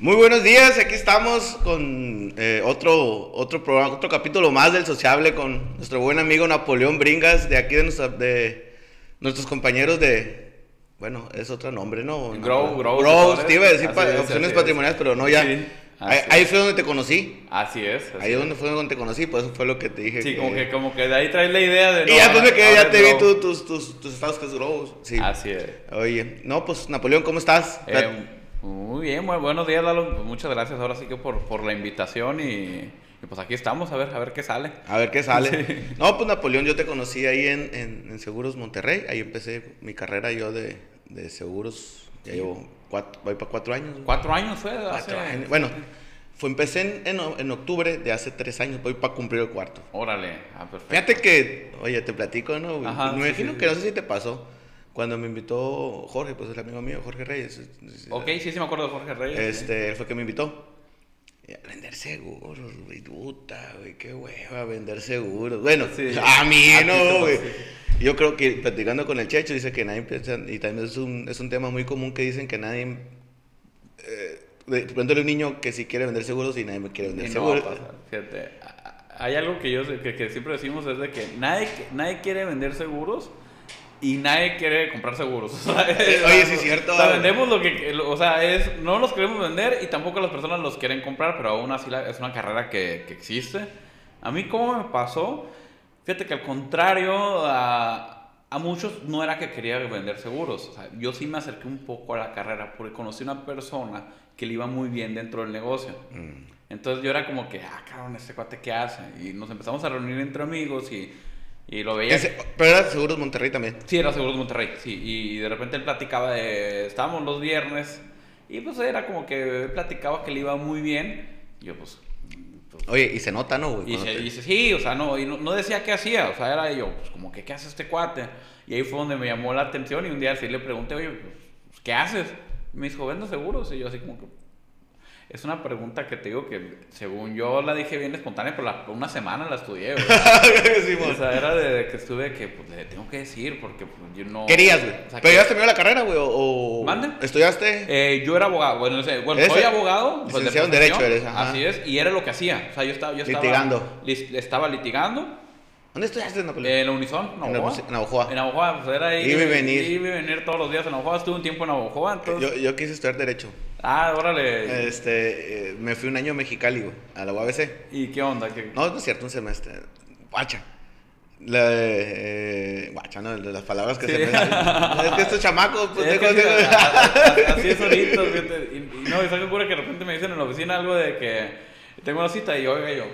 Muy buenos días, aquí estamos con eh, otro, otro programa, otro capítulo más del Sociable con nuestro buen amigo Napoleón Bringas, de aquí de, nuestra- de nuestros compañeros de, bueno, es otro nombre, ¿no? Grow, Grow, Grow, te iba a decir Así pa- es, opciones patrimoniales, pero no ya. Sí, ahí, fue donde te conocí, Así es. así ahí es. donde fue donde te conocí, pues eso fue lo que te dije. Sí, que- como que, como que de ahí traes la idea de. Y ya pues me quedé, ya te vi tu- tus, tus, tus estados que es Grow, sí. Así es. Oye, no, pues Napoleón, ¿cómo estás? Eh, muy bien, muy buenos días, Lalo. Pues muchas gracias ahora sí que por, por la invitación y, y pues aquí estamos a ver, a ver qué sale. A ver qué sale. No, pues Napoleón, yo te conocí ahí en, en- en Seguros Monterrey. Ahí empecé mi carrera yo de, de seguros. Ya llevo cuatro, voy para cuatro años. Cuatro años fue. hace- años. Bueno, fue, empecé en, en, octubre de hace tres años. Voy para cumplir el cuarto. Órale, ah, perfecto. Fíjate que, oye, te platico, ¿no? Ajá, me imagino sí, que no sé si te pasó. Cuando me invitó Jorge, pues el amigo mío, Jorge Reyes. Ok, sí, sí me acuerdo de Jorge Reyes. Este, él fue que me invitó. Y a vender seguros, güey, puta, güey, qué hueva vender seguros. Bueno, Sí. a mí A no, no, güey. Yo creo que platicando con el Checho dice que nadie piensa, y también es un, es un tema muy común que dicen que nadie, eh, de pronto un niño que si quiere vender seguros y nadie quiere Y vender no a seguros. pasar, Fíjate, a- a- hay algo que yo que, que siempre decimos es de que nadie, nadie quiere vender seguros y nadie quiere comprar seguros. O sea, es- Oye, sí es cierto. O sea, vendemos lo que, o sea, es, no los queremos vender y tampoco las personas los quieren comprar, pero aún así la- es una carrera que, que existe. A mí, ¿cómo me pasó? Fíjate que al contrario, a, a muchos no era que quería vender seguros. O sea, yo sí me acerqué un poco a la carrera porque conocí una persona que le iba muy bien dentro del negocio. Mm. Entonces yo era como que, ah, cabrón, este cuate, ¿qué hace? Y nos empezamos a reunir entre amigos y, y lo veía. Ese- pero era Seguros Monterrey también. Sí, era Seguros Monterrey, sí. Y de repente él platicaba de. Estábamos los viernes y pues era como que él platicaba que le iba muy bien. Y yo, pues. pues, Oye, y se nota, ¿no, güey? y, se- te- y dice, sí, o sea, no, y no, no decía qué hacía, o sea, era yo, pues como que, ¿qué hace este cuate? Y ahí fue donde me llamó la atención y un día sí le pregunté, oye, pues, ¿qué haces? Me dijo, vendo seguros. Y yo así como que, es una pregunta que te digo que según yo la dije bien espontánea, pero la- una semana la estudié, güey. O sea, era de, de que estuve que, pues, le tengo que decir, porque pues, yo no... Querías, güey. O sea, pero ya has terminado la carrera, güey, o... ¿Mande? ¿Estudiaste? eh, yo era abogado, bueno, no sé, bueno, soy abogado. pues, de en Derecho eres, ajá. Así es, y era lo que hacía. O sea, yo estaba, yo estaba Litigando. estaba litigando ¿Dónde estudiaste, Napoleón? en la Unison, en En Navajoa. la- en Navajoa. En Navajoa, pues era ahí. Iba y venir. Iba y venir todos los días en Navajoa. Estuve un tiempo en Navajoa, entonces. yo, yo quise estudiar Derecho. Ah, órale. Este, eh, me fui un año a Mexicali, güey, a la UABC. ¿Y qué onda? ¿Qué- No, no es cierto, un semestre. Guacha. La, eh, guacha, ¿no? De las palabras que Sí. se me Es que estos chamacos, pues, Es a- a- así es ahorita, fíjate. Y, y no, y sabe cura que de repente me dicen en la oficina algo de que tengo una cita y yo, oiga, yo.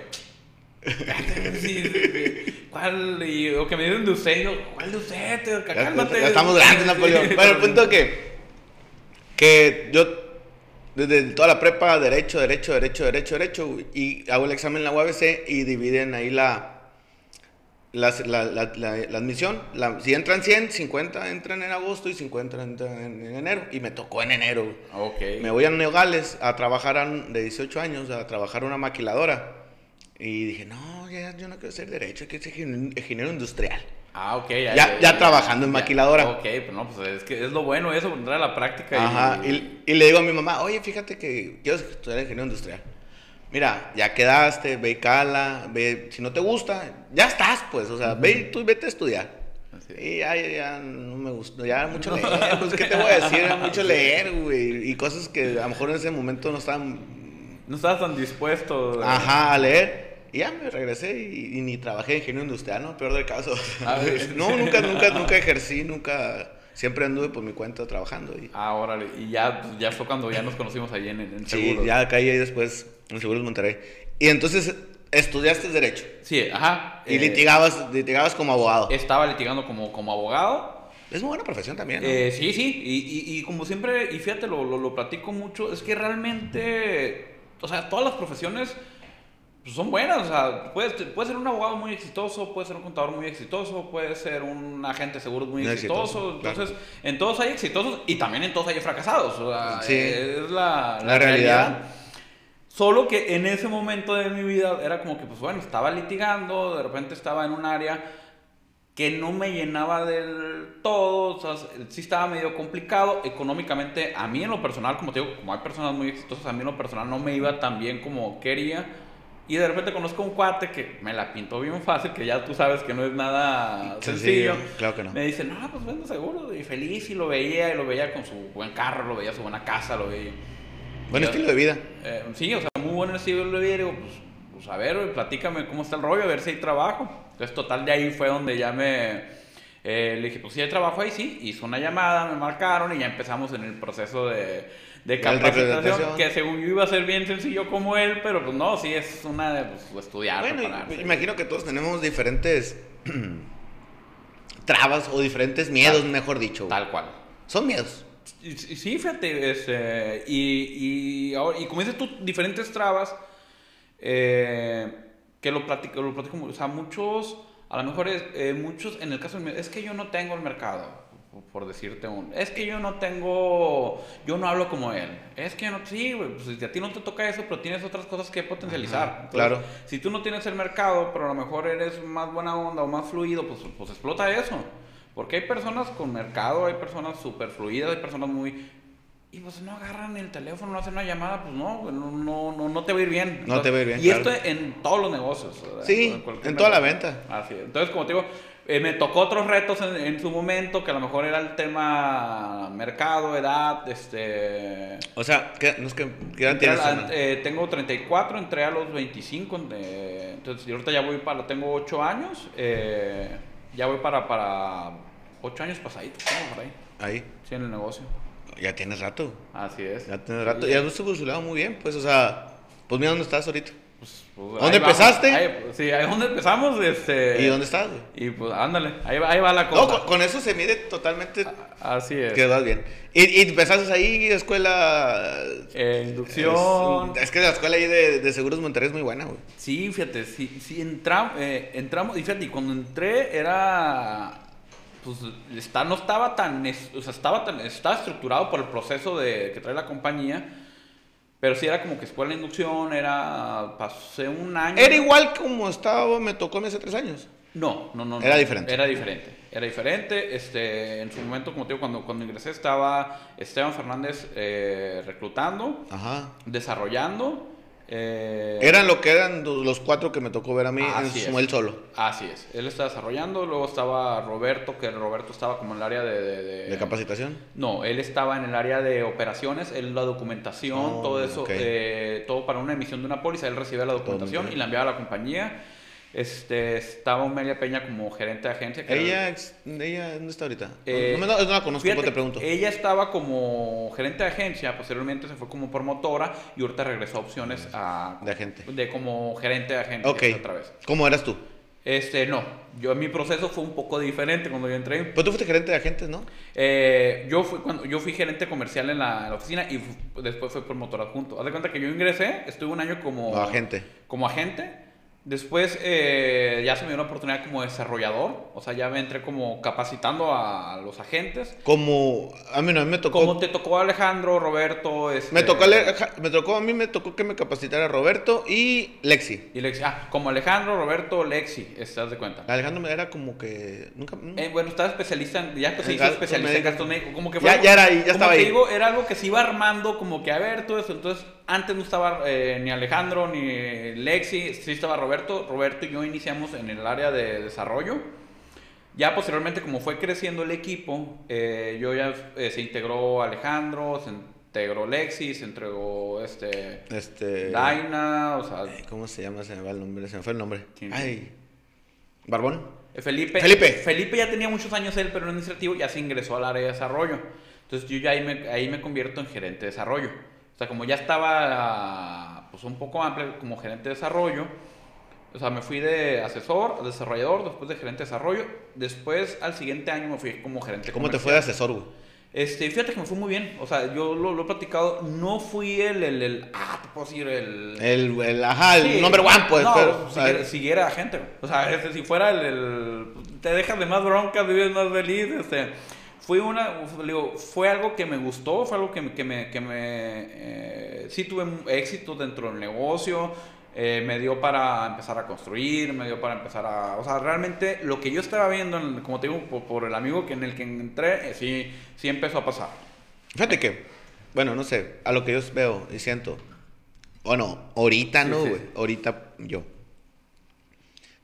¿Cuál? Y, o que me dicen de usted, yo, ¿cuál de usted? Te- Ya, Cálmate. ya estamos grandes, Napoleón. Bueno, el punto que, que yo, desde toda la prepa, derecho, derecho, derecho, derecho, derecho, y hago el examen en la UABC y dividen ahí la, la, la, la- la admisión. Si entran 100, 50 entran en agosto y 50 entran en, en enero. Y me tocó en enero. Me voy a Neogales a trabajar a de 18 años, a trabajar una maquiladora. Y dije, no, ya, yo no quiero ser derecho, quiero ser ingeniero industrial. Ah, ok. Ya- ya trabajando en maquiladora. Ok, pero no, pues es que es lo bueno eso, entrar a la práctica. y- Ajá, y, y le digo a mi mamá, oye, fíjate que quiero estudiar ingeniero industrial. Mira, ya quedaste, ve y cala, ve, si no te gusta, ya estás, pues, o sea, ve y tú vete a estudiar. Es. Y ya, ya, ya no me gustó, ya mucho leer, pues, ¿qué te voy a decir? Era mucho leer, güey, y cosas que a lo mejor en ese momento no estaban, No estabas tan dispuesto. ajá, a leer. Y ya me regresé y, y ni trabajé en ingeniero industrial, ¿no? Peor del caso. A ver. no, nunca, nunca, nunca ejercí, nunca, siempre anduve por mi cuenta trabajando. Y, Ah, órale. Y ya, ya fue cuando ya nos conocimos allí en, en Sí, Seguros. ya caí ahí después en Seguros Monterrey. Y entonces estudiaste Derecho. Sí, ajá. Y eh, litigabas, litigabas como abogado. Estaba litigando como, como abogado. Es muy buena profesión también, ¿no? Eh, sí, sí. Y, y- y como siempre, y fíjate, lo, lo, lo platico mucho, es que realmente, o sea, todas las profesiones pues, son buenas. O sea, puedes, puedes ser un abogado muy exitoso, puedes ser un contador muy exitoso, puedes ser un agente de seguros muy Muy exitoso. exitoso, claro. Entonces, en todos hay exitosos y también en todos hay fracasados. O sea, Sí. es la, La realidad. Solo que en ese momento de mi vida era como que, pues bueno, estaba litigando, de repente estaba en un área que no me llenaba del todo, o sea, sí estaba medio complicado económicamente, a mí en lo personal, como te digo, como hay personas muy exitosas, a mí en lo personal no me iba tan bien como quería, y de repente conozco un cuate que me la pintó bien fácil, que ya tú sabes que no es nada sencillo. claro que no. Me dice, no, pues vendo seguro. Y feliz, y lo veía, y lo veía con su buen carro, lo veía su buena casa, lo veía. Buen Y yo- estilo de vida. eh, sí, o sea, muy buen estilo de vida. Y digo, pues, pues a ver, platícame cómo está el rollo, a ver si hay trabajo. Entonces, total, de ahí fue donde ya me. eh, le dije, pues si hay trabajo ahí, sí. Hizo una llamada, me marcaron y ya empezamos en el proceso de, de capacitación. Que según yo iba a ser bien sencillo como él, pero pues no, sí es una de pues, estudiar. Bueno, imagino que todos tenemos diferentes trabas o diferentes miedos, Tal- mejor dicho. Tal cual. Son miedos. Sí, fíjate, este, y, y, ahora- y como dices tú, diferentes trabas, eh, que lo platico, lo platico, o sea, muchos, a lo mejor es, eh, muchos, en el caso es que yo no tengo el mercado, por, decirte un, es que yo no tengo, yo no hablo como él, es que yo no, sí, güey, pues si a ti no te toca eso, pero tienes otras cosas que potencializar. Ajá, Entonces, claro. Si tú no tienes el mercado, pero a lo mejor eres más buena onda o más fluido, pues, pues explota eso. Porque hay personas con mercado, hay personas súper fluidas, hay personas muy... Y pues no agarran el teléfono, no hacen una llamada, pues no, no, no, no, no te va a ir bien. No te va a ir bien, Y claro. esto en todos los negocios. ¿verdad? Sí, cualquier en toda la venta. Así es. Entonces, como te digo, eh, me tocó otros retos en, en su momento, que a lo mejor era el tema mercado, edad, este... O sea, ¿qué, no es que, ¿qué edad tienes? a- eh, tengo 34, entré a los 25, eh, entonces ahorita ya voy para, tengo 8 años, eh, ya voy para, para 8 años pasaditos, ahí, Ahí. sí, en el negocio. Ya tienes rato. Así es. Ya tienes rato. Sí. Ya has evolucionado muy bien, pues, o sea, pues mira dónde estás ahorita. Pues, ¿Dónde empezaste? Ahí, pues, sí, ahí donde empezamos, este... ¿Y dónde estás, güey? Y pues ándale, ahí va, ahí va la No, cosa. con, con eso se mide totalmente Así es. que vas bien. Y, y empezaste ahí, escuela... Eh, inducción. Es, es que la escuela ahí de, de Seguros Monterrey es muy buena, güey. Sí, fíjate, sí, sí entramos, entramos, y fíjate, cuando entré era, pues, está, no estaba tan, o sea, estaba tan, estaba estructurado por el proceso de, que trae la compañía, pero sí era como que escuela de inducción, era, pasé un año. Era igual como estaba, me tocó hace tres años. No, no, no. no. Era diferente. Era diferente. Era diferente. Este, en su momento, como te digo, cuando, cuando ingresé estaba Esteban Fernández eh, reclutando, Ajá. desarrollando. Eh, Eran lo que eran los cuatro que me tocó ver a mí en él solo. Así es. Él está desarrollando. Luego estaba Roberto, que Roberto estaba como en el área de... De, de- De capacitación. No, él estaba en el área de operaciones, él la documentación, Oh, todo eso, eh, todo para una emisión de una póliza, él recibía la documentación y la enviaba a la compañía. Este, estaba Omelia Peña como gerente de agencia. era- Ella, ella, ¿dónde está ahorita? Eh, no, no, no la conozco, Fíjate, pues te pregunto. Ella estaba como gerente de agencia, posteriormente se fue como promotora y ahorita regresó a opciones a, De agente. de como gerente de agencia Ok. otra vez. ¿Cómo eras tú? Este, no, yo mi proceso fue un poco diferente cuando yo entré. Pues tú fuiste gerente de agentes, ¿no? Eh, yo fui cuando yo fui gerente comercial en la, en la oficina y después fui promotor adjunto. Haz de cuenta que yo ingresé, estuve un año como No, agente. como agente. Después eh, ya se me dio una oportunidad como desarrollador, o sea, ya me entré como capacitando a los agentes. Como, a mí no, a mí me tocó. Como te tocó Alejandro, Roberto, este, Me tocó, me tocó, a mí me tocó que me capacitara Roberto y Lexi. y Lexi. Ah, como Alejandro, Roberto, Lexi, ¿estás de cuenta? Alejandro me era como que nunca. Eh, bueno, estaba especialista en, ya que se hizo especialista en gastos médicos, como que Ya- algo- ya era ahí, ya como estaba te ahí. digo, era algo que se iba armando, como que a ver, todo eso, entonces antes no estaba eh, ni Alejandro ni Lexi, sí estaba Roberto, Roberto y yo iniciamos en el área de desarrollo, ya posteriormente como fue creciendo el equipo, eh, yo ya eh, se integró Alejandro, se integró Lexi, se entregó este Este. Daina, o sea, ¿Cómo se llama? Se me va el nombre. Se me fue el nombre. ¿Quién? Ay. Barbón. Felipe, Felipe. Felipe ya tenía muchos años él, pero en administrativo ya se ingresó al área de desarrollo. Entonces yo ya ahí me, ahí me convierto en gerente de desarrollo. O sea, como ya estaba pues un poco amplio como gerente de desarrollo, o sea, me fui de asesor desarrollador, después de gerente de desarrollo, después al siguiente año me fui como gerente ¿Cómo te fue de asesor, güey? Este, fíjate que me fue muy bien. O sea, yo lo, lo he platicado, no fui el, el, el- ah, te puedo decir el... El, el, ajá, el number one, pues. No, pero, o sea, siguiera, siguiera gente. güey. O sea, este, si fuera el, el- Te dejas de más broncas, vives más feliz. Este, fue, una, digo, fue algo que me gustó, fue algo que, me- que me... Que me eh, sí tuve éxito dentro del negocio. eh, me dio para empezar a construir, me dio para empezar a... O sea, realmente lo que yo estaba viendo, en- como te digo, por, por el amigo que en el que entré, eh, sí, sí empezó a pasar. Fíjate que, bueno, no sé, a lo que yo veo y siento. Bueno, ahorita Sí, no, sí. güey. Ahorita yo.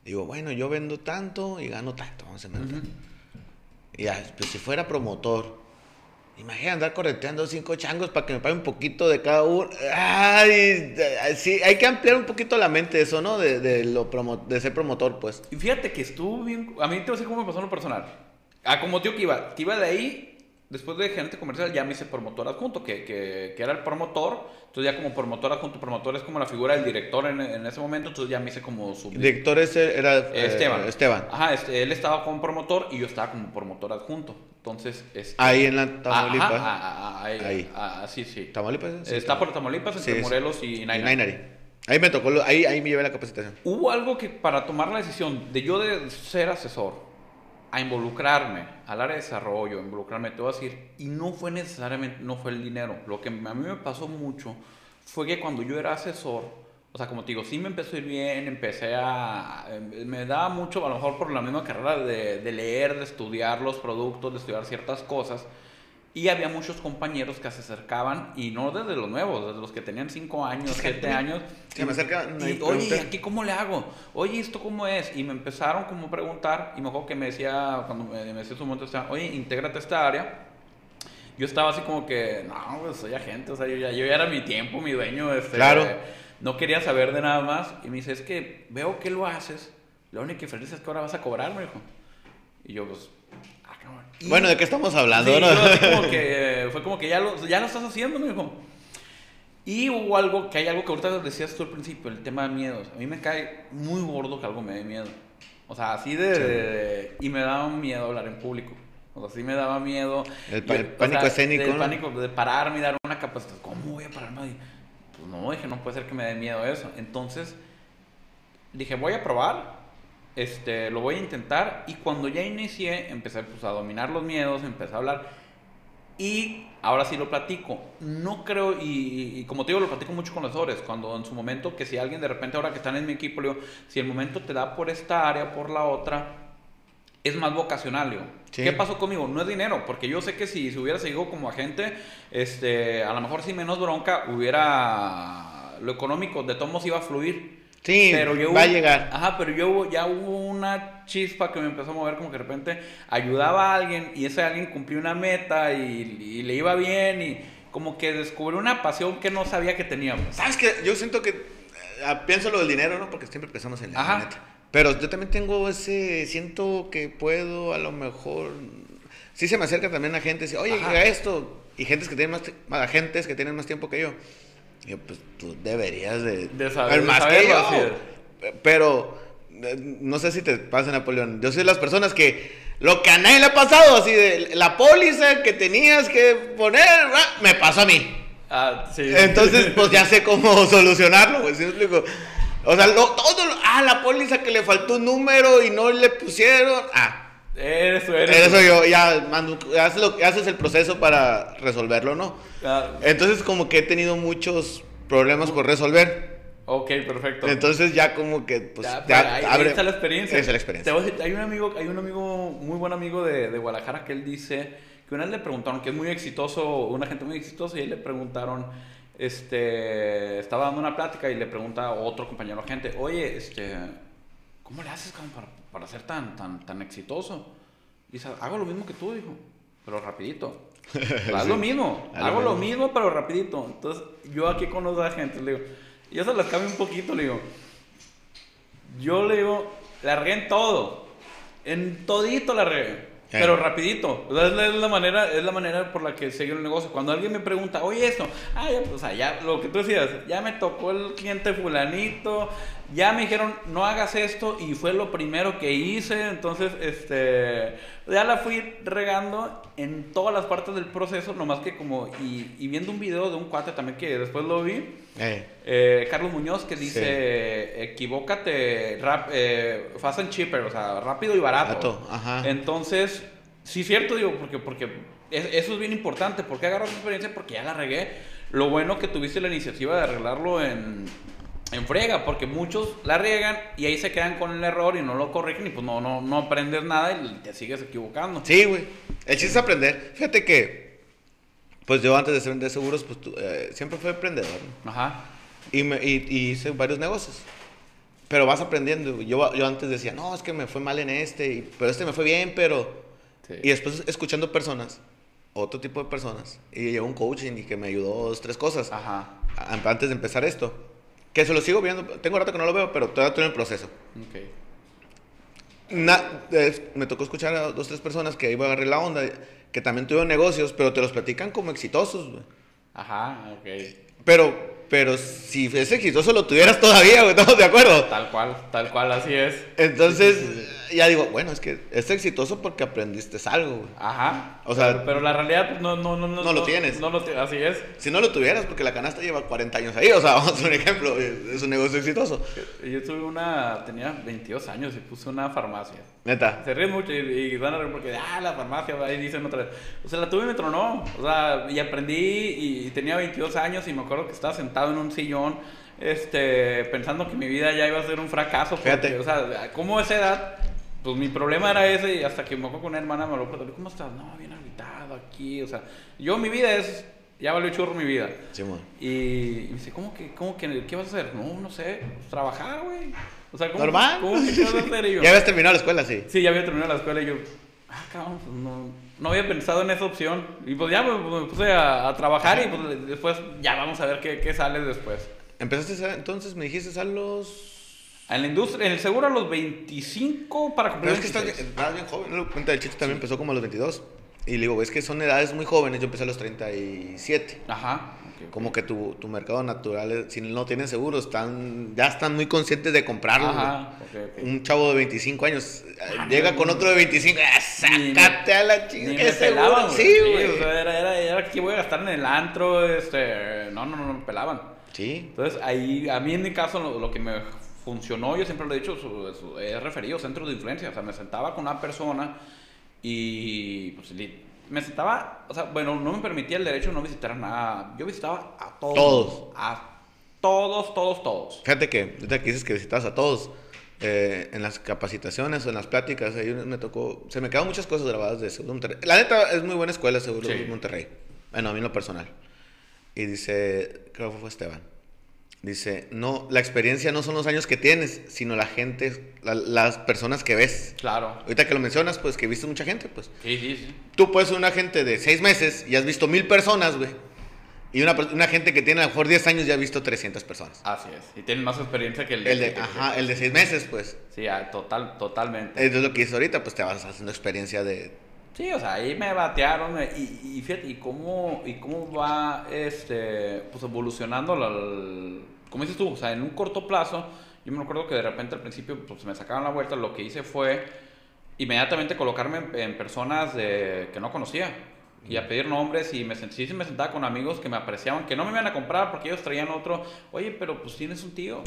Digo, bueno, yo vendo tanto y gano tanto. Vamos a. Y pues si fuera promotor, imagina andar correteando cinco changos para que me pague un poquito de cada uno. Ay, sí, hay que ampliar un poquito la mente eso, ¿no? De, de lo promo- de ser promotor, pues. Y fíjate que estuvo bien. A mí te voy a decir cómo me pasó en lo personal. Ah, como tío que iba, que iba de ahí, después de gerente comercial, ya me hice promotor adjunto, que, que, que era el promotor. Entonces, ya como promotor adjunto, promotor es como la figura del director en, en ese momento. Entonces, ya me hice como su. Director ese era eh, Esteban. Esteban. Ajá, este, él estaba como promotor y yo estaba como promotor adjunto. Entonces, este, Ahí en la Ajá, Tamaulipas. ah, ah, ah, ahí, Ahí. ah, sí, sí. ¿Tamaulipas? Sí, Está por Tamaulipas, entre Sí. Morelos y Nayarit. Nainari. Ahí me tocó, ahí, ahí me llevé la capacitación. Hubo algo que para tomar la decisión de yo de ser asesor a involucrarme al área de desarrollo, involucrarme, te voy a decir, y no fue necesariamente, no fue el dinero. Lo que a mí me pasó mucho fue que cuando yo era asesor, o sea, como te digo, sí me empezó a ir bien, empecé a... em, Me daba mucho, a lo mejor por la misma carrera de, de leer, de estudiar los productos, de estudiar ciertas cosas. Y había muchos compañeros que se acercaban, y no desde los nuevos, desde los que tenían 5 años, 7 años. Se me acercan y oye. ¿aquí cómo le hago? Oye, ¿esto cómo es? Y me empezaron como a preguntar, y me acuerdo que me decía, cuando me, me decía su momento, oye, intégrate a esta área. Yo estaba así como que, no, pues soy agente, o sea, yo ya, yo ya era mi tiempo, mi dueño. Este, Claro. No quería saber de nada más. Y me dice, es que veo que lo haces, la única diferencia es que ahora vas a cobrar, me dijo. Y yo, pues, cabrón. Y- Bueno, ¿de qué estamos hablando, Sí, no? yo como que, fue como que ya lo, ya lo estás haciendo, me dijo. Y hubo algo, que hay algo que ahorita decías tú al principio, el tema de miedos. A mí me cae muy gordo que algo me dé miedo. O sea, así de... de- y me daba miedo hablar en público. O sea, sí me daba miedo. El pa- el o pánico sea, escénico, El ¿no? pánico de pararme y dar una capacitación. ¿Cómo voy a pararme? Pues no, dije, no puede ser que me dé miedo eso. Entonces, dije, voy a probar, este, lo voy a intentar. Y cuando ya inicié, empecé pues, a dominar los miedos, empecé a hablar. Y ahora sí lo platico. No creo, y, y como te digo, lo platico mucho con los asesores. Cuando en su momento, que si alguien de repente, ahora que están en mi equipo, le digo, si el momento te da por esta área, por la otra, es más vocacional, digo. Sí. ¿Qué pasó conmigo? No es dinero, porque yo sé que si, si hubiera seguido como agente, este, a lo mejor sin menos bronca, hubiera lo económico de todos modos iba a fluir. Sí, Pero yo va a llegar. Ajá, pero yo hubo- ya hubo una chispa que me empezó a mover como que de repente ayudaba a alguien y ese alguien cumplió una meta y, y le iba bien y como que descubrí una pasión que no sabía que teníamos. ¿Sabes qué? Yo siento que eh, pienso lo del dinero, ¿no? Porque siempre pensamos en la Ajá. neta. Pero yo también tengo ese, siento que puedo a lo mejor... Sí se me acerca también a gente dice, oye, Ajá. haga esto. Y gentes que tienen más, ti- más- agentes que tienen más tiempo que yo. Yo, pues tú deberías de... De saber- de más que yo. Pero eh, no sé si te pasa, Napoleón. Yo soy de las personas que lo que a nadie le ha pasado, así de la póliza que tenías que poner, ah, me pasó a mí. Ah, sí. Entonces, pues ya sé cómo solucionarlo, güey. ¿sí explico? O sea, lo- todo lo- ah, la póliza que le faltó un número y no le pusieron. Ah, Eres, tú, eres. eso yo, ya, mando, haces, lo, haces el proceso para resolverlo, ¿no? Ah, Entonces, como que he tenido muchos problemas por resolver. ok, perfecto. Entonces, ya como que, pues, Ya, ya ahí, ahí abre- está la experiencia. Es la experiencia. Te hay un amigo, hay un amigo, muy buen amigo de, de Guadalajara que él dice que una vez le preguntaron, que es muy exitoso, una gente muy exitosa, y él le preguntaron, este, estaba dando una plática y le pregunta a otro compañero agente, oye, este, ¿cómo le haces cabrón, para, para ser tan, tan, tan exitoso? Y dice, hago lo mismo que tú, dijo, pero rapidito. Haz lo mismo, haz hago lo mismo. pero rapidito. Entonces, yo aquí con los agentes le digo, y eso las cambio un poquito, le digo, yo le digo, la regué en todo. En todito la regué. Pero rapidito. Sea, es, la, manera, es la manera por la que sigue el negocio. Cuando alguien me pregunta, oye, esto, ah, ya, pues, o sea, ya, lo que tú decías, ya me tocó el cliente fulanito, ya me dijeron, no hagas esto, y fue lo primero que hice. Entonces, este, ya la fui regando en todas las partes del proceso, nomás que como, y, y viendo un video de un cuate también que después lo vi, Eh, eh, Carlos Muñoz que dice, Sí. equivócate, rap, eh, fast and cheaper, o sea, rápido y barato. Barato, ajá. Entonces, sí cierto, digo, porque, porque es- eso es bien importante. ¿Por qué agarras experiencia? Porque ya la regué. Lo bueno que tuviste la iniciativa de arreglarlo en, en frega, porque muchos la riegan y ahí se quedan con el error y no lo corrigen y pues no, no, no aprendes nada y te sigues equivocando. Sí, güey. El chiste es aprender. Fíjate que, pues yo antes de ser vender seguros, pues tú, eh, siempre fui emprendedor. ¿no? Ajá. Y, me, y, y hice varios negocios. Pero vas aprendiendo. Yo, yo antes decía, no, es que me fue mal en este, y- pero este me fue bien, pero... Sí. Y después escuchando personas, otro tipo de personas, y llegó un coaching y que me ayudó dos, tres cosas Ajá. a- antes de empezar esto. Que se lo sigo viendo, tengo rato que no lo veo, pero todavía estoy en el proceso. Ok. Na- eh, me tocó escuchar a dos, tres personas que iba a agarrar la onda, que también tuvieron negocios, pero te los platican como exitosos, güey. Ajá, ok. Pero, pero si es exitoso lo tuvieras todavía, güey, ¿estamos de acuerdo? Tal cual, tal cual, así es. Entonces, ya digo, bueno, es que es exitoso porque aprendiste algo, güey. Ajá. O sea- pero, pero la realidad pues, no, no, no, No lo tienes. No lo así es. Si no lo tuvieras, porque la canasta lleva 40 años ahí, o sea, vamos a hacer un ejemplo, es un negocio exitoso. Yo tuve una, tenía 22 años y puse una farmacia. Neta. Se ríen mucho y, y van a reír porque, ah, la farmacia, ahí dicen otra vez. O sea, la tuve y me tronó. O sea, y aprendí y, tenía 22 años y me acuerdo que estaba sentado en un sillón, este, pensando que mi vida ya iba a ser un fracaso. Porque, Fíjate. O sea, ¿cómo a esa edad? Pues mi problema era ese y hasta que me acuerdo con una hermana me lo preguntó, ¿cómo estás? No, bien habitado aquí. O sea, yo mi vida es, ya valió churro mi vida. Simón. Y, y me dice, ¿cómo que, cómo que, qué vas a hacer? No, no sé, pues, trabajar, güey. O sea, ¿cómo, Normal. ¿cómo que qué vas a hacer? Y yo, Ya habías terminado la escuela, sí. Sí, ya había terminado la escuela y yo, ah, cabrón, pues no, no había pensado en esa opción. Y pues ya me, me puse a, a trabajar y pues después ya vamos a ver qué, qué sale después. Empezaste a- entonces, me dijiste a los... En la industria, en el seguro a los 25 para cumplir Pero es que estás bien, 26. estabas bien joven, ¿no? Cuenta, el chiste también empezó como a los 22. Y le digo, es que son edades muy jóvenes, yo empecé a los 37. Ajá. Como que tu, tu mercado natural, si no tienen seguro, están, ya están muy conscientes de comprarlo. Ajá. Un chavo de 25 años eh, Ah, llega no, con otro de 25, ¡ah, me- sácate a la chingada! ¿Qué seguro? pelaban, güey. Sí, güey. o sea, era, era, era que voy a gastar en el antro, este... No, no, no, no me pelaban. Sí. Entonces, ahí, a mí en mi caso, lo, lo que me funcionó, yo siempre lo he dicho, su- su- he referido centros de influencia. O sea, me sentaba con una persona y pues me sentaba, o sea, bueno, no me permitía el derecho de no visitar a nada. Yo visitaba a todos. Todos. A todos, todos, todos. Fíjate que, ahorita que dices que visitas a todos, eh, en las capacitaciones en las pláticas, ahí me tocó, se me quedaron muchas cosas grabadas de Seguro Monterrey. La neta es muy buena escuela Seguro Sí. Monterrey. Bueno, a mí en lo personal. Y dice, creo que fue Esteban. Dice, no, la experiencia no son los años que tienes, sino la gente, la- las personas que ves. Claro. Ahorita que lo mencionas, pues que viste mucha gente, pues. Sí, sí, sí. Tú puedes ser una gente de seis meses y has visto mil personas, güey. Y una, una gente que tiene a lo mejor 10 años ya ha visto 300 personas. Así es. Y tienen más experiencia que el El de, que- ajá, el de seis meses, pues. Sí, ah, total, totalmente. Es lo que dices ahorita, pues te vas haciendo experiencia de... Sí, o sea, ahí me batearon y, y fíjate, y cómo, y cómo va este, pues evolucionando, la, el- como dices tú, o sea, en un corto plazo, yo me acuerdo que de repente al principio pues me sacaban la vuelta, lo que hice fue inmediatamente colocarme en, personas de, que no conocía y a pedir nombres y me sent- sí, sí me sentaba con amigos que me apreciaban, que no me iban a comprar porque ellos traían otro, oye, pero pues tienes un tío,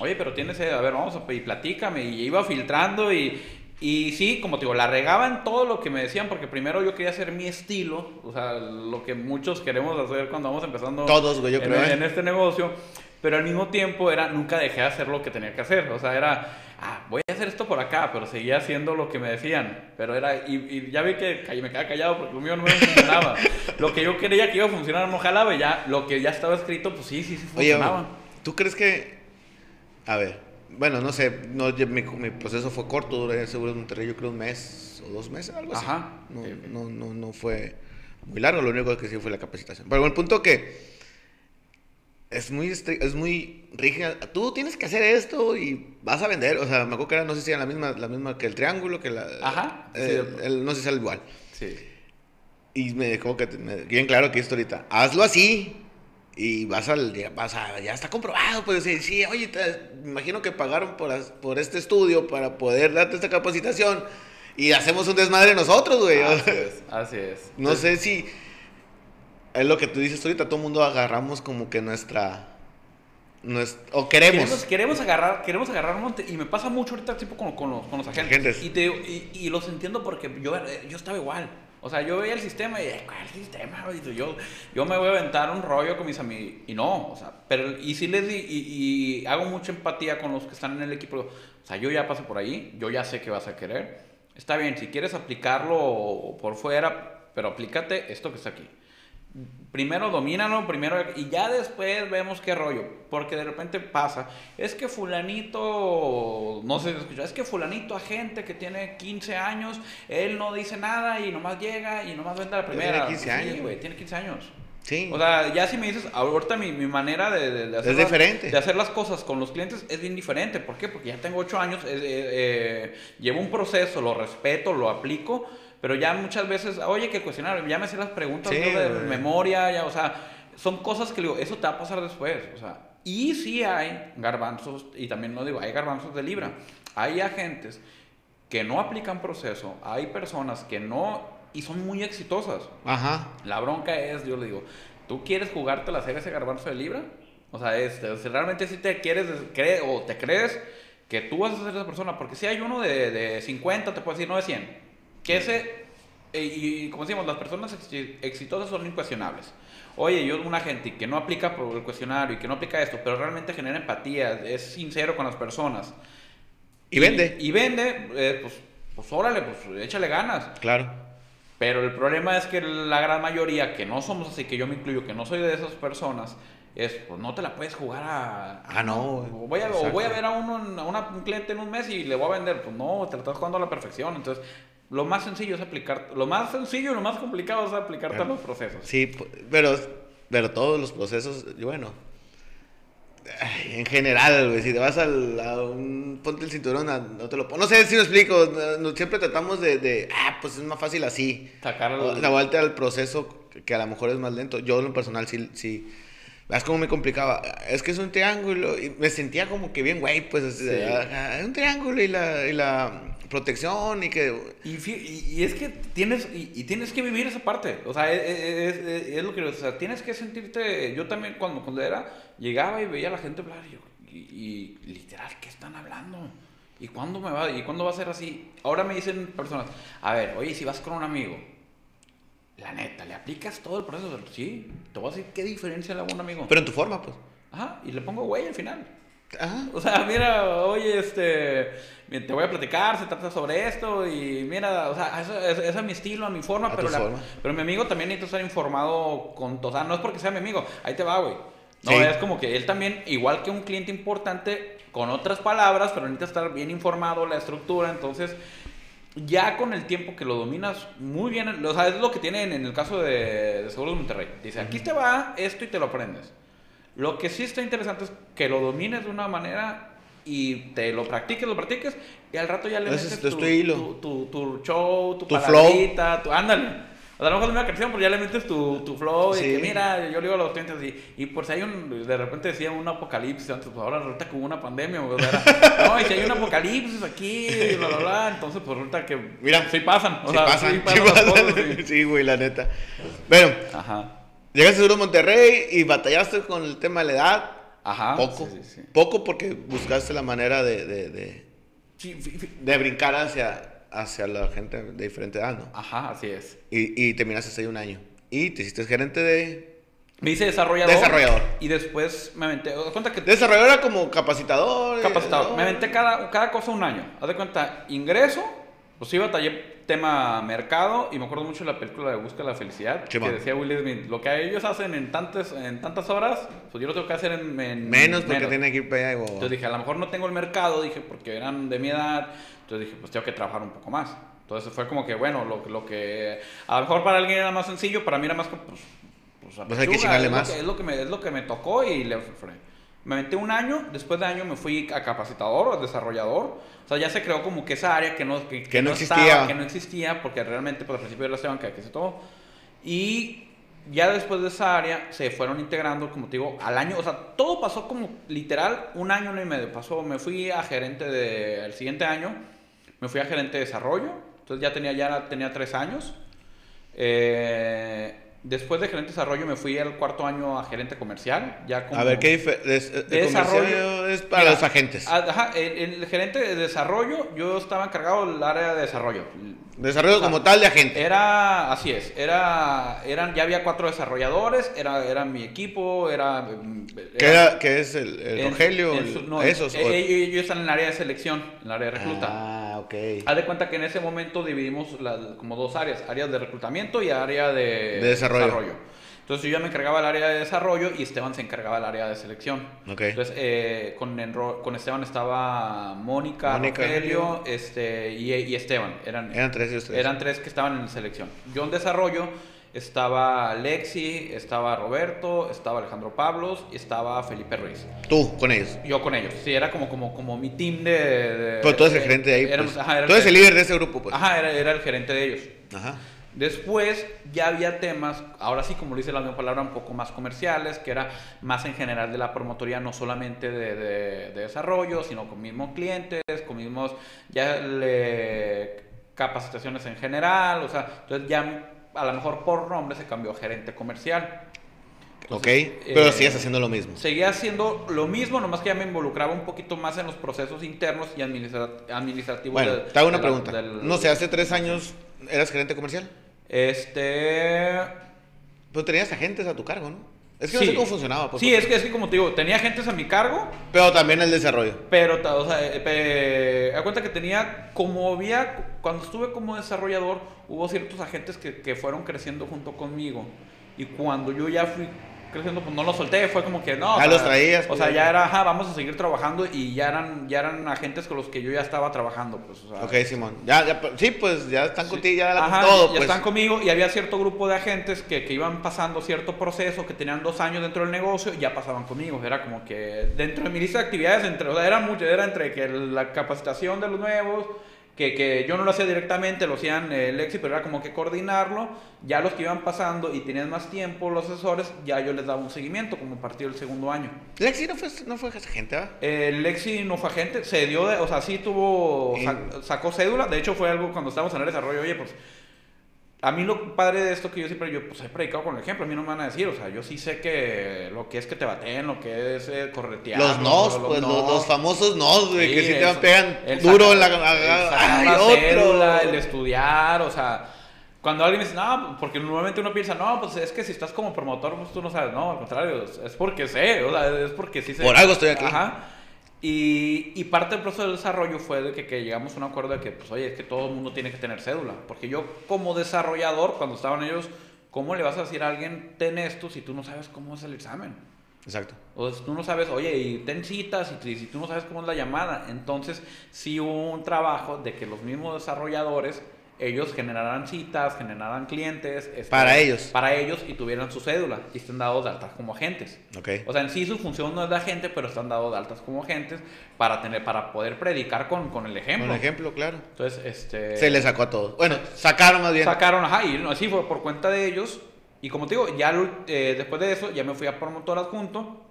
Oye, pero tienes, eh, a ver, vamos a y platícame. Y iba filtrando y, y sí, como te digo, la regaba en todo lo que me decían, porque primero yo quería hacer mi estilo, o sea, lo que muchos queremos hacer cuando vamos empezando Todos, güey, yo creo, ¿eh? en este negocio, pero al mismo tiempo era, nunca dejé de hacer lo que tenía que hacer, o sea, era, ah, voy a hacer esto por acá, pero seguía haciendo lo que me decían, pero era, y, y ya vi que me quedaba callado porque lo mío no me funcionaba. lo que yo creía que iba a funcionar no jalaba y ya, lo que ya estaba escrito, pues sí, sí, sí Oye, funcionaba. ¿tú crees que... A ver, bueno, no sé, no, yo- mi, mi proceso fue corto, duré en Seguro de Monterrey yo creo un mes o dos meses, algo así. Ajá, No, ok, ok. no, no, no fue muy largo, lo único que sí fue la capacitación. Pero el punto que es muy, es muy rígida. Tú tienes que hacer esto y vas a vender. O sea, me acuerdo que era, no sé si era la misma, la misma que el triángulo, que la... Ajá, sí, eh, el- el- no sé si era igual. Sí. Y me dejó que, me- bien claro que esto ahorita, hazlo así y vas al, ya, vas a- ya está comprobado, pues sí, sí, oye, te- me imagino que pagaron por, as- por este estudio para poder darte esta capacitación y hacemos un desmadre nosotros, güey. Así es, así es. No sé si es lo que tú dices ahorita, todo el mundo agarramos como que nuestra, nues- o queremos. Queremos, queremos agarrar, queremos agarrar monte. Y me pasa mucho ahorita tipo con, con los, con los agentes. Agentes. Y, te, y, y los entiendo porque yo, yo estaba igual. O sea, yo veía el sistema y, ¿cuál sistema? Yo, yo me voy a aventar un rollo con mis amigos. Y no, o sea, pero, y sí les di, y, y, hago mucha empatía con los que están en el equipo. O sea, yo ya paso por ahí, yo ya sé que vas a querer. Está bien, si quieres aplicarlo por fuera, pero aplícate esto que está aquí primero domínalo, primero y ya después vemos qué rollo, porque de repente pasa, es que fulanito, no sé si escucha, es que fulanito agente que tiene 15 años, él no dice nada y nomás llega y nomás vende la primera. Tiene 15 años. güey, tiene 15 años. Sí. O sea, ya si me dices, ahorita mi, mi manera de, de, hacer es diferente. de hacer las cosas con los clientes es bien diferente. ¿Por qué? Porque ya tengo 8 años, eh, eh, llevo un proceso, lo respeto, lo aplico pero ya muchas veces, oye, que cuestionar, ya me sé las preguntas de memoria, ya, o sea, son cosas que digo, eso te va a pasar después, o sea, y sí hay garbanzos, y también no digo, hay garbanzos de libra, hay agentes que no aplican proceso, hay personas que no, y son muy exitosas. Ajá. La bronca es, yo le digo, ¿tú quieres jugarte la serie ese garbanzo de libra? O sea, este, si realmente si te quieres, cree, o te crees que tú vas a ser esa persona, porque si hay uno de, de 50, te puedo decir, no de 100 que ese, eh, y como decimos, las personas exitosas son incuestionables. Oye, yo una gente que no aplica por el cuestionario y que no aplica esto, pero realmente genera empatía, es sincero con las personas. Y, vende. Y vende, eh, pues, pues órale, pues échale ganas. Claro. Pero el problema es que la gran mayoría, que no somos así, que yo me incluyo, que no soy de esas personas, es, pues no te la puedes jugar a... Ah, no. voy a, o voy a ver a, uno, a un cliente en un mes y le voy a vender. Pues no, te la estás jugando a la perfección. Entonces, lo más sencillo es aplicar, lo más sencillo y lo más complicado es aplicarte a los procesos. Sí, pero, pero todos los procesos, bueno, en general, si te vas al, a un, ponte el cinturón, no te lo No sé si lo explico, siempre tratamos de, de, ah, pues es más fácil así. Sacar la vuelta al proceso que a lo mejor es más lento. Yo en lo personal sí, sí ¿Ves cómo me complicaba? Es que es un triángulo y me sentía como que bien, güey, pues es un triángulo y la, y la protección y que... Y, es que tienes, y, tienes que vivir esa parte, o sea, es, es, lo que, o sea, tienes que sentirte, yo también cuando, cuando era, llegaba y veía a la gente hablar y, y, literal, ¿qué están hablando? ¿Y cuándo me va, y cuándo va a ser así? Ahora me dicen personas, a ver, oye, si vas con un amigo, la neta, ¿le aplicas todo el proceso? Sí, te voy a decir qué diferencia le hago a un amigo. Pero en tu forma, pues. Ajá, y le pongo güey al final. Ajá. O sea, mira, oye, este, te voy a platicar, se trata sobre esto y mira, o sea, eso, es, a mi estilo, a mi forma, pero, pero mi amigo también necesita estar informado con, o sea, no es porque sea mi amigo, ahí te va, güey. No, es como que él también, igual que un cliente importante, con otras palabras, pero necesita estar bien informado, la estructura, entonces ya con el tiempo que lo dominas muy bien, o sea, es lo que tienen en el caso de, de Seguros de Monterrey. Dice, aquí te va esto y te lo aprendes. Lo que sí está interesante es que lo domines de una manera y te lo practiques, lo practiques y al rato ya le metes tu, tu, tu, show, tu, tu palabrita, tu, ándale. O sea, a lo mejor es una canción, pero ya le metes tu, tu flow y que mira, yo le digo a los clientes y, y por si hay un, de repente decía un apocalipsis antes, pues ahora resulta hubo una pandemia, o sea, no, y si hay un apocalipsis aquí, bla, bla, bla, entonces pues resulta que, mira, sí pasan, o sí sea, pasan, sí pasan, sí, güey, la neta. Bueno, Ajá. llegaste a Monterrey y batallaste con el tema de la edad. Ajá. Poco, sí, sí, poco porque buscaste la manera de, de, de, de brincar hacia hacia la gente de diferente edad, ¿no? Ajá, así es. Y, y terminaste ahí un año. Y te hiciste gerente de... Me hice desarrollador. Desarrollador. Y después me aventé. cuenta que. Desarrollador era como capacitador. Capacitador. Me aventé cada, cada cosa un año. Haz de cuenta, ingreso, pues iba a taller tema mercado y me acuerdo mucho de la película de Busca la Felicidad que decía Will Smith, lo que ellos hacen en tantas, en tantas horas, pues yo lo tengo que hacer en, menos porque tiene que ir para allá. Entonces dije, a lo mejor no tengo el mercado, dije, porque eran de mi edad, entonces dije, pues tengo que trabajar un poco más. Entonces fue como que, bueno, lo, lo que a lo mejor para alguien era más sencillo, para mí era más, pues, pues, pues hay que chingarle más. es, lo que me, es lo que me tocó y le me metí un año, después de año me fui a capacitador o desarrollador. O sea, ya se creó como que esa área que no, que, no, existía. que no existía, porque realmente pues, al principio era la banca que se todo. Y ya después de esa área se fueron integrando, como te digo, al año, o sea, todo pasó como literal un año, y medio. Pasó, me fui a gerente de, el siguiente año, me fui a gerente de desarrollo, entonces ya tenía, ya tenía tres años. Eh, Después de gerente de desarrollo me fui al cuarto año a gerente comercial. Ya como A ver, ¿qué dif- de, de de desarrollo. es para Mira, los agentes? Ajá, el, el gerente de desarrollo, yo estaba encargado del área de desarrollo. Desarrollo o sea, como tal de agente. Era, así es, era, eran, ya había cuatro desarrolladores, era, era mi equipo, era... mm, ¿Qué, era, qué es el, el en- Rogelio? en el- su- no, esos. o- ellos, ellos están en el área de selección, en el área de recluta. Ah, ok. Haz de cuenta que en ese momento dividimos la- como dos áreas, áreas de reclutamiento y área de, De desarrollo. Entonces yo ya me encargaba del área de desarrollo y Esteban se encargaba del área de selección. Ok. Entonces eh, con, Enro- con Esteban estaba Mónica, Mónica, Rogelio este, y, y Esteban. Eran, Eran tres y ustedes. eran tres que estaban en selección. Yo en desarrollo estaba Lexi, estaba Roberto, estaba Alejandro Pablos y estaba Felipe Ruiz. Tú, con ellos. Yo con ellos. Sí, era como, como, como mi team de... de- Pero tú eres el de- gerente de ahí, éramos- pues. ajá, era tú eres el líder de ese grupo, pues. Ajá, era, era el gerente de ellos. Ajá. Después ya había temas, ahora sí, como lo dice la misma palabra, un poco más comerciales, que era más en general de la promotoría, no solamente de, de- de desarrollo, sino con mismos clientes, con mismos ya le- capacitaciones en general, o sea, entonces ya a lo mejor por nombre se cambió a gerente comercial. Ok. Pero eh, sigues haciendo lo mismo. Seguía haciendo lo mismo, nomás que ya me involucraba un poquito más en los procesos internos y administra- administrativos. Bueno, de- te hago una pregunta. del- No sé, hace tres años eras gerente comercial. Este. Pero tenías agentes a tu cargo, ¿no? Es que no Sí. sé cómo funcionaba. Pues, Sí, es que, es que como te digo, tenía agentes a mi cargo, Pero también el desarrollo. pero, o sea, eh, a cuenta que tenía, como había, cuando estuve como desarrollador, hubo ciertos agentes que, que fueron creciendo junto conmigo. Y cuando yo ya fui creciendo, pues no los solté, fue como que no. o Ah, sea, los traías, O pues, sea, ya. ya era, ajá, vamos a seguir trabajando y ya eran, ya eran agentes con los que yo ya estaba trabajando, pues, o sea. Ok, Simón. Ya, ya, sí, pues ya están contigo, ya Ajá, todo, ya pues. están conmigo y había cierto grupo de agentes que, que iban pasando cierto proceso, que tenían dos años dentro del negocio y ya pasaban conmigo. Era como que dentro de mi lista de actividades, entre, o sea, era mucho, era entre que la capacitación de los nuevos, que, que yo no lo hacía directamente, lo hacían eh, Lexi, pero era como que coordinarlo. Ya los que iban pasando y tenían más tiempo, los asesores, ya yo les daba un seguimiento como a partir del segundo año. Lexi no fue, no fue agente, ¿va? Eh, Lexi no fue agente, se dio, de, o sea, sí tuvo, sac- sacó cédula, de hecho fue algo cuando estábamos en el desarrollo, oye, pues, a mí lo padre de esto que yo siempre, yo pues he predicado con el ejemplo, a mí no me van a decir, o sea, yo sí sé que lo que es que te baten, lo que es eh, corretear. Los nos, pues los, los famosos nos, güey, que Sí, sí te eso. pegan El duro en la. el ¡Ay, otro! el estudiar, o sea, cuando alguien dice, no, porque normalmente uno piensa, no, pues es que si estás como promotor, pues tú no sabes, no, al contrario, es porque sé, o sea, es porque sí sé. Por algo estoy aquí. Ajá. Y, y parte del proceso de desarrollo fue de que, que llegamos a un acuerdo de que, pues, oye, es que todo el mundo tiene que tener cédula. Porque yo, como desarrollador, cuando estaban ellos, ¿cómo le vas a decir a alguien, ten esto si tú no sabes cómo es el examen? Exacto. O si tú no sabes, oye, y ten citas, y si, si tú no sabes cómo es la llamada. Entonces, sí hubo un trabajo de que los mismos desarrolladores, ellos generaran citas, generaran clientes. este, Para ellos. Para ellos y tuvieran su cédula y estén dados de altas como agentes. Ok. O sea, en sí su función no es de agente, pero están dados de altas como agentes para, tener, para poder predicar con, con el ejemplo. Con ejemplo, claro. Entonces, este... Se le sacó a todos. Bueno, sacaron más bien. Sacaron, ajá, y así fue por cuenta de ellos. Y como te digo, ya eh, después de eso, ya me fui a promotor adjunto.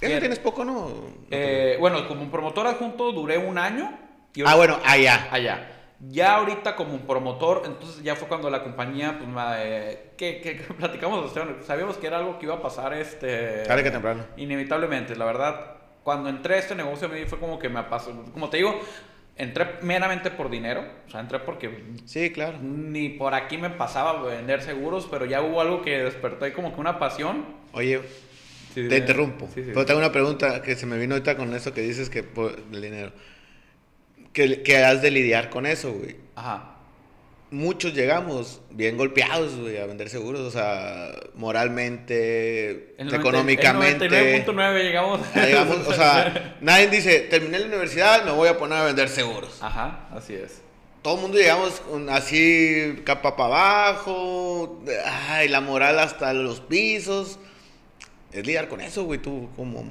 Eso que- tienes poco, ¿no? Eh, bueno, como promotor adjunto duré un año. Y ah, bueno, allá. Allá. Ya ahorita como promotor, entonces ya fue cuando la compañía, pues, eh, que, que- que platicamos, sabíamos que era algo que iba a pasar, este... Tarde que temprano. Inevitablemente, la verdad, cuando entré a este negocio a mí fue como que me pasó, como te digo, entré meramente por dinero, o sea, entré porque Sí, claro. ni por aquí me pasaba vender seguros, pero ya hubo algo que despertó ahí como que una pasión. Oye, Sí, te interrumpo. sí. Pero tengo una pregunta que se me vino ahorita con eso que dices que por el dinero. Que, que has de lidiar con eso, güey. Ajá. Muchos llegamos bien golpeados, güey, a vender seguros. O sea, moralmente, El 90 económicamente. El 99.9 llegamos. Llegamos, o sea, nadie dice, terminé la universidad, me voy a poner a vender seguros. Ajá, así es. Todo el mundo llegamos así, capa para abajo, ay, la moral hasta los pisos. Es lidiar con eso, güey, tú como...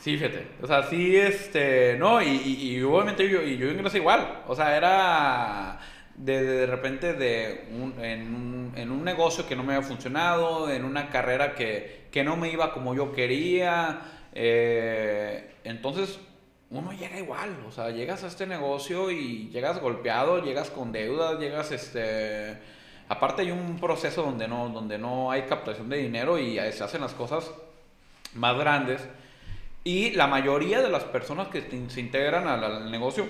Sí, fíjate. O sea, sí, este. No, y, y, y obviamente yo, y yo ingresé igual. O sea, era. De, de repente de un, en, un, en un negocio que no me había funcionado, en una carrera que, que no me iba como yo quería. eh, entonces, uno llega igual. O sea, llegas a este negocio y llegas golpeado, llegas con deudas, llegas este. Aparte hay un proceso donde no, donde no hay captación de dinero y se hacen las cosas más grandes. Y la mayoría de las personas que se integran al, negocio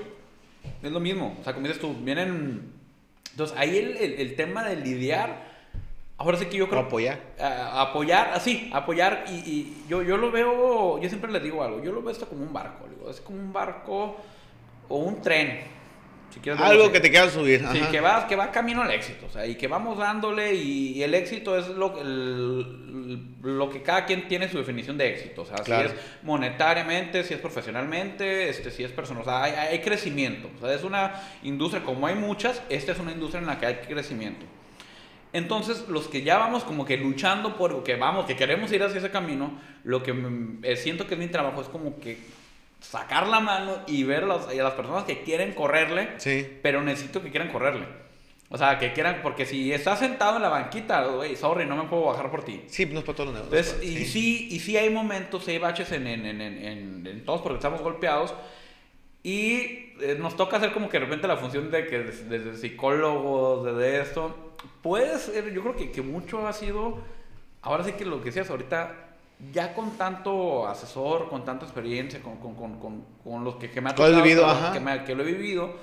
es lo mismo. O sea, como dices tú, vienen... Entonces ahí el, el tema de lidiar Ahora sí que yo creo... apoyar. apoyar, así, apoyar. Y, yo, yo lo veo, yo siempre les digo algo, yo lo veo esto como un barco. Digo, es como un barco o un tren. Algo que te quieras subir. Sí, que va, que va camino al éxito. O sea, y que vamos dándole y, el éxito es lo, lo que cada quien tiene su definición de éxito. O sea, si es monetariamente, si es profesionalmente, este, si es personal. O sea, hay, hay crecimiento. O sea, es una industria, como hay muchas, esta es una industria en la que hay crecimiento. Entonces, los que ya vamos como que luchando por que vamos, que queremos ir hacia ese camino, lo que eh, siento que es mi trabajo es como que sacar la mano y ver a las, personas que quieren correrle, pero necesito que quieran correrle. O sea, que quieran, porque si estás sentado en la banquita, güey, sorry, no me puedo bajar por ti. Sí, no es para todos los negocios. y sí. y sí hay momentos, hay baches en, en, en, en, todos porque estamos golpeados. Y eh, nos toca hacer como que de repente la función de que desde, psicólogos, desde esto, puede ser, yo creo que, que mucho ha sido, ahora sí que lo que decías ahorita, ya con tanto asesor, con tanta experiencia, con, con, con, con los que, que, me ha tocado, vivido, que, que, lo he vivido,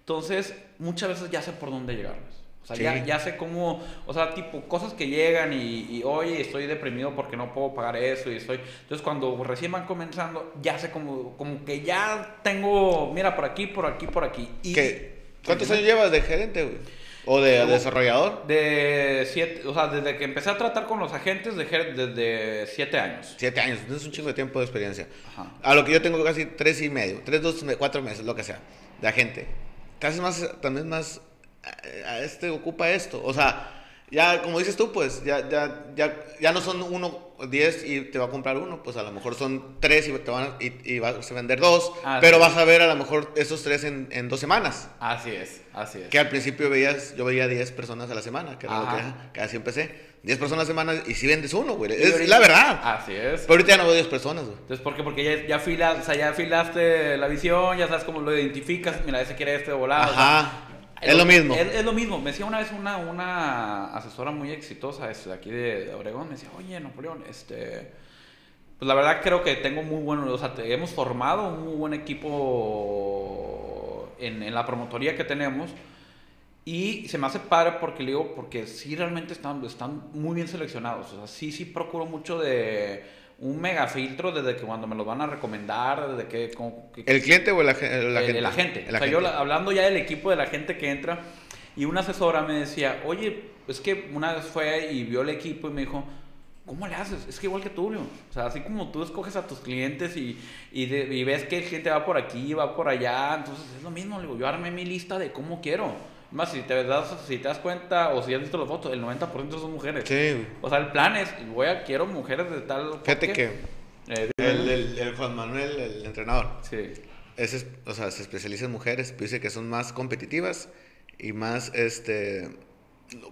entonces muchas veces ya sé por dónde llegarles. O sea, ya, ya, sé cómo, o sea, tipo, cosas que llegan y, y, oye, estoy deprimido porque no puedo pagar eso y estoy... Entonces, cuando recién van comenzando, ya sé como, como que ya tengo, mira, por aquí, por aquí, por aquí. Y, ¿Cuántos años llevas de gerente, güey? ¿O de desarrollador? De siete, o sea, desde que empecé a tratar con los agentes, dejé desde siete años. Siete años, entonces es un chingo de tiempo de experiencia. A lo que yo tengo casi tres y medio, tres, dos, cuatro meses, lo que sea, de agente. Casi más, también más, a este ocupa esto. O sea, ya, como dices tú, pues, ya, ya, ya, ya no son uno, diez y te va a comprar uno, pues a lo mejor son tres y te van a, y, vas a vender dos, pero vas a ver a lo mejor esos tres en, en, dos semanas. Así es, así es. Que al principio veías, yo veía diez personas a la semana, que era lo que, así empecé. diez personas a la semana y si vendes uno, güey. Es la verdad. Así es. Pero ahorita ya no veo diez personas, güey. Entonces, ¿por qué? Porque ya, ya, filas, o sea, ya filaste la visión, ya sabes cómo lo identificas. Mira, ese quiere este volado. Ajá. Es, lo mismo. Es, lo mismo. Me decía una vez una, una asesora muy exitosa este, de aquí de, Oregón, me decía, oye, Napoleón, este... Pues la verdad creo que tengo muy bueno, o sea, hemos formado un muy buen equipo en, en la promotoría que tenemos. Y se me hace padre porque le digo, porque sí realmente están, están muy bien seleccionados. O sea, sí, sí procuro mucho de un mega filtro desde que cuando me lo van a recomendar, desde que... ¿El cliente o el, agente? El, agente. o sea, yo hablando ya del equipo de la gente que entra, y una asesora me decía, oye, es que una vez fue y vio el equipo y me dijo, ¿cómo le haces? Es que igual que tú, O sea, así como tú escoges a tus clientes y, y, y ves que el cliente va por aquí, va por allá, entonces es lo mismo, digo, yo armé mi lista de cómo quiero. Más si te das, si te das cuenta o si has visto las fotos, el 90% son mujeres. Sí. O sea, el plan es, voy a, quiero mujeres de tal... Fíjate que eh, el, el, Juan Manuel, el entrenador, sí. ese, o sea, se especializa en mujeres, dice que son más competitivas y más, este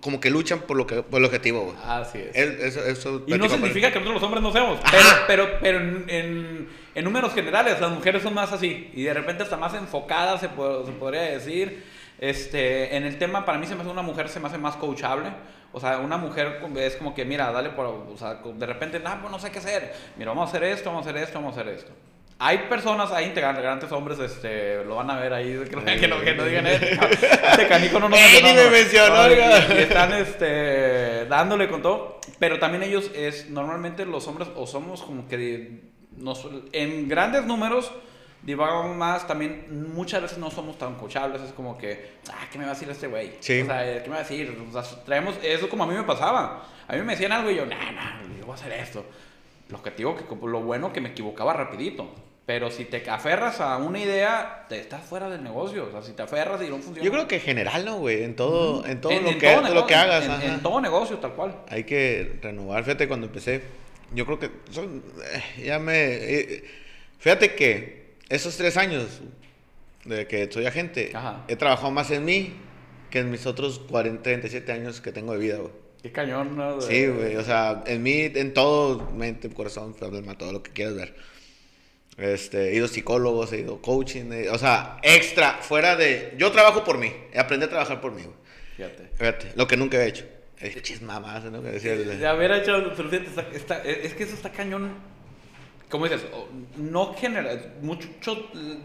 como que luchan por lo que por el objetivo, güey. Así es. eso, eso y no significa que nosotros los hombres no seamos, pero, pero, en, en, números generales las mujeres son más así y de repente hasta más enfocadas, se, se podría decir. Este, en el tema, para mí se me hace una mujer, se me hace más coachable. O sea, una mujer es como que, mira, dale por, o sea, de repente, ah, pues no sé qué hacer. Mira, vamos a hacer esto, vamos a hacer esto, vamos a hacer esto. Hay personas, hay integrantes hombres, este, lo van a ver ahí, que, que, no, que no digan esto. Este canico no nos mencionó. y, están, este, dándole con todo. Pero también ellos, es, normalmente los hombres, o somos como que, nos, en grandes números, divagamos más, también muchas veces no somos tan coachables, es como que, ah, ¿qué me va a decir este güey? Sí. O sea, ¿qué me va a decir? O sea, traemos, eso como a mí me pasaba. A mí me decían algo y yo, nah, nah, yo voy a hacer esto. Lo que digo, que lo bueno que me equivocaba rapidito. Pero si te aferras a una idea, te estás fuera del negocio. O sea, si te aferras y no funciona. Yo creo que en general, ¿no, güey? En todo, en todo, lo, que, lo que hagas. En, todo negocio, tal cual. Hay que renovar. Fíjate, cuando empecé, yo creo que son, eh, ya me... Eh, fíjate que esos tres años de que soy agente, he trabajado más en mí que en mis otros 40, 37 años que tengo de vida, güey. Qué cañón, ¿no? Sí, güey, o sea, en mí, en todo, mente, corazón, problema, todo lo que quieras ver. Este, he ido psicólogos, he ido coaching, o sea, extra, fuera de... Yo trabajo por mí, aprendí a trabajar por mí, güey. Fíjate. Fíjate, lo que nunca he hecho. Es chismamás, ¿no? Que decía De haber hecho, fíjate, está- está- es que eso está cañón. Como dices, no genera mucho.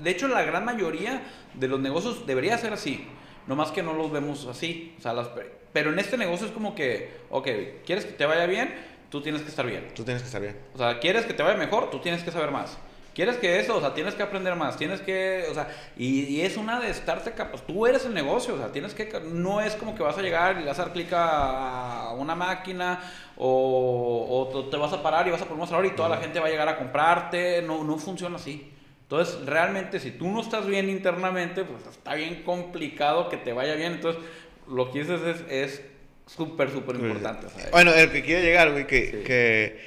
De hecho, la gran mayoría de los negocios debería ser así. Nomás que no los vemos así. O sea, las- pero en este negocio es como que, ok, ¿quieres que te vaya bien? Tú tienes que estar bien. Tú tienes que estar bien. O sea, ¿quieres que te vaya mejor? Tú tienes que saber más. ¿Quieres que eso? O sea, tienes que aprender más. Tienes que, o sea, y, y es una de estarte capaz. Tú eres el negocio, o sea, tienes que, no es como que vas a llegar y vas a dar clic a una máquina o, o te vas a parar y vas a poner un mostrador y toda la gente va a llegar a comprarte. No, no funciona así. Entonces, realmente, si tú no estás bien internamente, pues está bien complicado que te vaya bien. Entonces, lo que dices es es súper, súper importante. Bueno, el que quiere llegar, güey, que, Sí. que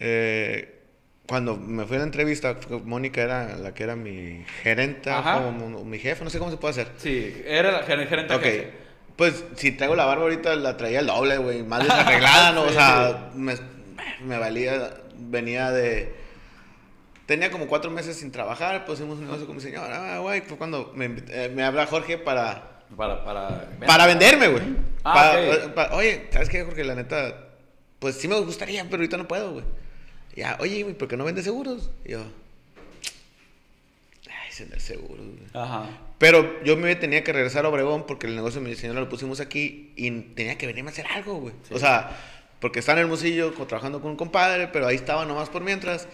eh, cuando me fui a la entrevista, Mónica era la que era mi gerenta, como mi jefa, no sé cómo se puede hacer. Sí, era la ger- gerente Ok, agencia. pues si traigo la barba ahorita la traía el doble, güey, más desarreglada, ¿no? O Sí, sea, me, me valía, venía de... Tenía como cuatro meses sin trabajar, pues hicimos un negocio con mi señora, ah, güey, fue cuando me, eh, me habla Jorge para... Para, para, Para venderme, güey. Ah, Para- para- oye, ¿sabes qué, Jorge? La neta, pues sí me gustaría, pero ahorita no puedo, güey. Ya, oye, güey, ¿por qué no vendes seguros? Y yo, ay, vender seguros, güey. Ajá. Pero yo me tenía que regresar a Obregón porque el negocio de mi señora lo pusimos aquí y tenía que venirme a hacer algo, güey. Sí. O sea, porque está en Hermosillo trabajando con un compadre, pero ahí estaba nomás por mientras.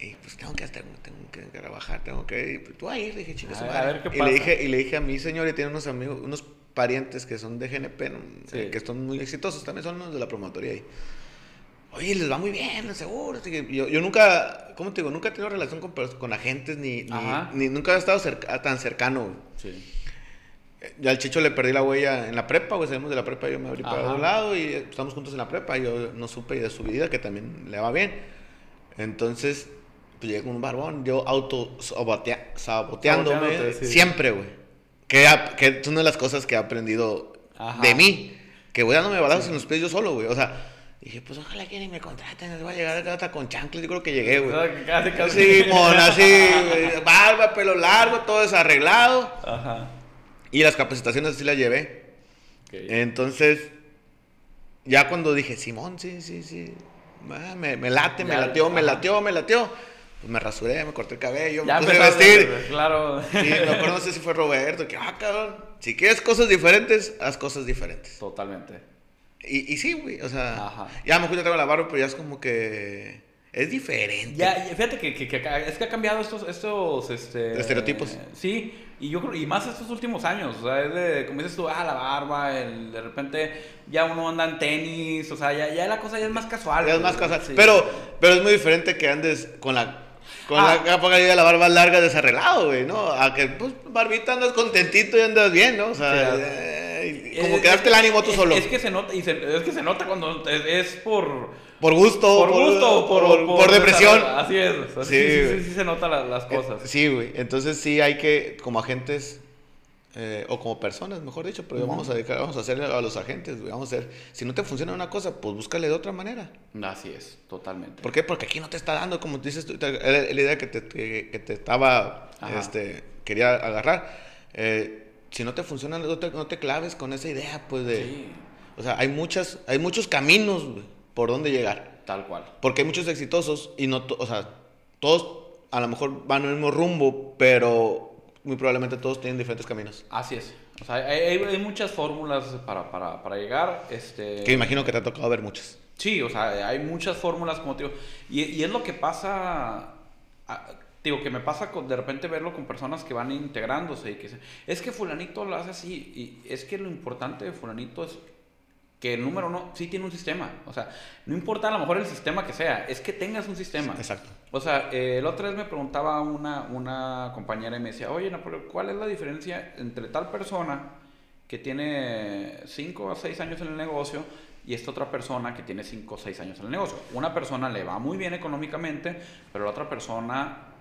Y pues tengo que, tengo, tengo que trabajar, tengo que ir. Tú ahí, le dije, chinga su A a ver qué y, pasa. le dije, y le dije a mi señora, y tiene unos amigos, unos parientes que son de GNP, ¿no? Sí. Que son muy exitosos, también son los de la promotoría ahí. Oye, les va muy bien, los seguros. Y Yo, yo nunca, ¿cómo te digo? Nunca he tenido relación con, con agentes, ni, ni, ni nunca he estado cerca- tan cercano. Sí. Ya al Chicho le perdí la huella en la prepa, güey, salimos de la prepa, yo me abrí para Ajá. otro lado y eh, estamos juntos en la prepa, yo no supe de su vida, que también le va bien. Entonces, pues llegué con un barbón, yo auto sabotea- saboteándome sí. siempre, güey. Que, que es una de las cosas que he aprendido Ajá. de mí, que voy dándome balazos en los pies yo solo, güey. O sea, dije, pues ojalá que ni me contraten, les voy a llegar hasta con chanclas, yo creo que llegué, güey. casi, casi. Sí, mona, así, barba, pelo largo, todo desarreglado. Ajá. Y las capacitaciones sí las llevé. Ok. Entonces, ya cuando dije, Simón, sí, sí, sí, me, me late, me Ya, latió, me ajá. latió, me latió. Pues me rasuré, me corté el cabello, ya me puse a vestir. Claro. Sí, me acuerdo, no sé si fue Roberto, que, ah, cabrón, si quieres cosas diferentes, haz cosas diferentes. Totalmente. Y, y sí, güey, o sea, Ajá. ya a traer la barba, pero ya es como que es diferente. Ya, fíjate que, que- es que ha cambiado estos, estos este, Estereotipos. sí, y yo creo, y más estos últimos años, o sea, es de, como dices tú, ah, la barba, el, de repente ya uno anda en tenis, o sea, ya, ya la cosa ya es más casual. Ya es más casual. Sí. Pero, pero es muy diferente que andes con la con Ah. la capa de la barba larga desarreglado, güey, ¿no? A que, pues, barbita andas contentito y andas bien, ¿no? O sea, Sí. Como Es- que darte el ánimo tú es- solo. Es que se nota, y se- es que se nota cuando es, por, por gusto, por gusto, por, por, por depresión. Así es, así, Sí, sí, sí, sí, se notan la- las cosas. Eh, Sí, güey. Entonces sí hay que, como agentes, eh, o como personas, mejor dicho, pero vamos a dedicar, vamos a hacer a los agentes, güey. Vamos a hacer, si no te funciona una cosa, pues búscale de otra manera. Así es, totalmente. ¿Por qué? Porque aquí no te está dando, como dices tú, la idea que te, que, que te estaba, Ajá. este, quería agarrar. Eh, si no te funciona, no te, no te claves con esa idea, pues de... Sí, O sea, hay, muchas, hay muchos caminos por donde llegar. tal cual. Porque hay muchos exitosos y no, o sea, todos a lo mejor van el mismo rumbo, pero muy probablemente todos tienen diferentes caminos. Así es. O sea, hay, hay- hay muchas fórmulas para, para, para llegar. Este... Que imagino que te ha tocado ver muchas. Sí, o sea, hay muchas fórmulas, como te digo. Y, y es lo que pasa, a- digo, que me pasa con, de repente verlo con personas que van integrándose y que dicen, es que fulanito lo hace así. Y es que lo importante de fulanito es que el número uno sí tiene un sistema. O sea, no importa a lo mejor el sistema que sea, es que tengas un sistema. Exacto. O sea, eh, la otra vez me preguntaba una, una compañera y me decía, oye, Napoleón, ¿cuál es la diferencia entre tal persona que tiene 5 a 6 años en el negocio y esta otra persona que tiene 5 o 6 años en el negocio? Una persona le va muy bien económicamente, pero la otra persona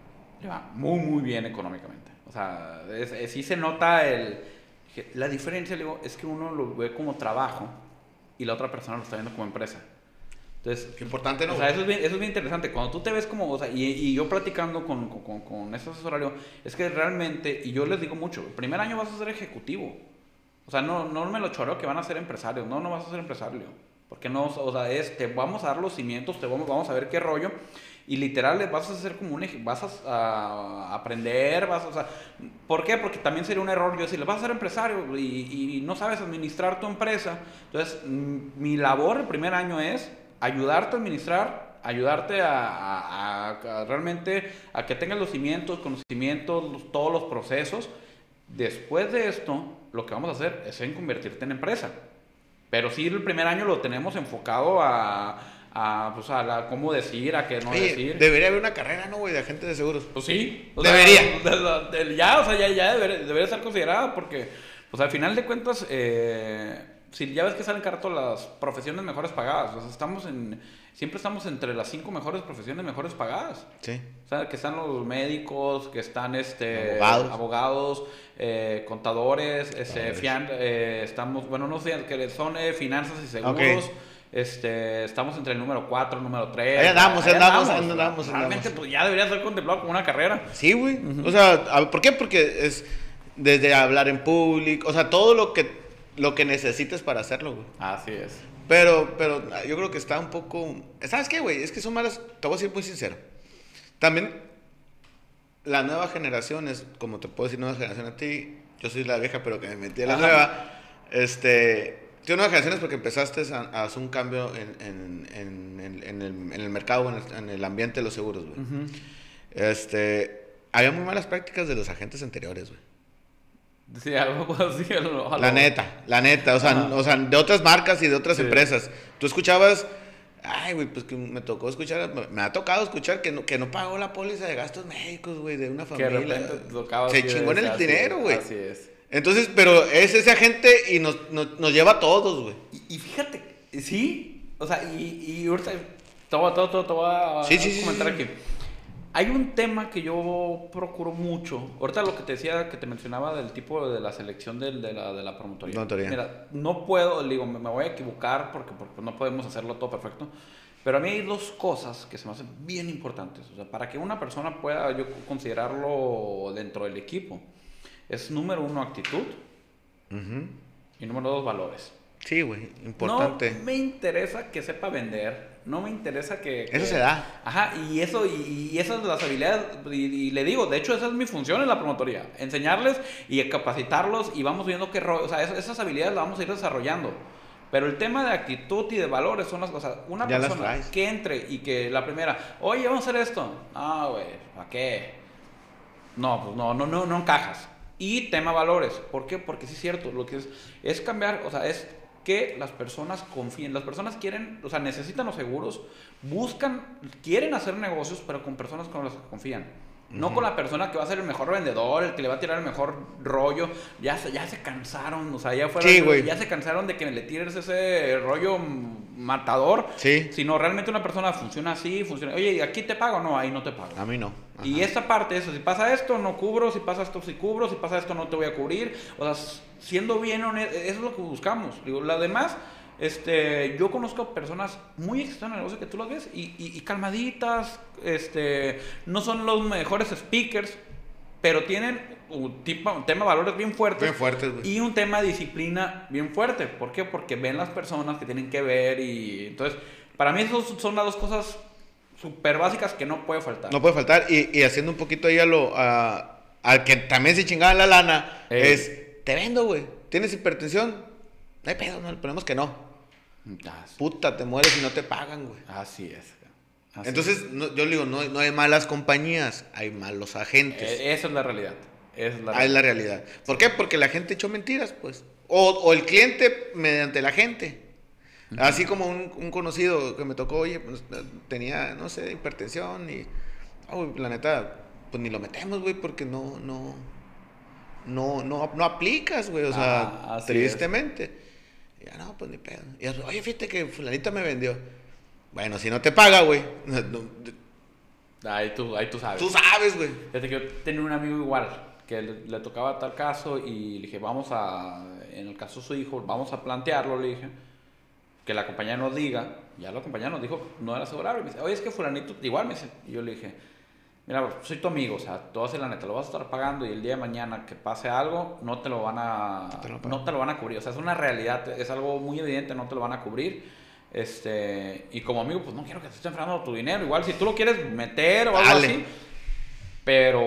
le va muy, muy bien económicamente. O sea, es- es- sí se nota el... La diferencia, le digo, es que uno lo ve como trabajo y la otra persona lo está viendo como empresa. Entonces, Qué importante, ¿no? o sea, eso es, bien, eso es bien interesante. Cuando tú te ves como, o sea, y, y yo platicando con, con, con, con ese asesorario, es que realmente, y yo les digo mucho, el primer año vas a ser ejecutivo. O sea, no, no me lo choreo que van a ser empresarios. No, no vas a ser empresario. Porque no, o sea, es, te vamos a dar los cimientos, te vamos, vamos a ver qué rollo. Y literal vas a hacer como un vas a, aprender, vas a, o sea, ¿por qué? Porque también sería un error yo decirle, vas a ser empresario y, no sabes administrar tu empresa. Entonces, mi labor el primer año es ayudarte a administrar, ayudarte a, a, realmente a que tengas los cimientos, conocimientos, todos los procesos. Después de esto, lo que vamos a hacer es en convertirte en empresa. Pero sí, el primer año lo tenemos enfocado a, a, pues a la, cómo decir, a qué no decir. Debería haber una carrera, ¿no, güey? De agente de seguros. Pues sí. debería. ya, o sea, ya, ya debería, debería, ser considerada porque, pues al final de cuentas, eh, si ya ves que salen carato las profesiones mejores pagadas, o sea, estamos en, siempre estamos entre las cinco mejores profesiones mejores pagadas. Sí. O sea, que están los médicos, que están este, abogados, abogados eh, contadores, este, fian, eh, estamos, bueno, no sé, que son eh, finanzas y seguros. Este, estamos entre el número 4, el número 3. Ahí andamos, ahí andamos, andamos, andamos, Realmente, pues ya debería ser contemplado como una carrera. Sí, güey. O sea, ¿por qué? Porque es desde hablar en público, o sea, todo lo que lo que necesites para hacerlo, güey. Así es. Pero, pero yo creo que está un poco. ¿Sabes qué, güey? Es que son malas. Te voy a decir muy sincero. También, la nueva generación es, como te puedo decir, nueva generación a ti. Yo soy la vieja, pero que me metí a la nueva. Este. Tú nuevas generaciones porque empezaste a, hacer un cambio en, en, en, en el, el, mercado, en el, ambiente de los seguros, güey. Este. Había muy malas prácticas de los agentes anteriores, güey. Sí, algo así. La neta, la neta. O sea, o sea, de otras marcas y de otras empresas. Tú escuchabas. Ay, güey, pues que me tocó escuchar, me ha tocado escuchar que no, que no pagó la póliza de gastos médicos, güey, de una familia. Que de repente tocaba Se chingó en el dinero, güey. Así es. Entonces, pero es ese agente y nos, nos, nos lleva a todos, güey. Y, y, fíjate, sí, o sea, y, y ahorita te voy, te, te, te voy a, sí, sí, comentar sí, aquí. Hay un tema que yo procuro mucho. Ahorita lo que te decía, que te mencionaba del tipo de la selección de, de, la, de la promotoría. promotoría. Mira, no puedo, digo, me, me, voy a equivocar porque, porque no podemos hacerlo todo perfecto. Pero a mí hay dos cosas que se me hacen bien importantes. O sea, para que una persona pueda yo considerarlo dentro del equipo, es número uno actitud uh -huh. y número dos valores. Sí, güey, importante. No me interesa que sepa vender, no me interesa que... que eso se da. Ajá, y eso, y, y esas las habilidades, y, y, le digo, de hecho esa es mi función en la promotoría, enseñarles y capacitarlos y vamos viendo qué rollo, o sea, esas, esas, habilidades las vamos a ir desarrollando. Pero el tema de actitud y de valores son las cosas. Una ya persona que entre y que la primera, oye, vamos a hacer esto. No, güey, ¿para qué? No, pues no, no, no, no encajas. Y tema valores. ¿Por qué? Porque sí es cierto, lo que es, es cambiar, o sea, es que las personas confíen. Las personas quieren, o sea, necesitan los seguros, buscan, quieren hacer negocios, pero con personas con las que confían. No uh -huh. con la persona que va a ser el mejor vendedor, el que le va a tirar el mejor rollo. Ya se, ya se cansaron, o sea, ya fuera, sí, ya se cansaron de que le tires ese rollo matador. Sí. Sino realmente una persona funciona así, funciona. Oye, ¿aquí te pago? No, ahí no te pago. A mí no. Ajá. Y esta parte, eso, si pasa esto, no cubro, si pasa esto, sí cubro, si pasa esto, no te voy a cubrir. O sea, siendo bien honesto, eso es lo que buscamos. Digo, la demás, este, yo conozco personas muy en el negocio que tú las ves y, y, y, calmaditas, este, no son los mejores speakers, pero tienen un, tipo, un tema de valores bien fuertes. Bien fuertes, Y un tema de disciplina bien fuerte. ¿Por qué? Porque ven las personas que tienen que ver y entonces, para mí esas son las dos cosas súper básicas que no puede faltar. No puede faltar y, y haciendo un poquito ahí a lo, a, al que también se chingaba la lana, Ey. es, te vendo, güey, tienes hipertensión, no hay pedo, no, ponemos que no. Ah. Puta, te mueres y no te pagan, güey. Así es. Así Entonces, es. No, yo le digo, no, no, hay malas compañías, hay malos agentes. Eh, esa es la realidad. Esa es la, ah, es la realidad. ¿Por qué? Porque la gente echó mentiras, pues. O, o el cliente mediante la gente. Uh -huh. Así como un, un, conocido que me tocó, oye, pues, tenía, no sé, hipertensión y, oh, la neta, pues ni lo metemos, güey, porque no, no, no, no, no aplicas, güey, o sea, ah, tristemente. Es. Y ya, no, pues ni pedo. Y yo, oye, fíjate que fulanita me vendió. Bueno, si no te paga, güey. No, ahí, tú, ahí tú sabes. Tú sabes, güey. Fíjate que yo tenía un amigo igual, que le, le, tocaba tal caso y le dije, vamos a, en el caso de su hijo, vamos a plantearlo, le dije, que la compañía nos diga. Ya la compañía nos dijo, no era asegurable. Me dice, oye, es que fulanito, igual me dice. Y yo le dije, mira, soy tu amigo, o sea, tú haces la neta, lo vas a estar pagando y el día de mañana que pase algo, no te lo van a, te lo no te lo van a cubrir. O sea, es una realidad, es algo muy evidente, no te lo van a cubrir. Este, y como amigo, pues no quiero que te estén fregando tu dinero. Igual, si tú lo quieres meter o algo Dale. así, pero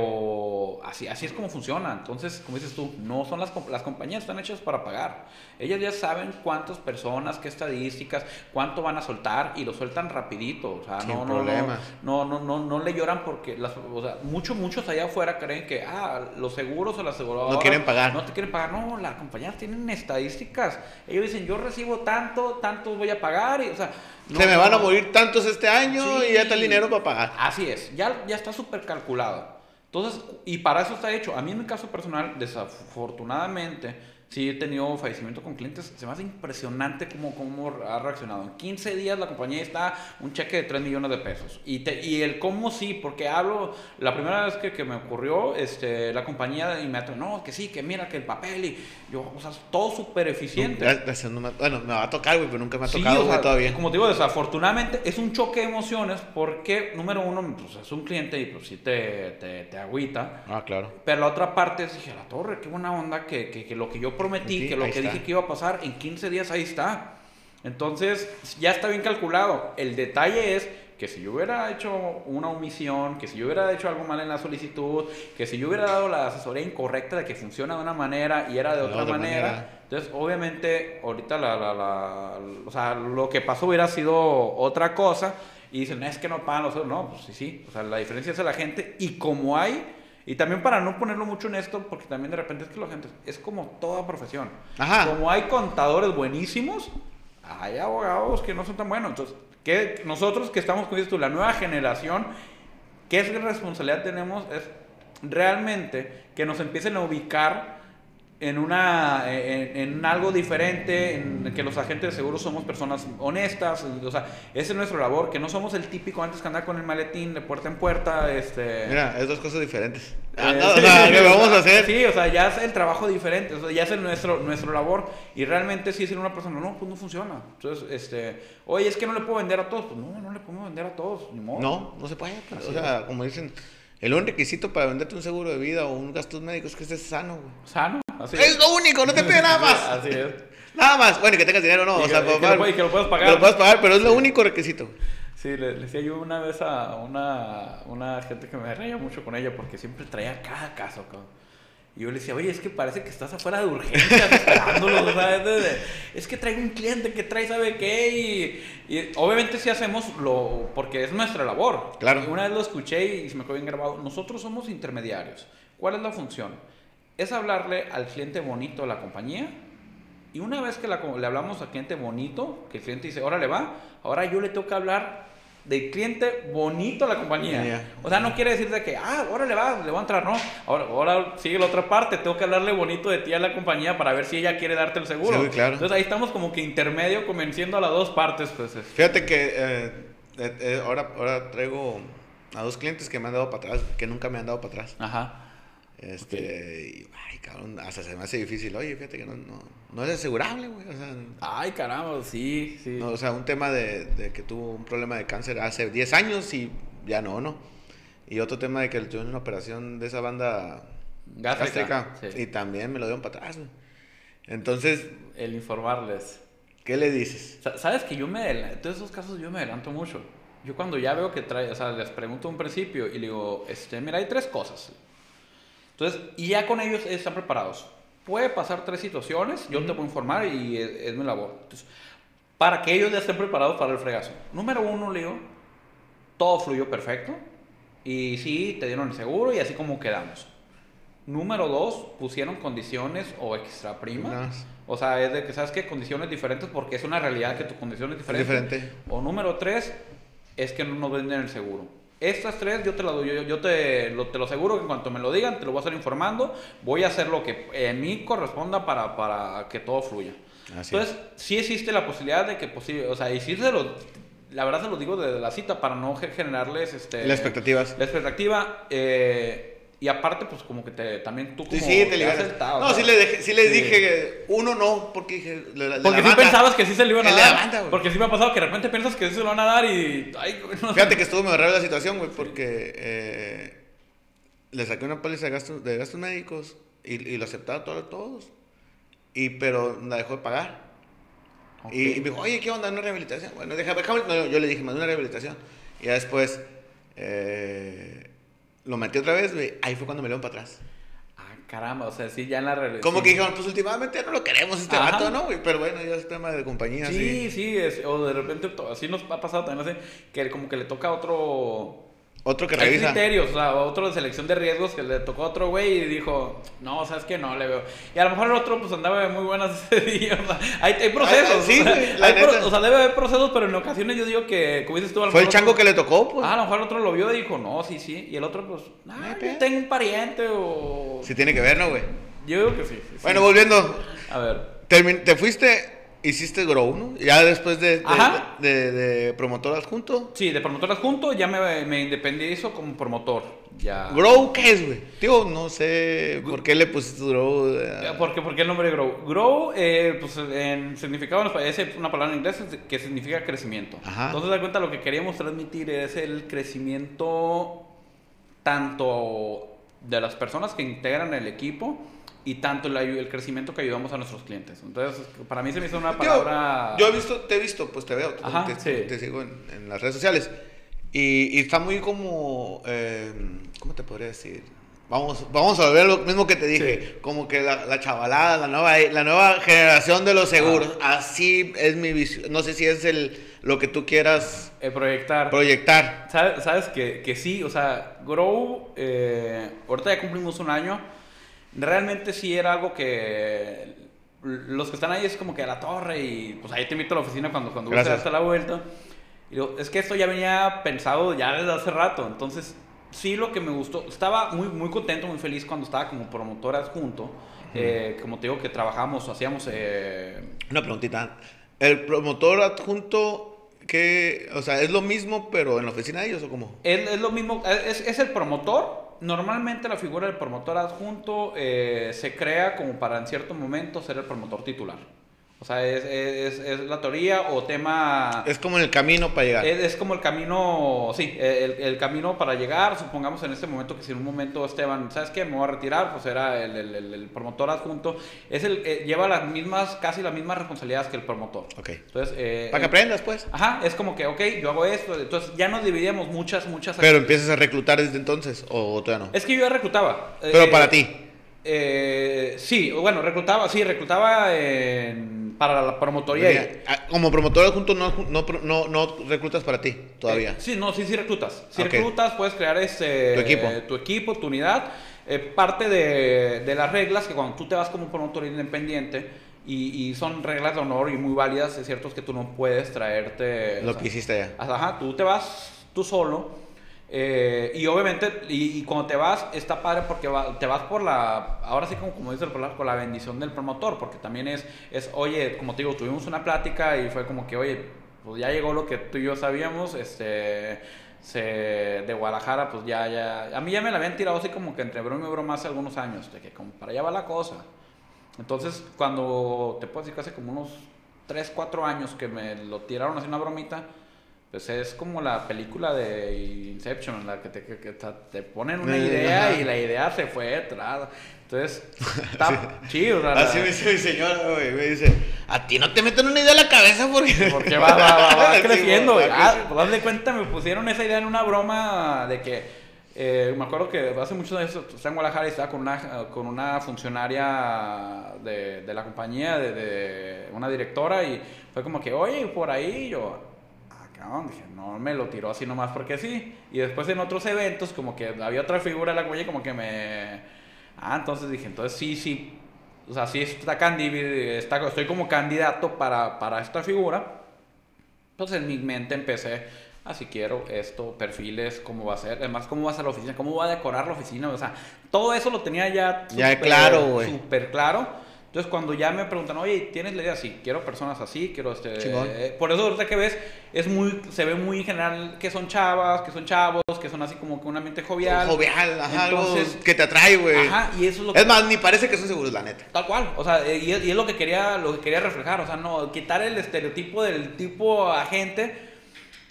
así, así es como funciona. Entonces, como dices tú, no son las, las compañías están hechas para pagar. Ellas ya saben cuántas personas, qué estadísticas, cuánto van a soltar y lo sueltan rapidito. O sea, Sin no, no, problemas. no, no, no, no le lloran porque las, o sea, muchos, muchos allá afuera creen que ah, los seguros o las aseguradoras No quieren pagar. No te quieren pagar. No, las compañías tienen estadísticas. Ellos dicen, yo recibo tanto, tanto voy a pagar. Y, o sea, no- Se me van a no- morir tantos este año Sí. y ya está el dinero para pagar. Así es, ya, ya está súper calculado. Entonces, y para eso está hecho. A mí en mi caso personal, desafortunadamente, sí he tenido fallecimiento con clientes. Se me hace impresionante cómo, cómo ha reaccionado. En 15 días la compañía está un cheque de 3 millones de pesos. Y, te- y el cómo sí, porque hablo, la primera vez que, que me ocurrió, este, la compañía inmediatamente, no, que sí, que mira, que el papel y yo, o sea, todo súper eficiente. No me- bueno, me va a tocar, güey, pero nunca me ha Sí, tocado, o sea, todavía. Como te digo, desafortunadamente es un choque de emociones porque, número uno, pues es un cliente y pues sí te, te, te agüita. Ah, claro. Pero la otra parte es, dije, la torre, qué buena onda que, que, que lo que yo prometí, Sí, que lo que está. dije que iba a pasar en 15 días, ahí está. Entonces, ya está bien calculado. El detalle es que si yo hubiera hecho una omisión, que si yo hubiera hecho algo mal en la solicitud, que si yo hubiera dado la asesoría incorrecta de que funciona de una manera y era de De otra, otra manera, manera. entonces obviamente ahorita la, la, la- o sea, lo que pasó hubiera sido otra cosa y dicen, es que no pagan los otros. No, pues sí, sí. O sea, la diferencia es la gente y como hay, y también para no ponerlo mucho en esto, porque también de repente es que la gente, es como toda profesión. Ajá. Como hay contadores buenísimos, hay abogados que no son tan buenos. Entonces, que nosotros que estamos con esto, la nueva generación, ¿qué es responsabilidad tenemos? Es realmente que nos empiecen a ubicar en una en, en algo diferente, en que los agentes de seguros somos personas honestas, o sea, esa es nuestra labor, que no somos el típico antes que andar con el maletín de puerta en puerta, este Mira, es dos cosas diferentes. eh, Ah, no, o sea, ¿qué vamos a hacer? Sí, o sea, ya es el trabajo diferente, o sea, ya es el nuestro, nuestro labor. Y realmente si decir una persona, no, pues no funciona. Entonces, este, oye, es que no le puedo vender a todos. Pues no, no le podemos vender a todos, ni modo. No, no se puede. pues, Así o sea, como dicen, el único requisito para venderte un seguro de vida o un gastos médicos es que estés sano, güey. Sano, así Es lo único, no te pide nada más. Así es. Nada más. Bueno, que tengas dinero, no. Y o que- sea, y que lo puedes- que lo puedas pagar. que lo puedas pagar, pero es lo único requisito. Sí, le, le decía yo una vez a una, una gente que me reía mucho con ella porque siempre traía cada caso, cabrón. Y yo le decía, oye, es que parece que estás afuera de urgencias esperándolo, es, es que traigo un cliente que trae, ¿sabe qué? Y, y obviamente sí hacemos lo, porque es nuestra labor. Claro. Y una vez lo escuché y se me quedó bien grabado, nosotros somos intermediarios. ¿Cuál es la función? Es hablarle al cliente bonito de la compañía y una vez que la- le hablamos al cliente bonito, que el cliente dice, órale va, ahora yo le tengo que hablar del cliente bonito a la compañía. O sea, no quiere decir de que, ah, órale va, le voy a entrar, no. Ahora, ahora sigue la otra parte, tengo que hablarle bonito de ti a la compañía para ver si ella quiere darte el seguro. Sí, claro. Entonces ahí estamos como que intermedio convenciendo a las dos partes, pues. es- Fíjate que eh, eh, eh, ahora, ahora traigo a dos clientes que me han dado para atrás, que nunca me han dado para atrás. Ajá. Este, y, ay, cabrón, hasta se me hace difícil. Oye, fíjate que no, no, no es asegurable, güey. O sea, Ay, caramba, sí, sí. no, o sea, un tema de, de que tuvo un problema de cáncer hace 10 años y ya no, ¿no? Y otro tema de que tuve una operación de esa banda Gástrica, sí. y también me lo dieron para atrás, güey. Entonces, El informarles. ¿qué le dices? Sa- Sabes que yo me adelanto, en todos esos casos yo me adelanto mucho. Yo cuando ya veo que trae, o sea, les pregunto un principio y le digo, este, mira, hay tres cosas. Entonces, y ya con ellos están preparados. Puede pasar tres situaciones, yo te puedo informar y es, es mi labor. Entonces, para que ellos ya estén preparados para el fregazo. Número uno, le digo, todo fluyó perfecto. Y sí, te dieron el seguro y así como quedamos. Número dos, pusieron condiciones o extra prima. Unas- O sea, es de que sabes que condiciones diferentes porque es una realidad que tu condición es diferente. diferente. O número tres, es que no nos venden el seguro. Estas tres yo te, la doy, yo, yo te, lo, te lo aseguro que en cuanto me lo digan, te lo voy a estar informando. Voy a hacer lo que en mí corresponda para, para que todo fluya. Así Entonces, sí existe la posibilidad de que, posible, o sea, y sí se lo, la verdad se lo digo desde la cita para no ge- generarles este, Las expectativas. la expectativa. eh, Y aparte, pues como que te, también tú como Sí, sí, te saltado, No, o sea, sí le, dejé- sí le sí. dije uno no, porque dije. le- le- Porque sí banda. pensabas que sí se le iban a dar. banda, porque sí me ha pasado que de repente piensas que sí se lo van a dar y. Ay, güey, no sé. Fíjate que estuvo raro la situación, güey, porque eh, le saqué una póliza de gastos, de gastos médicos y, y lo aceptaba todo- todos. Y, pero la dejó de pagar. Y me dijo, oye, ¿qué onda? ¿Una rehabilitación? Bueno, déjame, déjame- no, yo le dije, más una rehabilitación. Y ya después eh, lo metí otra vez, güey. Ahí fue cuando me lo para atrás. Ah, caramba, o sea, sí, ya en la realidad. Como que dijeron, pues últimamente ya no lo queremos este Ajá. vato, ¿no, güey? Pero bueno, ya es tema de compañía, Sí, sí. sí, es- o de repente, así nos ha pasado también, así, que como que le toca otro... Otro que Hay revisa. criterios, o sea, otro de selección de riesgos que le tocó a otro güey y dijo, no, sabes que no le veo. Y a lo mejor el otro pues andaba de muy buenas ese día, o sea, hay, hay procesos. Ah, sí, o, sea, güey, la hay pro- neta. o sea, debe haber procesos, pero en ocasiones yo digo que, como dices tú, a lo Fue el chango otro- que le tocó, pues. Ah, a lo mejor el otro lo vio y dijo, no, sí, sí. Y el otro, pues, No ah, hay yo tengo un pariente o... Sí tiene que ver, ¿no, güey? Yo digo que sí. sí, sí. Bueno, volviendo. A ver. Termin- te fuiste, hiciste Grow, ¿no? Ya después de, de, Ajá. de- de promotor adjunto. Sí, de promotor adjunto ya me, me independizo como promotor. Ya. ¿Grow qué es, güey? Tío, no sé por qué le pusiste Grow. eh, Ya, ¿Por qué, por qué el nombre Grow? Grow, eh, pues en significado es una palabra en inglés que significa crecimiento. Ajá. Entonces, da cuenta, lo que queríamos transmitir es el crecimiento tanto de las personas que integran el equipo y tanto el, el crecimiento que ayudamos a nuestros clientes. Entonces, para mí se me hizo una Tío, palabra... yo he visto, te he visto, pues te veo, te, Ajá, te- sí. te sigo en, en las redes sociales. Y, y está muy como, eh, ¿cómo te podría decir? Vamos, vamos a ver lo mismo que te dije, como que la, la chavalada, la nueva, la nueva generación de los seguros, así es mi visión. No sé si es el, lo que tú quieras eh, proyectar. proyectar. ¿Sabes, sabes que, que sí? O sea, Grow, eh, ahorita ya cumplimos un año. Realmente sí era algo que los que están ahí es como que a la torre y pues ahí te invito a la oficina cuando, cuando hasta la vuelta. Y digo, es que esto ya venía pensado ya desde hace rato. Entonces, sí lo que me gustó, estaba muy, muy contento, muy feliz cuando estaba como promotor adjunto. Eh, como te digo que trabajamos, hacíamos... eh, Una preguntita. ¿El promotor adjunto, que, o sea, es lo mismo, pero en la oficina de ellos o cómo? Es, es lo mismo, es, es el promotor. Normalmente la figura del promotor adjunto eh, se crea como para en cierto momento ser el promotor titular. O sea, es, es, es la teoría o tema... Es como el camino para llegar. Es, es como el camino, sí, el, el camino para llegar. Supongamos en este momento que si en un momento Esteban, ¿sabes qué? Me voy a retirar, pues era el, el- el- el promotor adjunto. Es el, eh, lleva las mismas, casi las mismas responsabilidades que el promotor. ok. Entonces, eh, Para que aprendas, pues. Ajá, es como que, ok, yo hago esto. Entonces ya nos dividíamos muchas, muchas Pero empiezas a reclutar desde entonces, o todavía no. Es que yo ya reclutaba. Pero Eh, para ti. Eh, sí, bueno, reclutaba, sí, reclutaba en- para la promotoría. Ah, Como promotor adjunto no, no, no, no reclutas para ti todavía. Eh, sí, no, sí, sí reclutas. Si reclutas, puedes crear este, Tu equipo. tu equipo, tu unidad. Eh, parte de, de las reglas que cuando tú te vas como promotor independiente y, y son reglas de honor y muy válidas, es cierto que tú no puedes traerte... o lo sea, que hiciste allá. Ajá, tú te vas tú solo. Eh, y obviamente, y, cuando te vas, está padre porque te vas por la, ahora sí como, como dice el popular, por la bendición del promotor, porque también es, es, oye, como te digo, tuvimos una plática y fue como que, oye, pues ya llegó lo que tú y yo sabíamos, este, se, de Guadalajara, pues ya, ya, a mí ya me la habían tirado así como que entre broma y broma hace algunos años, de que como para allá va la cosa. Entonces, cuando te puedo decir que hace como unos 3, 4 años que me lo tiraron así una bromita, pues es como la película de Inception, en la que te, que- te- ponen una Eh, idea ajá. y la idea se fue detrás. Entonces, está chido. o sea, la- Así me dice mi señora, güey. Me dice, a ti no te meten una idea en la cabeza porque... Porque va, va, va, va Sí, creciendo. va y, ah, pues, de cuenta, me pusieron esa idea en una broma de que. eh, me acuerdo que hace muchos años estaba en Guadalajara y estaba con una, con una funcionaria de, de la compañía, de, de una directora, y fue como que, oye, por ahí, yo, ah, cabrón, dije, no me lo tiró así nomás porque sí. Y después en otros eventos, como que había otra figura de la compañía, como que me. Ah, entonces dije, entonces sí, sí. O sea, sí está, está estoy como candidato para, para esta figura. Entonces en mi mente empecé, ah, si quiero esto, perfiles, cómo va a ser, además cómo va a ser la oficina, cómo va a decorar la oficina, o sea, todo eso lo tenía ya Ya claro, güey. súper claro. Entonces, cuando ya me preguntan, oye, ¿tienes la idea? Sí, quiero personas así, quiero este... Eh, por eso ahorita que ves, es muy, se ve muy en general que son chavas, que son chavos, que son así como que un ambiente jovial. Jovial, ajá, Entonces, algo que te atrae, güey. Ajá, y eso es lo que... Es más, ni parece que son seguros, la neta. Tal cual, o sea, y es, y es lo que quería lo que quería reflejar, o sea, no quitar el estereotipo del tipo agente.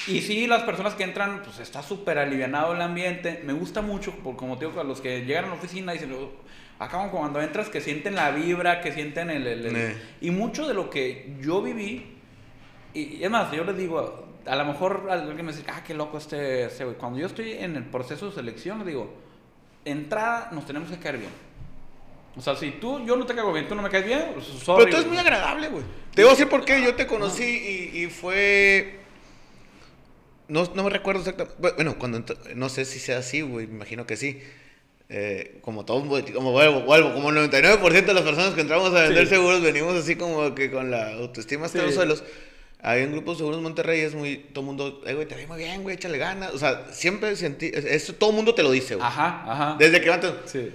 Y sí, las personas que entran, pues está súper alivianado el ambiente. Me gusta mucho, por, como te digo, a los que llegan a la oficina dicen, "Oh, acá cuando entras que sienten la vibra, que sienten el... el- el- Eh. Y mucho de lo que yo viví, y, es más, yo les digo, a lo mejor alguien me dice, ah, qué loco este, este güey. Cuando yo estoy en el proceso de selección, les digo, entrada nos tenemos que caer bien. O sea, si tú, yo no te caigo bien, tú no me caes bien, pues, sorry, Pero tú eres muy agradable, güey. Te voy a decir por qué. Yo te conocí y, y fue. No, no me recuerdo exactamente. Bueno, cuando. No sé si sea así, güey. Me imagino que sí. Eh, como todo, como vuelvo, vuelvo, como el 99% de las personas que entramos a vender Sí. seguros venimos así como que con la autoestima hasta Sí. los suelos. Hay un grupo de seguros Monterrey, es muy, todo el mundo, eh, güey, te ve muy bien, güey, échale ganas. O sea, siempre sentí, es- eso todo el mundo te lo dice, güey. Ajá, ajá. Desde que van, te- Sí.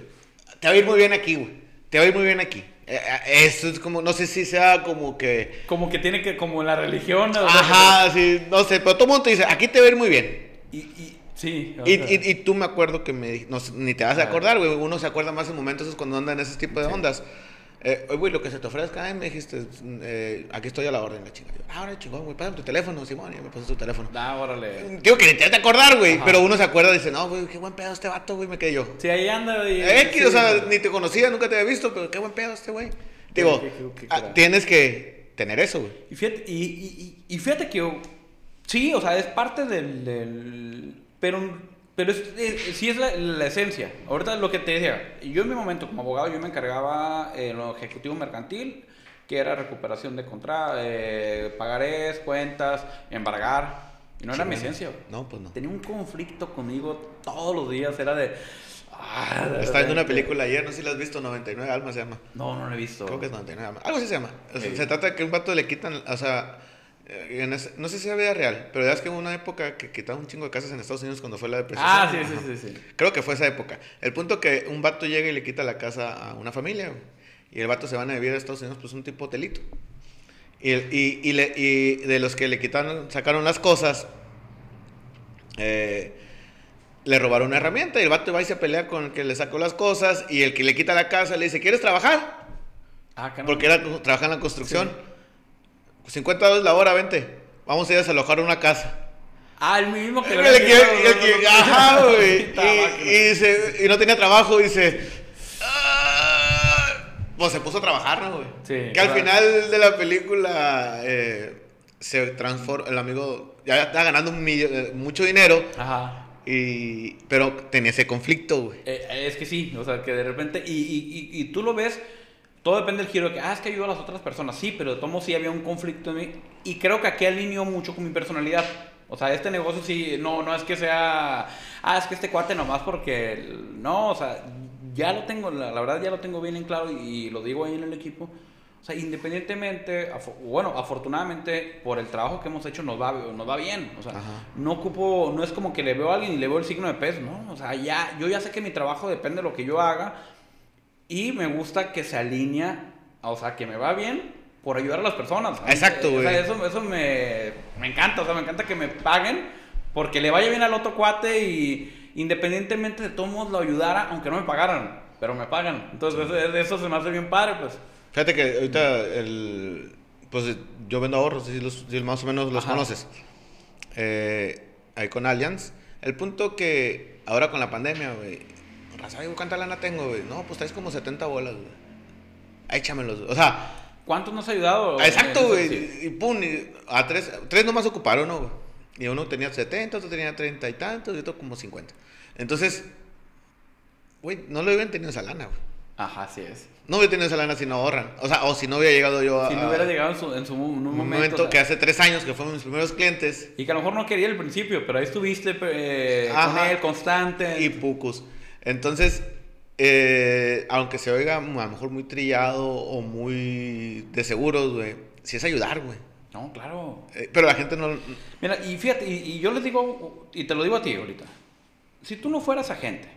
te va a ir muy bien aquí, güey. Te va a ir muy bien aquí. Eh, eh, Eso es como, no sé si sea como que... Como que tiene que, como la religión. o sea, Ajá, sí, no sé, pero todo el mundo te dice, aquí te va a ir muy bien. Y, y, sí. Y, y, y tú me acuerdo que me no ni te vas a acordar, güey. Uno se acuerda más en momentos es cuando anda en ese tipo de ondas. Eh, oye, güey, lo que se te ofrezca, ay, me dijiste, eh, aquí estoy a la orden, la chinga. Ah, ahora chingón, güey, pásame tu teléfono, Simón, y me pasó tu teléfono. Ah, órale. Digo que ni te vas a acordar, güey, pero uno se acuerda y dice, no, güey, qué buen pedo este vato, güey, me quedé yo. Sí, ahí anda. Y, X, sí, o sea, sí. ni te conocía, nunca te había visto, pero qué buen pedo este güey. Digo, qué- qué- qué ah, tienes que tener eso, güey. Y fíjate, y, y- y- y fíjate que yo- sí, o sea, es parte del, del- pero, pero es, es- sí es la, la esencia. Ahorita lo que te decía, yo en mi momento como abogado yo me encargaba en lo ejecutivo mercantil, que era recuperación de contra, eh, pagarés, cuentas, embargar, y no era mi esencia. No, pues no. Tenía un conflicto conmigo todos los días, era de... ah, Estaba viendo una película ayer, no sé si la has visto, 99 Almas se llama. No, no lo he visto. Creo que es 99 Almas. Algo así se llama. O sea, Sí. Se trata de que un vato le quitan, o sea, eh, en ese- no sé si es vida real, pero es que hubo una época que quitaron un chingo de casas en Estados Unidos cuando fue la depresión. Ah, sí, sí, sí, sí. Creo que fue esa época. El punto que un vato llega y le quita la casa a una familia. Y el vato se van a vivir a Estados Unidos, pues un tipo hotelito. Y, y, y, le- y de los que le quitaron, sacaron las cosas, eh, le robaron una herramienta y el vato va y se pelea con el que le sacó las cosas y el que le quita la casa le dice, ¿quieres trabajar? Ah. Porque era trabajar en la construcción. 50 dólares la hora, vente. Vamos a ir a desalojar una casa. Ah, el mismo que el que- el que- ajá, güey. Y, y dice- y no tenía trabajo, dice. "Ah", Pues se puso a trabajar, ¿no, güey? Sí, Que al final de la película eh, se transforma. El amigo ya está ganando un eh, mucho dinero. Ajá. Y, pero tenía ese conflicto, güey. Eh, es que sí, o sea, que de repente, y, y, y, y tú lo ves, todo depende del giro de que, ah, es que ayudo a las otras personas, sí, pero de tomo sí había un conflicto en mí, y creo que aquí alineó mucho con mi personalidad. O sea, este negocio sí, no, no es que sea, ah, es que este cuate nomás porque, no, o sea, ya lo tengo, la, la verdad ya lo tengo bien en claro y, lo digo ahí en el equipo. O sea, independientemente, bueno, afortunadamente por el trabajo que hemos hecho nos va, nos va bien. O sea, Ajá. no ocupo, no es como que le veo a alguien y le veo el signo de peso, ¿no? O sea, ya, yo ya sé que mi trabajo depende de lo que yo haga y me gusta que se alinea, o sea, que me va bien por ayudar a las personas. Exacto, eh, O sea, güey. eso, eso me, me encanta, o sea, me encanta que me paguen porque le vaya bien al otro cuate y independientemente de todos lo ayudara, aunque no me pagaran, pero me pagan. Entonces, eso, eso se me hace bien padre, pues. Fíjate que ahorita el, pues yo vendo ahorros, si, los, si más o menos los Ajá. conoces. Eh, ahí con Allianz. El punto que ahora con la pandemia, güey, raza, digo, ¿cuánta lana tengo, güey? No, pues traes como 70 bolas, güey. Échamelos. O sea, ¿Cuántos nos ha ayudado? exacto, eso? güey. Sí. Y pum, y a tres, tres nomás ocuparon, ¿no, güey? Y uno tenía 70, otro tenía 30 y tantos, y otro como 50. Entonces, güey, no lo hubieran tenido esa lana, güey. Ajá, así es. No hubiera tenido esa lana si no ahorran. O sea, o si no hubiera llegado yo a. Si no hubiera llegado en, su, en su en un momento. momento, o sea, que hace tres años que fueron mis primeros clientes Y que a lo mejor no quería al principio, pero ahí estuviste eh, con él, constante. y pucos. Entonces, eh, aunque se oiga a lo mejor muy trillado o muy de seguros, güey, sí es ayudar, güey. No, claro. Eh, pero la gente no. Mira, y fíjate, y, y yo les digo, y te lo digo a ti ahorita. Si tú no fueras agente,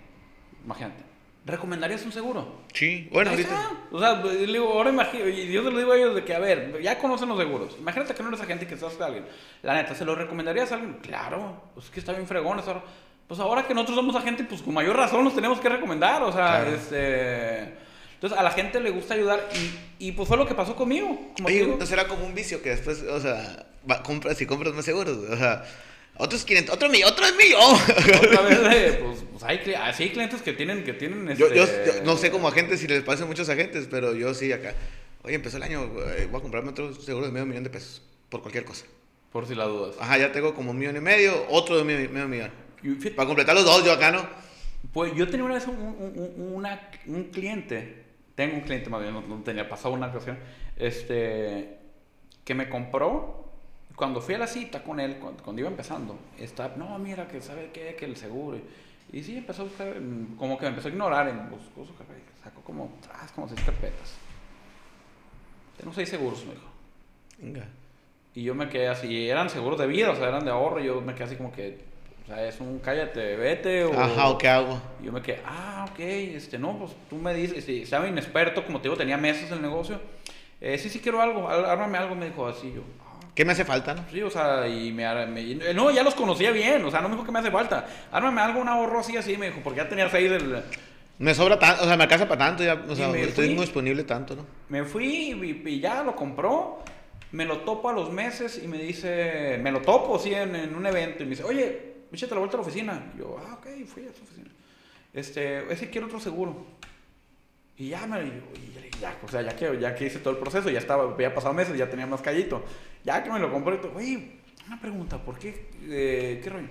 imagínate, ¿recomendarías un seguro? Sí, bueno, ahorita. O sea, le digo, ahora imagino, y yo se lo digo a ellos de que, a ver, ya conocen los seguros. Imagínate que no eres agente y que estás con alguien. La neta, ¿se lo recomendarías a alguien? Claro, pues es que está bien fregón. eso. Pues ahora que nosotros somos agentes, pues con mayor razón los tenemos que recomendar. O sea, Claro. este. Entonces a la gente le gusta ayudar y, y pues fue lo que pasó conmigo. Como Oye, no será como un vicio que después, o sea, va- compras y compras más seguros, o sea, otros 500, otro millón, otro millón. Otra vez, de, pues, pues hay, así hay clientes que tienen, que tienen Yo, yo, este, yo no sé como agentes si les pasa a muchos agentes, pero yo sí acá. Oye, empezó el año, voy a comprarme otro seguro de medio millón de pesos por cualquier cosa. Por si la dudas. Ajá, ya tengo como un millón y medio, otro de medio, medio millón. Para completar los dos, yo acá no. Pues yo tenía una vez un, un- un- una- un cliente, tengo un cliente más bien, no, no tenía, pasado una ocasión, este, que me compró, cuando fui a la cita con él, cuando, cuando iba empezando, está, no, mira, que sabe qué, que el seguro, y, y sí, empezó a buscar, mm, como que me empezó a ignorar, en, buscó su carpeta, sacó como, tras, como seis carpetas. Tengo seis seguros, me dijo. Venga. Y yo me quedé así, eran seguros de vida, o sea, eran de ahorro, y yo me quedé así como que, o sea, es un cállate, vete, o... Ajá, ¿o qué hago? Y yo me quedé, ah, ok, este, no, pues tú me dices, si estaba inexperto, como te digo, tenía meses en el negocio, eh, sí, sí quiero algo, ármame algo, me dijo así, yo, ah, ¿Qué me hace falta, no? sí, o sea, y me, me- no, ya los conocía bien, o sea, no me dijo que me hace falta, ármame algo, un ahorro así, así, me dijo, porque ya tenía seis del... Me sobra tanto, o sea, me alcanza para tanto, ya, o sea, estoy muy disponible tanto, ¿no? Me fui y, y ya lo compró, me lo topo a los meses y me dice, me lo topo, sí, en, en un evento, y me dice, oye, échate la vuelta a la oficina. Y yo, ah, ok, fui a su oficina. Este, es que quiero otro seguro. Y ya me, ya, o sea, ya que, ya que hice todo el proceso, ya estaba, había pasado meses, ya tenía más callito. Ya que me lo compré, oye, una pregunta, ¿por qué? Eh, ¿Qué rollo?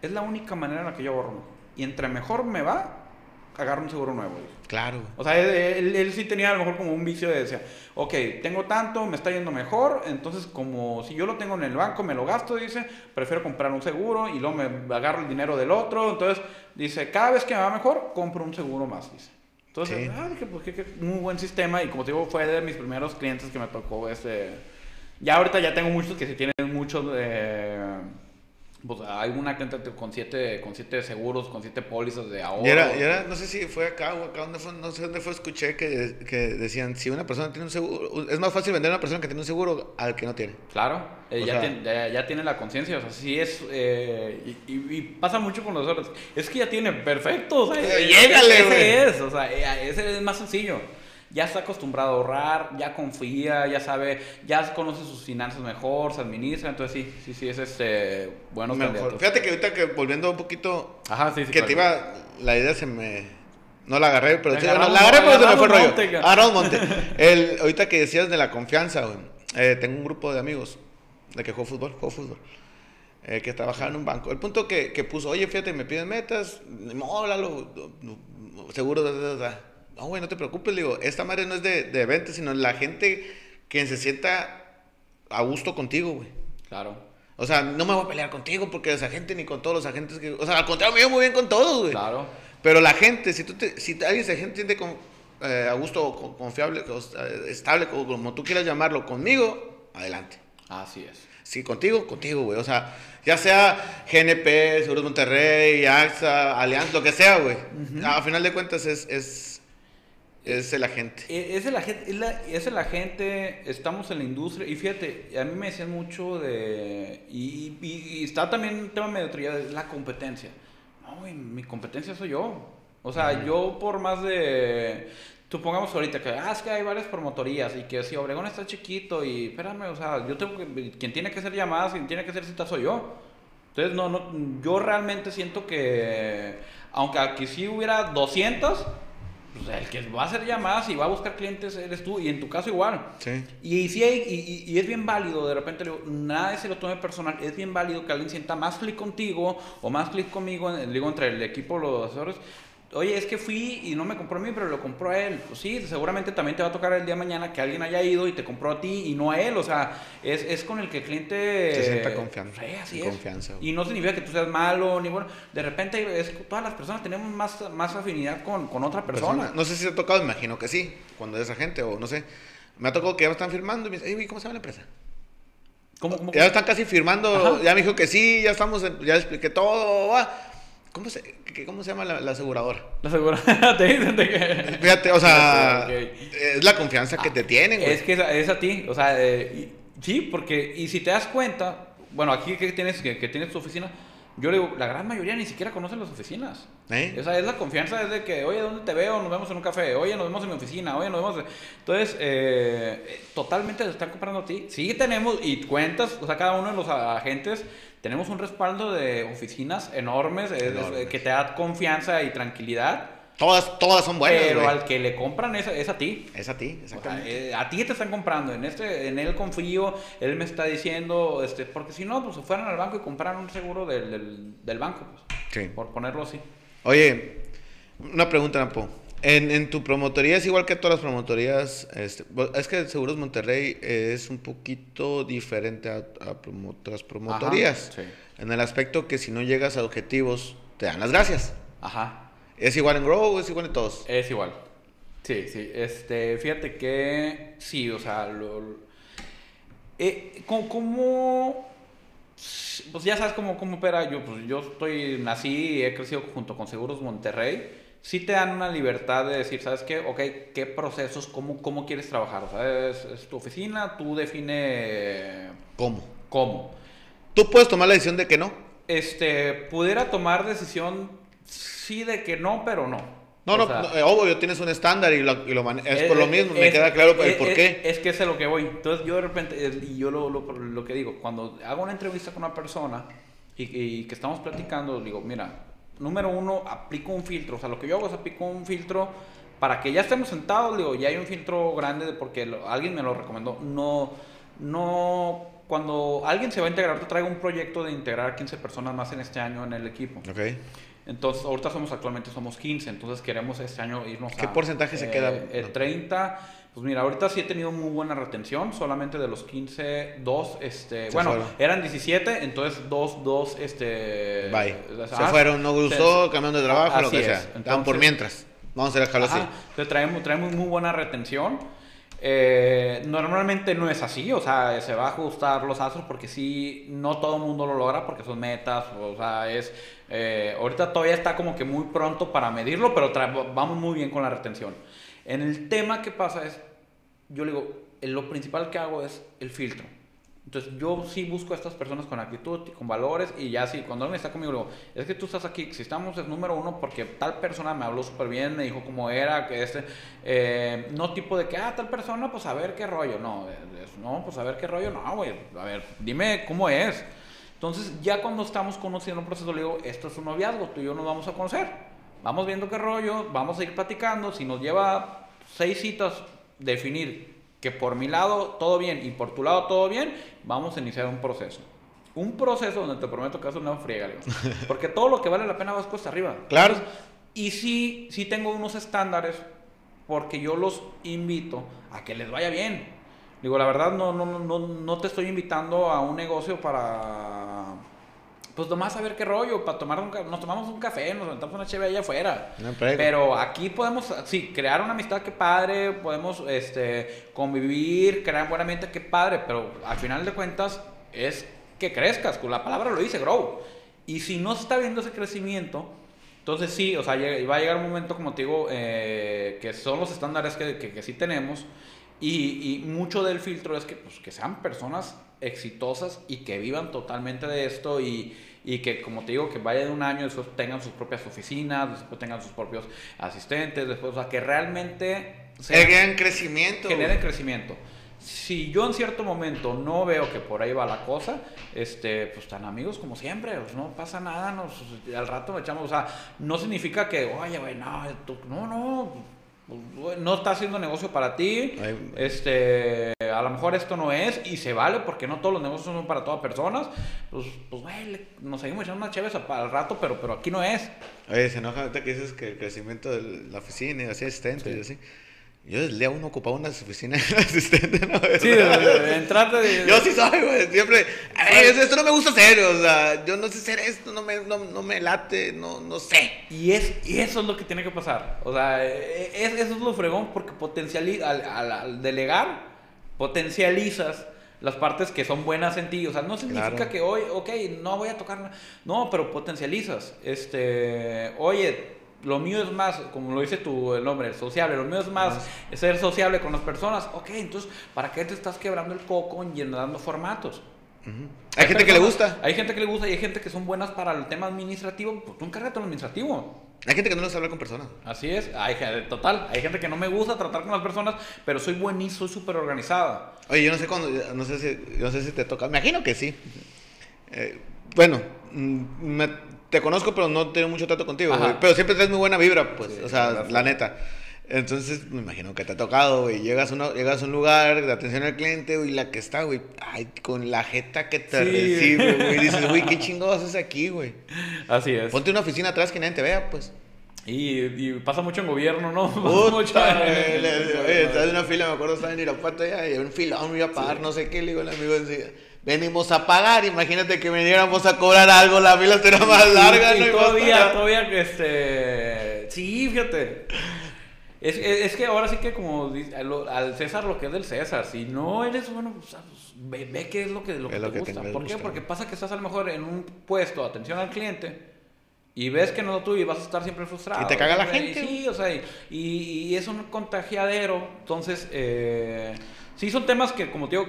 Es la única manera en la que yo ahorro. Y entre mejor me va, agarro un seguro nuevo. dijo. Claro. O sea, él, él- él sí tenía a lo mejor como un vicio de decir, ok, tengo tanto, me está yendo mejor, entonces como si yo lo tengo en el banco, me lo gasto, dice, prefiero comprar un seguro y luego me agarro el dinero del otro, entonces dice, cada vez que me va mejor, compro un seguro más, dice. Entonces, Sí. ah, dije, pues qué, qué muy buen sistema y como te digo, fue de mis primeros clientes que me tocó ese... Ya ahorita ya tengo muchos que sí tienen muchos de... Pues hay una cliente con siete, con siete seguros, con siete pólizas de ahorro. Y era, y era, no sé si fue acá o acá, ¿dónde fue? no sé dónde fue, escuché que, que decían, si una persona tiene un seguro, es más fácil vender a una persona que tiene un seguro al que no tiene. Claro, eh, ya, sea- tiene, ya, ya tiene la conciencia, o sea, sí es, eh, y, y- y pasa mucho con los otros, es que ya tiene perfecto, o sea, Eh, llégale, ese güey. es, o sea, eh, ese es más sencillo, ya está acostumbrado a ahorrar, ya confía, ya sabe, ya conoce sus finanzas mejor, se administra, entonces sí, sí, sí, es este, buenos Mejor. candidatos. Fíjate que ahorita que volviendo un poquito, Ajá, sí, sí. que te claro. iba, la idea se me, no la agarré, pero sí, no, la agarré, pero se me fue rollo. monte, Agarramos monte. El, ahorita que decías de la confianza, güey, eh, tengo un grupo de amigos de que juego fútbol, juego fútbol. eh, que trabajaba en un banco. El punto que, que puso, oye, fíjate, me piden metas, no, Lalo, no, no, seguro, da, da, da. No, güey, no te preocupes, le digo, esta madre no es de, de ventas, sino la gente que se sienta a gusto contigo, güey. Claro, O sea, no me voy a pelear contigo porque esa gente ni con todos los agentes que... O sea, al contrario, me llevo muy bien con todos, güey. claro, Pero la gente, si, tú te, si alguien se siente con, eh, a gusto, o con- confiable, estable, como, como tú quieras llamarlo, conmigo, adelante. así es. Sí, contigo, contigo, güey. O sea, ya sea GNP, Seguros Monterrey, AXA, Alianza, lo que sea, güey. A final de cuentas es, es, es el agente. E- Es de la gente, es, la, es de la gente, estamos en la industria y fíjate, a mí me decían mucho de, y, y- y está también un tema medio trillado, es la competencia. No, güey, mi competencia soy yo. O sea, yo por más de, supongamos ahorita que, ah, es que hay varias promotorías y que si Obregón está chiquito y, espérame, o sea, yo tengo que, quien tiene que hacer llamadas, quien tiene que hacer citas soy yo. Entonces, no, no, yo realmente siento que, aunque aquí sí hubiera 200, pues el que va a hacer llamadas y va a buscar clientes eres tú, y en tu caso igual. Sí. Y, sí hay- y, y- y es bien válido, de repente, le digo, nada se lo tome personal, es bien válido que alguien sienta más clic contigo o más clic conmigo, digo, entre el equipo, los asesores. Oye, es que fui y no me compró a mí, pero lo compró a él. Pues sí, seguramente también te va a tocar el día de mañana que alguien haya ido y te compró a ti y no a él. O sea, es, es con el que el cliente... Se sienta confianza, Sí, así es. confianza. Y no significa que tú seas malo, ni bueno. De repente, es todas las personas tenemos más, más afinidad con, con otra persona. Persona. No sé si te ha tocado, imagino que sí, cuando es agente o no sé. Me ha tocado que ya me están firmando y me dicen, "Ey, güey, ¿cómo se llama la empresa? ¿Cómo, cómo, Ya están casi firmando, Ajá. ya me dijo que sí, ya estamos, en- ya expliqué todo, va. ¿Cómo se, qué- cómo se llama la, la aseguradora? La aseguradora te dicen que... Fíjate, o sea, Ok, ok. es la confianza que te tienen, güey. Es que es a, es a ti, o sea, eh, y- sí, porque, y si te das cuenta, bueno, aquí que tienes, que, que tienes tu oficina, yo le digo, la gran mayoría ni siquiera conocen las oficinas. ¿Eh? O sea, es la confianza, es de que, oye, ¿dónde te veo? Nos vemos en un café, oye, nos vemos en mi oficina, oye, nos vemos... Entonces, eh, totalmente te están comprando a ti. Sí tenemos, y cuentas, o sea, cada uno de los agentes, tenemos un respaldo de oficinas enormes, es- es- Enormes. que te da confianza y tranquilidad. Todas, todas son buenas, pero al que le compran es, es a ti. Es a ti, O sea, exactamente. eh, a ti te están comprando, en este, en él confío, él me está diciendo, este, porque si no, pues se fueran al banco y compraran un seguro del, del, del banco, pues, Sí. por ponerlo así. Oye, una pregunta, Napo. En, en tu promotoría es igual que todas las promotorías. Este, es que Seguros Monterrey es un poquito diferente a, a promo- otras promotorías. Ajá, sí. En el aspecto que si no llegas a objetivos, te dan las gracias. Ajá, Es igual en Grow, es igual en todos. es igual. Sí, sí, este, fíjate que sí, o sea, lo, lo- eh, ¿cómo, cómo- pues ya sabes cómo, cómo opera, yo, pues yo estoy, nací y he crecido junto con Seguros Monterrey, sí te dan una libertad de decir, ¿sabes qué? Ok, ¿qué procesos, cómo, cómo quieres trabajar? O sea, es, es tu oficina, tú define ¿Cómo? cómo. Tú puedes tomar la decisión de que no. Este, pudiera tomar decisión, sí de que no, pero no. No, O no, sea, no, eh, obvio, tienes un estándar y lo, y lo mane- es Eh, por lo eh, mismo, me es- queda claro el es- por es- qué. Es, que es a lo que voy. Entonces yo de repente, y yo lo, lo, lo que digo, cuando hago una entrevista con una persona y, y que estamos platicando, digo, mira, número uno, aplico un filtro. O sea, lo que yo hago es aplico un filtro para que ya estemos sentados, digo, ya hay un filtro grande de- porque lo- alguien me lo recomendó. No, no, cuando alguien se va a integrar, te traigo un proyecto de integrar 15 personas más en este año en el equipo. Ok. Entonces, ahorita somos actualmente somos 15, entonces queremos este año irnos ¿Qué a, porcentaje se eh, queda? eh, 30. Pues mira, ahorita sí he tenido muy buena retención, solamente de los 15, dos, este, Se bueno, fueron. eran 17, entonces dos, dos, este... Bye. Se ah, fueron, no gustó, cambiaron de trabajo, lo así que es. sea. Estaban por Entonces- mientras. Vamos a hacer dejarlo así. Ajá, entonces traemos, traemos muy buena retención. Eh, normalmente no es así, o sea, se va a ajustar los astros porque sí, no todo el mundo lo logra porque son metas, o sea, es... eh, ahorita todavía está como que muy pronto para medirlo, pero vamos muy bien con la retención. En el tema que pasa es, yo le digo, eh, lo principal que hago es el filtro. Entonces yo sí busco a estas personas con actitud y con valores y ya sí, cuando alguien está conmigo, digo, es que tú estás aquí, si estamos es número uno porque tal persona me habló súper bien, me dijo cómo era, que este, eh, no tipo de que, ah, tal persona, pues a ver qué rollo, no, es- es- no, pues a ver qué rollo, no, güey, a ver, dime cómo es. Entonces ya cuando estamos conociendo el proceso, le digo, esto es un noviazgo, tú y yo nos vamos a conocer, vamos viendo qué rollo, vamos a ir platicando, si nos lleva seis citas definir que por mi lado todo bien y por tu lado todo bien, vamos a iniciar un proceso. Un proceso donde te prometo que vas a una friega, le digo. porque todo lo que vale la pena vas cuesta arriba. Claro. Y sí, sí tengo unos estándares porque yo los invito a que les vaya bien. Digo, la verdad no, no, no, no te estoy invitando a un negocio para... Pues nomás a ver qué rollo, para tomar un nos tomamos un café, nos sentamos una chévere allá afuera. No. Pero aquí podemos, sí, crear una amistad, qué padre, podemos este, convivir, crear buena mente, qué padre, pero al final de cuentas es que crezcas, la palabra lo dice, grow. Y si no se está viendo ese crecimiento, entonces sí, o sea, va a llegar un momento, como te digo, eh, que son los estándares que, que, que sí tenemos. Y, y mucho del filtro es que, pues, que sean personas exitosas y que vivan totalmente de esto y, y que, como te digo, que vayan un año, después tengan sus propias oficinas, después tengan sus propios asistentes, después, o sea, que realmente Generen crecimiento. generen crecimiento. Si yo en cierto momento no veo que por ahí va la cosa, este, pues están amigos como siempre, pues no pasa nada, nos, al rato echamos, o sea, no significa que, oye, güey, no, tú- no, no, pues, no está haciendo negocio para ti, Ay. este, a lo mejor esto no es, y se vale porque no todos los negocios son para todas personas, pues, pues, güey, nos seguimos echando unas chéves al rato, pero, pero aquí no es. Oye, se enoja ahorita que dices que el crecimiento de la oficina y así asistentes y así. Yo desde el día uno ocupaba una oficina de asistente, ¿no? Sí, entrarte de- Yo sí soy, güey. Siempre. Esto- no me gusta hacer. O sea, yo no sé hacer esto, no me, no, no me late, no, no sé. Y, es, y eso es lo que tiene que pasar. O sea, e- es- eso es lo fregón porque potencializa, al, al- al delegar, potencializas las partes que son buenas en ti. O sea, no significa Claro. que hoy, ok, no voy a tocar. No, pero potencializas. Este, oye, lo mío es más, como lo dice tu el nombre, sociable. Lo mío es más ser sociable con las personas. Ok, entonces, ¿para qué te estás quebrando el coco llenando formatos? Hay gente que le gusta. Hay gente que le gusta y hay gente que son buenas para el tema administrativo. Pues tú encárgate lo administrativo. Hay gente que no les habla con personas. Así es, hay, total, hay gente que no me gusta tratar con las personas, pero soy buenísimo, soy súper organizada. Oye, yo no sé cuándo, no sé si, no sé si te toca. Me imagino que sí. Eh, bueno, mm, me- te conozco, pero no tengo mucho trato contigo, güey. Pero siempre traes muy buena vibra, pues. Sí, o sea, la neta. Entonces, me imagino que te ha tocado, güey. Llegas llegas a un lugar de atención al cliente, güey, la que está, güey. Ay, con la jeta que te Sí. recibe, güey. Dices, güey, qué chingados haces aquí, güey. Así es. Ponte una oficina atrás que nadie te vea, pues. Y, y pasa mucho en gobierno, ¿no? Pasa mucho en- güey, en- oye, una fila, me acuerdo, estaba en Irapuato ya, y un filón, me iba a pagar, no sé qué, le digo al amigo, decía, venimos a pagar, imagínate que viniéramos a cobrar algo, la fila será más larga, y, ¿no? todavía, todavía, este... Sí, fíjate. Es, es, es que ahora sí que como dice- al César lo que es del César, si no eres bueno, pues, ve, ve qué es lo que, lo que te lo que gusta. te ¿Por qué? Porque pasa que estás a lo mejor en un puesto atención al cliente y ves que no lo tuyo y vas a estar siempre frustrado. Y te caga la gente, y sí, o sea, y, y- y es un contagiadero. Entonces, eh, sí son temas que, como te digo,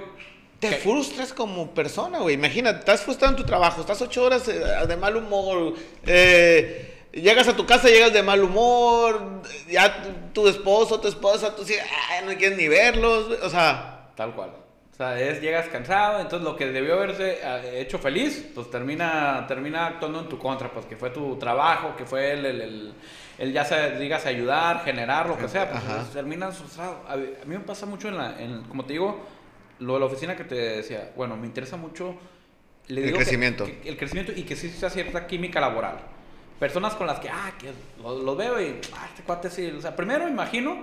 Te frustras como persona, güey, imagínate, estás frustrado en tu trabajo, estás ocho horas eh, de mal humor, eh, llegas a tu casa, llegas de mal humor, ya tu, esposo, tu esposa, tú sí, ay, no quieres ni verlos, güey, o sea... Tal cual. O sea, es, llegas cansado, entonces lo que debió haberse eh, hecho feliz, pues termina, termina actuando en tu contra, pues que fue tu trabajo, que fue el, el, el- el ya sea, digas, ayudar, generar, lo que sea, pues Ajá. terminas frustrado. A, mí a mí me pasa mucho en la, en, como te digo, lo de la oficina que te decía, bueno, me interesa mucho... le El digo crecimiento. que- el crecimiento y que sí sea cierta química laboral. Personas con las que, ah, que lo, lo veo y, ah, este cuate sí. O sea, primero me imagino,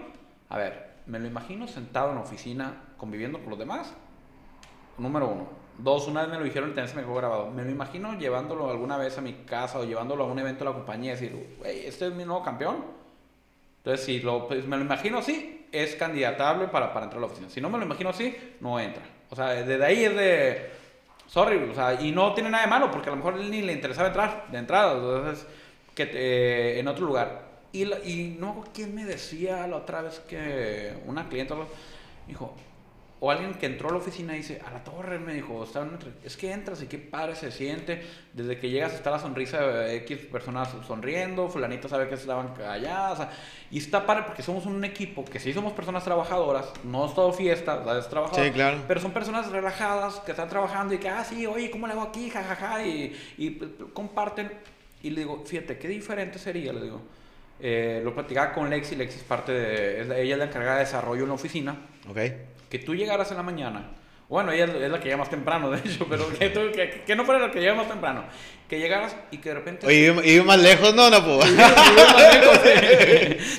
a ver, me lo imagino sentado en la oficina conviviendo con los demás. Número uno. Dos, una vez me lo dijeron y también se me quedó grabado. Me lo imagino llevándolo alguna vez a mi casa o llevándolo a un evento de la compañía y decir, güey, este es mi nuevo campeón. Entonces, si lo, pues, me lo imagino así, es candidatable para, para entrar a la oficina. Si no me lo imagino así, no entra. O sea, desde ahí es de, sorry, o sea, y no tiene nada de malo, porque a lo mejor ni le interesaba entrar de entrada. Entonces, que eh, en otro lugar. Y, y no quién me decía la otra vez que una clienta algo, dijo, o alguien que entró a la oficina y dice, a la torre, me dijo, "está en una entre- es que entras y qué padre se siente, desde que llegas está la sonrisa de X personas sonriendo, fulanito sabe que estaban allá, o sea, y está padre porque somos un equipo, que sí somos personas trabajadoras, no es todo fiesta, es trabajador, Sí, claro. pero son personas relajadas que están trabajando y que, ah, sí, oye, ¿cómo le hago aquí? Ja, ja, ja, y, comparten. Y le digo, fíjate, qué diferente sería, le digo. Eh, lo platicaba con Lexi, Lexi es parte de, ella es la encargada de desarrollo en la oficina, Ok. Que tú llegaras en la mañana. Bueno, ella es la que llega más temprano, de hecho, pero que, tú- que, que no fuera la que llega más temprano. Que llegaras y que de repente... Oye, y y más lejos, no, no, pues.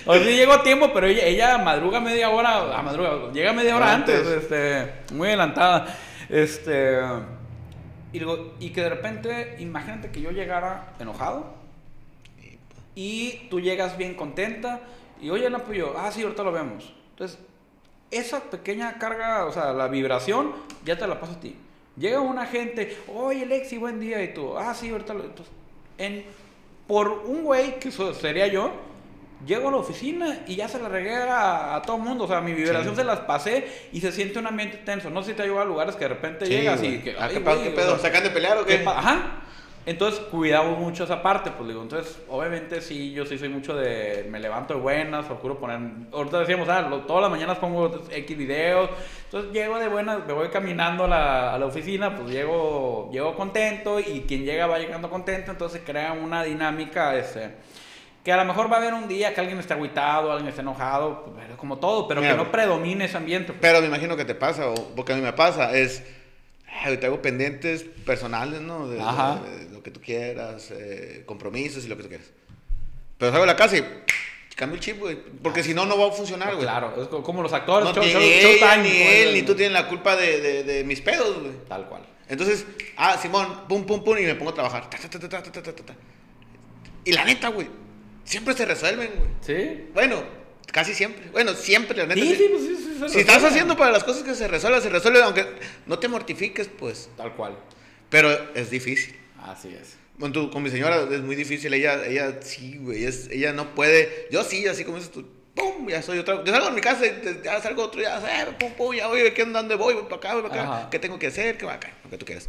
o sea, llegó a tiempo, pero ella, ella madruga media hora, a madruga, llega media hora antes, Antes. este, muy adelantada. Este, y, digo, y que de repente, imagínate que yo llegara enojado y tú llegas bien contenta y oye, no, pues yo, ah, sí, ahorita lo vemos. Entonces, esa pequeña carga, o sea, la vibración, ya te la pasa a ti. Llega una gente, oye, Lexi, buen día, y tú, ah, sí, ahorita lo. Entonces, en, por un güey, que eso sería yo, llego a la oficina y ya se la regué a, todo el mundo. O sea, mi vibración Sí. se las pasé y se siente un ambiente tenso. No sé si te ha a lugares que de repente Sí, llegas güey. y que. Ah, ay, ¿qué güey, qué pedo? o sea, ¿Sacan de pelear o qué? pa- Ajá. Entonces, cuidamos mucho esa parte, pues digo. Entonces, obviamente, sí, yo sí soy mucho de. Me levanto de buenas, procuro poner. Ahorita decíamos, ah, lo- todas las mañanas pongo X videos. Entonces, llego de buenas, me voy caminando a la, a la oficina, pues llego, llego contento y quien llega va llegando contento. Entonces, crea una dinámica, este. Que a lo mejor va a haber un día que alguien esté agüitado, alguien esté enojado, pues, como todo, pero Mira, que no predomine ese ambiente. pues. Pero me imagino que te pasa, o porque a mí me pasa, es. Ay, traigo pendientes personales, ¿no? De, Ajá. De, lo que tú quieras, eh, compromisos y lo que tú quieras. Pero salgo de la casa y cambio el chip, güey. Porque ah, si no, no va a funcionar, güey. Claro, es como los actores. No, show, ni ni él, ni tú tienes la culpa de, de mis pedos, güey. Tal cual. Entonces, ah, Simón, pum, pum, pum, y me pongo a trabajar. Ta, ta, ta, y la neta, güey, siempre se resuelven, güey. ¿Sí? Bueno, casi siempre. Bueno, siempre, la neta. Sí, sí, sí, pues, sí se Si estás haciendo para las cosas que se resuelvan, se resuelven, aunque no te mortifiques, pues. Tal cual. Pero es difícil. Así es. Con, tu- con mi señora es muy difícil. Ella, ella sí, güey. es- ella no puede. Yo sí, así como dices tú. ¡Pum! Ya soy otra. Yo salgo de mi casa ya salgo otro. Ya, eh, pum, pum, ya voy. ¿Qué, ¿Dónde voy? Voy para acá, voy para acá. Ajá. ¿Qué tengo que hacer? ¿Qué va acá? Lo que tú quieras.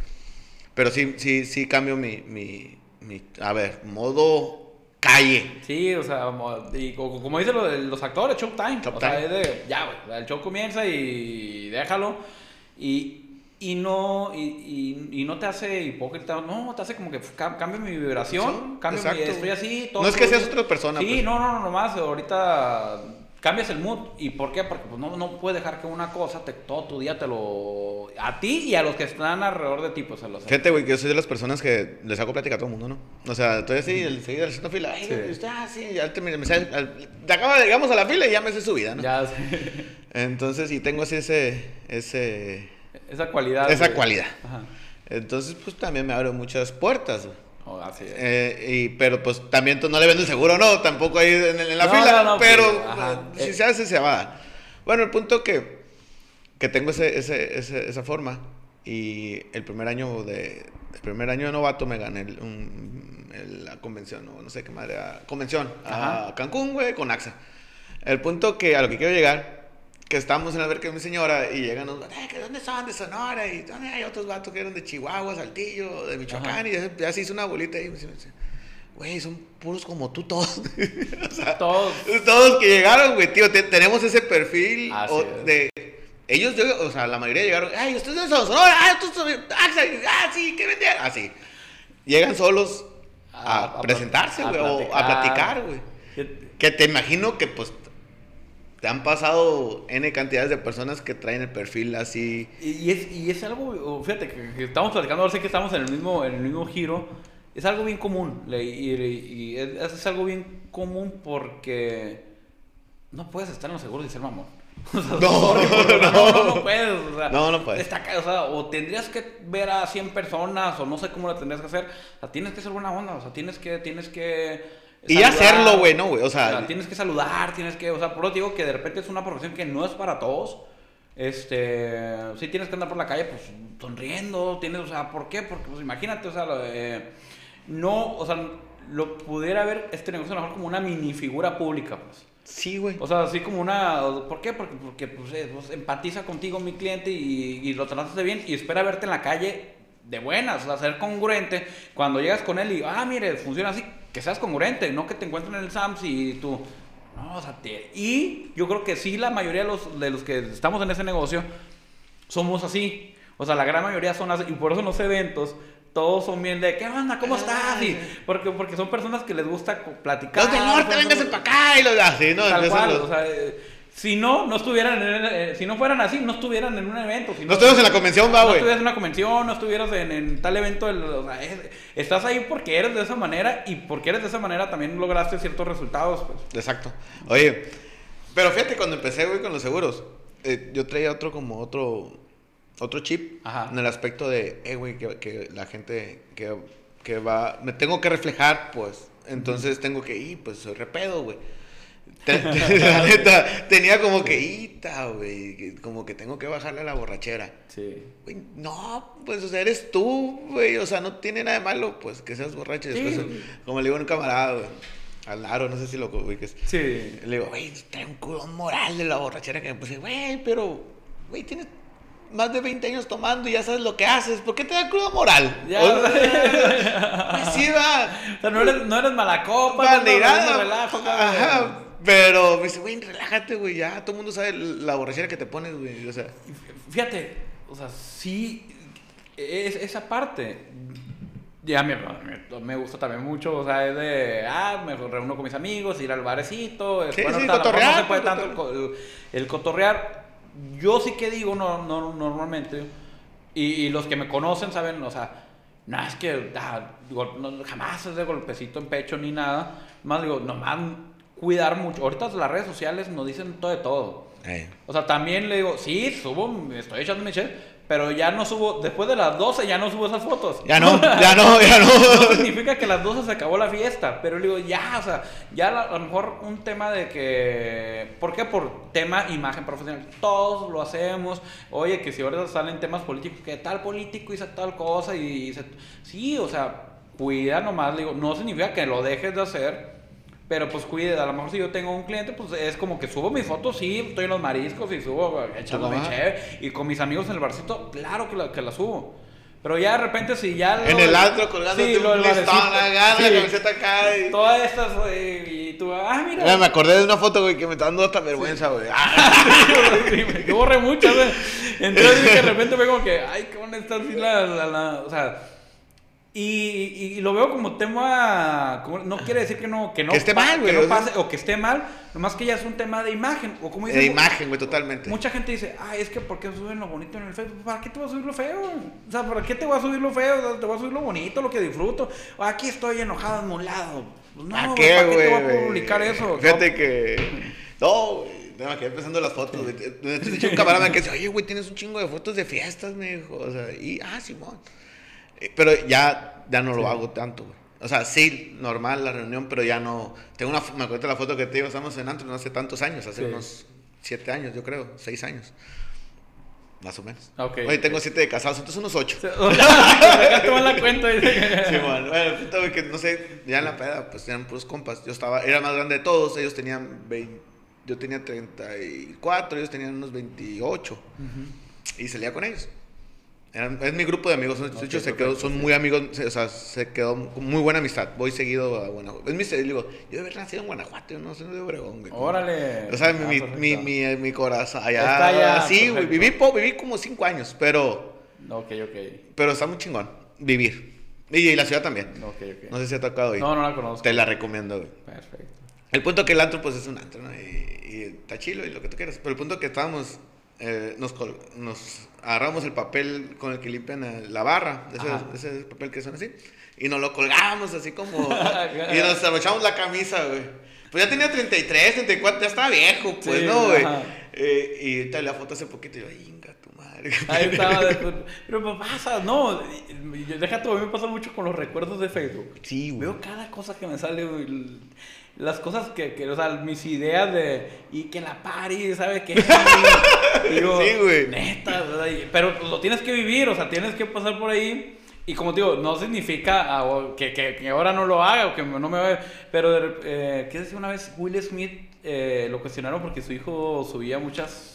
Pero sí, sí, sí cambio mi. mi, mi a ver, modo calle. Sí, o sea, y co- como dicen los actores, showtime. Showtime. O sea, es de, ya, güey, el show comienza y déjalo. Y, y no y, y- y no te hace hipócrita, no, te hace como que ca- cambia mi vibración, cambia mi, estoy así. No es que seas otra persona, Sí, pues. no, no, no, nomás, ahorita cambias el mood. ¿Y por qué? Porque pues, no, no puedes dejar que una cosa, te, todo tu día te lo... A ti y a los que están alrededor de ti, pues se los... Fíjate, güey, que yo soy de las personas que les hago plática a todo el mundo, ¿no? O sea, estoy así, el seguida haciendo fila. Ay, Sí. usted, ah, sí, ya te, me, al- te acaba, llegamos a la fila y ya me sé su vida, ¿no? Ya, sí. Entonces, y tengo así ese, ese, Esa cualidad. esa güey. cualidad. Ajá. Entonces, pues también me abre muchas puertas. güey. Oh, así es. Eh, y, pero pues también tú no le vendo el seguro, no, tampoco ahí en, en la No, fila, no, no, pero pues, ajá. eh, si Eh. se hace, se va a. Bueno, el punto que, que tengo ese, ese, ese- esa forma y el primer año de el primer año de novato me gané el- un- el- la convención, no, no sé qué madre, era, convención a Ajá. Cancún, güey, con AXA. El punto que a lo que quiero llegar, que estamos en la alberca de mi señora y llegan unos "Eh, ¿que ¿dónde son? De Sonora y ¿dónde hay otros vatos que eran de Chihuahua, Saltillo, de Michoacán Ajá. y ya, ya se hizo una bolita ahí. y me dice, Güey, son puros como tú todos. o sea, Todos. todos que llegaron, güey, tío, te- tenemos ese perfil o- es. de... Ellos, yo- o sea, la mayoría llegaron, ay, ustedes son Sonora, ah, estos son ah, sí, ¿qué vendían? Así. Llegan solos a, A- a presentarse, güey, o a platicar, güey. Que te imagino que, pues, te han pasado N cantidades de personas que traen el perfil así. Y, es, y es algo, fíjate, que, que estamos platicando, ahora sé que estamos en el mismo, en el mismo giro. Es algo bien común. Y, y- y es, es algo bien común porque no puedes estar en los seguros y ser mamón. O sea, No, no. no, no puedes. O sea, No, no puedes. está ca- o, sea, o tendrías que ver a 100 personas, o no sé cómo lo tendrías que hacer. O sea, tienes que ser buena onda, o sea, tienes que, tienes que. Y saludar. hacerlo, güey, ¿no, güey? O sea, tienes que saludar, tienes que, o sea, por eso digo que de repente es una profesión que no es para todos. Este, sí tienes que andar por la calle, pues, sonriendo, tienes, o sea, ¿por qué? Porque, pues, imagínate, o sea, de- no, o sea, lo pudiera ver este negocio mejor como una mini figura pública, pues. sí, güey. O sea, así como una, ¿por qué? Porque, porque pues, eh, pues, empatiza contigo mi cliente y, y lo tratas de bien y espera verte en la calle de buenas, o sea, ser congruente. Cuando llegas con él y, ah, mire, funciona así, que seas congruente, no que te encuentren en el SAMS y tú, no, o sea, te- y yo creo que sí, la mayoría de los, de los que estamos en ese negocio somos así. O sea, la gran mayoría son así, y por eso en los eventos todos son bien de, ¿qué onda? ¿Cómo estás? Y porque, porque son personas que les gusta platicar. Los del norte, vénganse para acá y los así, ¿no? Tal cual, o sea, eh, si no, no estuvieran en, eh, si no fueran así, no estuvieran en un evento. Si No estuvieras en la convención, va, No güey. estuvieras en una convención, no estuvieras en, en tal evento. del- o sea, es- estás ahí porque eres de esa manera y porque eres de esa manera también lograste ciertos resultados. Pues. Exacto. Oye, pero fíjate, cuando empecé, güey, con los seguros, eh, yo traía otro como otro otro chip Ajá. en el aspecto de, eh, güey, que, que la gente que, que va, me tengo que reflejar, pues, entonces tengo que ir, pues, soy repedo, güey. La neta, tenía como que, ita, güey, como que tengo que bajarle a la borrachera. Sí. Güey, no, pues, o sea, eres tú, güey, o sea, no tiene nada de malo, pues, que seas borracho. Sí. Después, como le digo a un camarada, güey, al Laro, no sé si lo ubiques. Sí. Le digo, güey, trae un culo moral de la borrachera que me puse, güey, pero, güey, tienes más de 20 años tomando y ya sabes lo que haces, ¿por qué te da crudo moral? Ya. O sea, pues sí, va. O sea, no eres, no eres mala copa, no relajo, cabrón. Ajá, pero me dice, güey, relájate, güey, ya todo el mundo sabe la borrachera que te pones, güey, o sea. Fíjate, o sea, sí, es, esa parte. Ya me, me, me gusta también mucho, o sea, es de, ah, me reúno con mis amigos, ir al barecito, es, Sí, bueno, sí, mejor cotorrear, no se puede tanto el, el- cotorrear. Yo sí que digo, no, no, normalmente, y, y los que me conocen saben, o sea, no es que ah, gol- no, jamás es de golpecito en pecho ni nada, más digo, nomás cuidar mucho. Ahorita las redes sociales nos dicen todo de todo. Eh, O sea, también le digo, sí, subo, estoy echando mi chef, pero ya no subo, después de las 12 ya no subo esas fotos. Ya no, ya no, ya no. No significa que a las 12 se acabó la fiesta, pero le digo, ya, o sea, ya a lo mejor un tema de que, ¿por qué? Por tema imagen profesional, todos lo hacemos, oye, que si ahora salen temas políticos, que tal político hizo tal cosa y se... Sí, o sea, cuida nomás, le digo, no significa que lo dejes de hacer, pero pues cuide, a lo mejor si yo tengo un cliente, pues es como que subo mis fotos, sí, estoy en los mariscos y subo echándome Ajá. chévere, y con mis amigos en el barcito, claro que la, que la subo. Pero ya de repente si ya... En lo- el antro colgándote Sí, un listón, barecito, acá, la sí. camiseta acá. Y... Todas estas, eh, y tú, ah, mira. Mira, me acordé de una foto, güey, que me está dando otra vergüenza, güey. Ah, Sí, yo borré muchas, güey. Entonces de repente veo como que, ay, qué buena está así la, la, la- o sea, y, y- y lo veo como tema, como- no quiere decir que no, que no, Que esté mal, güey, que no pase, o que esté mal, nomás que ya es un tema de imagen, o como de dicen, imagen, güey, totalmente. Mucha gente dice, ay, es que ¿por qué suben lo bonito en el Facebook? ¿Para qué te voy a subir lo feo? O sea, ¿para qué te voy a subir lo feo? O sea, Te voy a subir lo bonito, lo que disfruto. O aquí estoy enojado, anulado. Pues no, ¿Para güey, qué, ¿para qué te voy a publicar eso? Fíjate que. No. No, me quedé pensando en las fotos, güey. Dicho un camarada que dice, oye, güey, tienes un chingo de fotos de fiestas, me dijo. O sea, y, ah, Simón. Pero ya, ya no lo hago tanto, güey. O sea, sí, normal la reunión, pero ya no. Tengo una. Me acuerdo de la foto que te digo, estamos en Antro no hace tantos años, hace Sí. unos siete años, yo creo, seis años. Más o menos. Ok, Oye, ok. tengo siete de casados, entonces unos ocho. Acá toma la cuenta. Sí. Bueno, güey, que no sé, ya en la peda, pues eran puros compas. Yo estaba, era más grande de todos, ellos tenían 20, yo tenía 34, ellos tenían unos 28. Y salía con ellos. Eran- es mi grupo de amigos, de Ok, hecho se quedó, son sí. muy amigos, o sea, se quedó con muy buena amistad. Voy seguido a Guanajuato. Es mi, digo, yo de haber nacido en Guanajuato, yo no soy de Obregón, güey. Órale. O sea, Ah, mi, mi, mi, mi corazón, allá, Está allá, sí, güey, viví, viví como 5 años, pero, Ok, ok. pero está muy chingón, vivir. Y, la ciudad también. Ok, ok. No sé si ha tocado ir. No, no la conozco. Te la recomiendo, güey. Perfecto. El punto que el antro, pues es un antro, ¿no? Y, y está chilo y lo que tú quieras. Pero el punto que estábamos, eh, nos, nos agarramos el papel con el que limpian la barra, ese, ese papel que son así, y nos lo colgábamos así como. y nos abrochamos la camisa, güey. Pues ya tenía 33, 34, ya estaba viejo, pues, Sí, ¿no, güey? Eh, y te la foto hace poquito y yo, ay, inga. Ahí estaba. después. Pero me pasa, no. y- Déjate, a mí me pasa mucho con los recuerdos de Facebook. Sí, güey. Veo cada cosa que me sale, güey, Las cosas que, que, o sea, mis ideas de. Y que la pari, ¿sabe qué? Digo, Sí, güey. Neta, Pero pues, lo tienes que vivir, o sea, tienes que pasar por ahí. Y como te digo, no significa ah, que, que, que ahora no lo haga o que no me vaya. Pero, eh, ¿qué decía una vez? Will Smith eh, lo cuestionaron porque su hijo subía muchas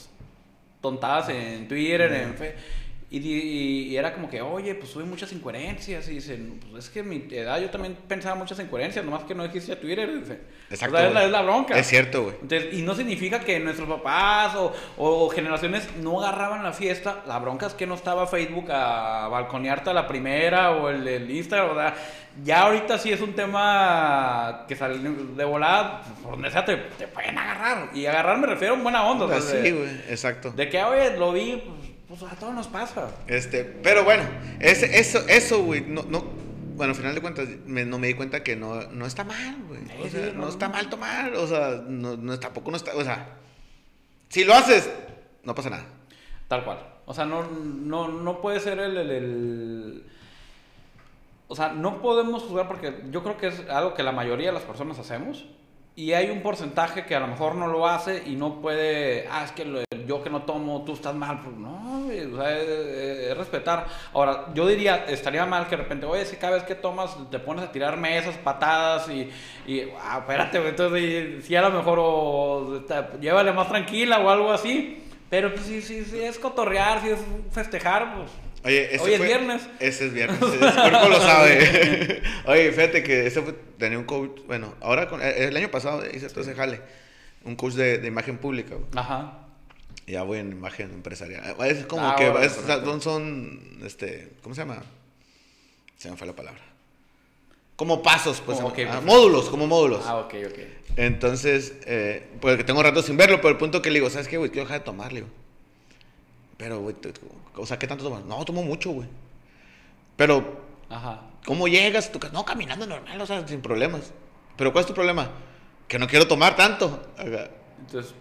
tontadas en Twitter, en Fe- y, era como que, oye, pues sube muchas incoherencias. Y dicen, pues es que en mi edad yo también pensaba muchas incoherencias, nomás que no existía Twitter. Dice. Exacto, O sea, es la, güey. es la bronca. Es cierto, güey. Entonces, y no significa que nuestros papás o, o generaciones no agarraban la fiesta. La bronca es que no estaba Facebook a balconearte a la primera o el, el Instagram. O sea, ya ahorita sí es un tema que sale de volada, por donde sea te, te pueden agarrar. Y agarrar me refiero a buena onda. o sea, Así, de, güey, exacto. de que, oye, lo vi, pues, a todos nos pasa. Este, pero bueno, ese, eso, eso, güey, no, no, bueno, al final de cuentas, me- no me di cuenta que no, no está mal, güey. O sea, sí, no, no, está mal tomar, o sea, no, no, tampoco no está, o sea, si lo haces, no pasa nada. Tal cual. O sea, no, no, no puede ser el, el- el- O sea, no podemos juzgar porque yo creo que es algo que la mayoría de las personas hacemos. Y hay un porcentaje que a lo mejor no lo hace y no puede... Ah, es que lo- yo que no tomo, tú estás mal. Pues no, o sea, es, es respetar. Ahora, yo diría, estaría mal que de repente, oye, si cada vez que tomas te pones a tirar mesas, patadas y... y ah, espérate, entonces si a lo mejor o, llévale más tranquila o algo así. Pero pues si, si, si es cotorrear, si es festejar, pues... Oye, ese Hoy es viernes. Ese es viernes, ese cuerpo lo sabe. Oye, fíjate que ese fue, tenía un coach, bueno, ahora, con, eh, el año pasado hice todo ese jale, un coach de, de imagen pública, güey. Ajá. Ya voy en imagen empresarial. Es como Ah, que bueno, es- son, son, este, ¿cómo se llama? Se me fue la palabra. Como pasos, pues. Como, ah, módulos, como módulos. Ah, ok, ok. Entonces, eh, porque tengo rato sin verlo, pero el punto que le digo, ¿sabes qué, güey? Quiero dejar de tomar, le digo. Pero, güey, o sea, ¿qué tanto tomas? No, tomo mucho, güey. Pero, Ajá. ¿cómo llegas? No, caminando normal, o sea, sin problemas. Pero, ¿cuál es tu problema? Que no quiero tomar tanto. Entonces...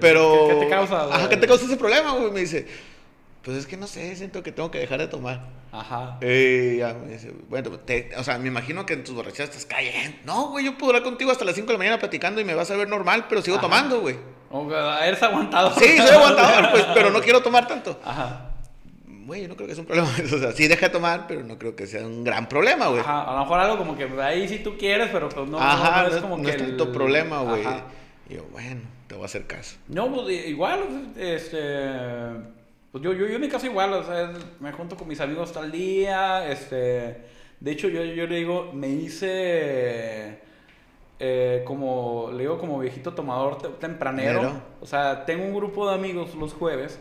Pero. ¿Qué, qué te causa? Ajá, ¿qué te causa ese problema, güey? Me dice. pues es que no sé, siento que tengo que dejar de tomar. Ajá. Eh, ya me dice, bueno, te- o sea, me imagino que en tus borracheras estás cayendo. No, güey, yo puedo hablar contigo hasta las 5 de la mañana platicando y me vas a ver normal, pero sigo Ajá. tomando, güey. Eres aguantado. Sí, soy aguantador, pues, pero no quiero tomar tanto. Ajá. Güey, yo no creo que sea un problema. O sea, sí deja de tomar, pero no creo que sea un gran problema, güey. Ajá. A lo mejor algo como que ahí sí tú quieres, pero pues no, Ajá, no, no, es como no que. es el- tanto problema, güey. Y yo, bueno, te voy a hacer caso. No, pues igual, este. Pues yo, yo, yo en mi caso igual, o sea, me junto con mis amigos tal día, este. De hecho, yo, yo le digo, me hice. eh, como, le digo, como viejito tomador te- tempranero. Nero. O sea, tengo un grupo de amigos los jueves.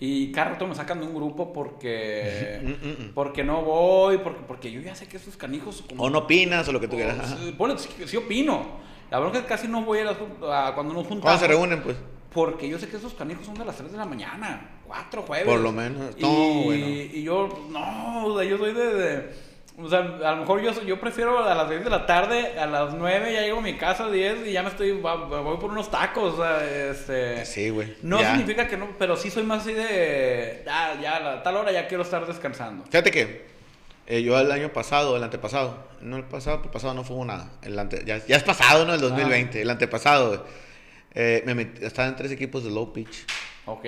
Y cada rato me sacan de un grupo porque. Mm, mm, mm. porque no voy, porque, porque yo ya sé que esos canijos. como- O no opinas o lo que tú quieras. o- ajá. sí, ponle, sí, sí opino. La verdad es que casi no voy a, las a cuando nos juntamos. Cuando se reúnen, pues. Porque yo sé que esos canijos son de las 3 de la mañana, 4 jueves. Por lo menos. Y, No, bueno. y yo, no, o sea, yo soy de, de- O sea, a lo mejor yo, yo prefiero a las 10 de la tarde, a las 9 ya llego a mi casa, 10 y ya me estoy. Voy por unos tacos, o sea, este. Sí, güey. No Ya. significa que no, pero sí soy más así de. Ah, ya, a la- tal hora ya quiero estar descansando. Fíjate que eh, yo el año pasado, el antepasado, no el pasado, el pasado no fue nada. El ante- ya, ya es pasado, ¿no? El 2020. El antepasado. Eh, me metí- estaba en tres equipos de low pitch. Ok.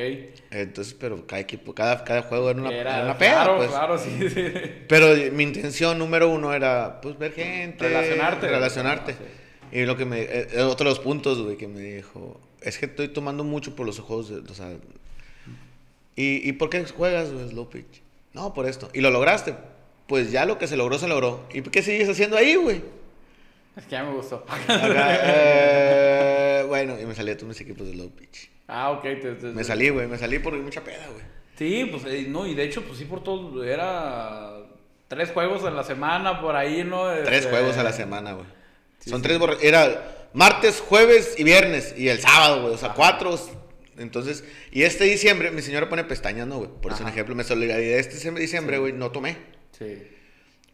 Entonces, pero cada equipo, cada, cada juego era una, Era- era una peda, claro, pues. claro, sí, sí. Pero mi intención número uno era, pues, ver gente. Relacionarte. Relacionarte. Sí. Y lo que me... eh, eh, otro de los puntos, güey, que me dijo, es que estoy tomando mucho por los ojos, de- o sea... ¿Y, ¿y por qué juegas, güey, slow pitch? No, por esto. ¿Y lo lograste? Pues ya lo que se logró, se logró. ¿Y qué sigues haciendo ahí, güey? Es que ya me gustó. Acá, eh, bueno, y me salí de todos mis equipos de low pitch. ah, ok. te- te- Me salí, güey, me salí por mucha peda, güey. Sí, pues eh, no, y de hecho, pues sí, por todo, era tres juegos a la semana por ahí, ¿no? Tres Este, juegos a la semana, güey. Sí, Son sí. tres Era martes, jueves y viernes. Y el sábado, güey. O sea, Ajá. cuatro. Entonces, y este diciembre, mi señora pone pestañas, ¿no, güey? Por eso, un ejemplo, me solidaridad. Este diciembre- güey, no tomé. Sí.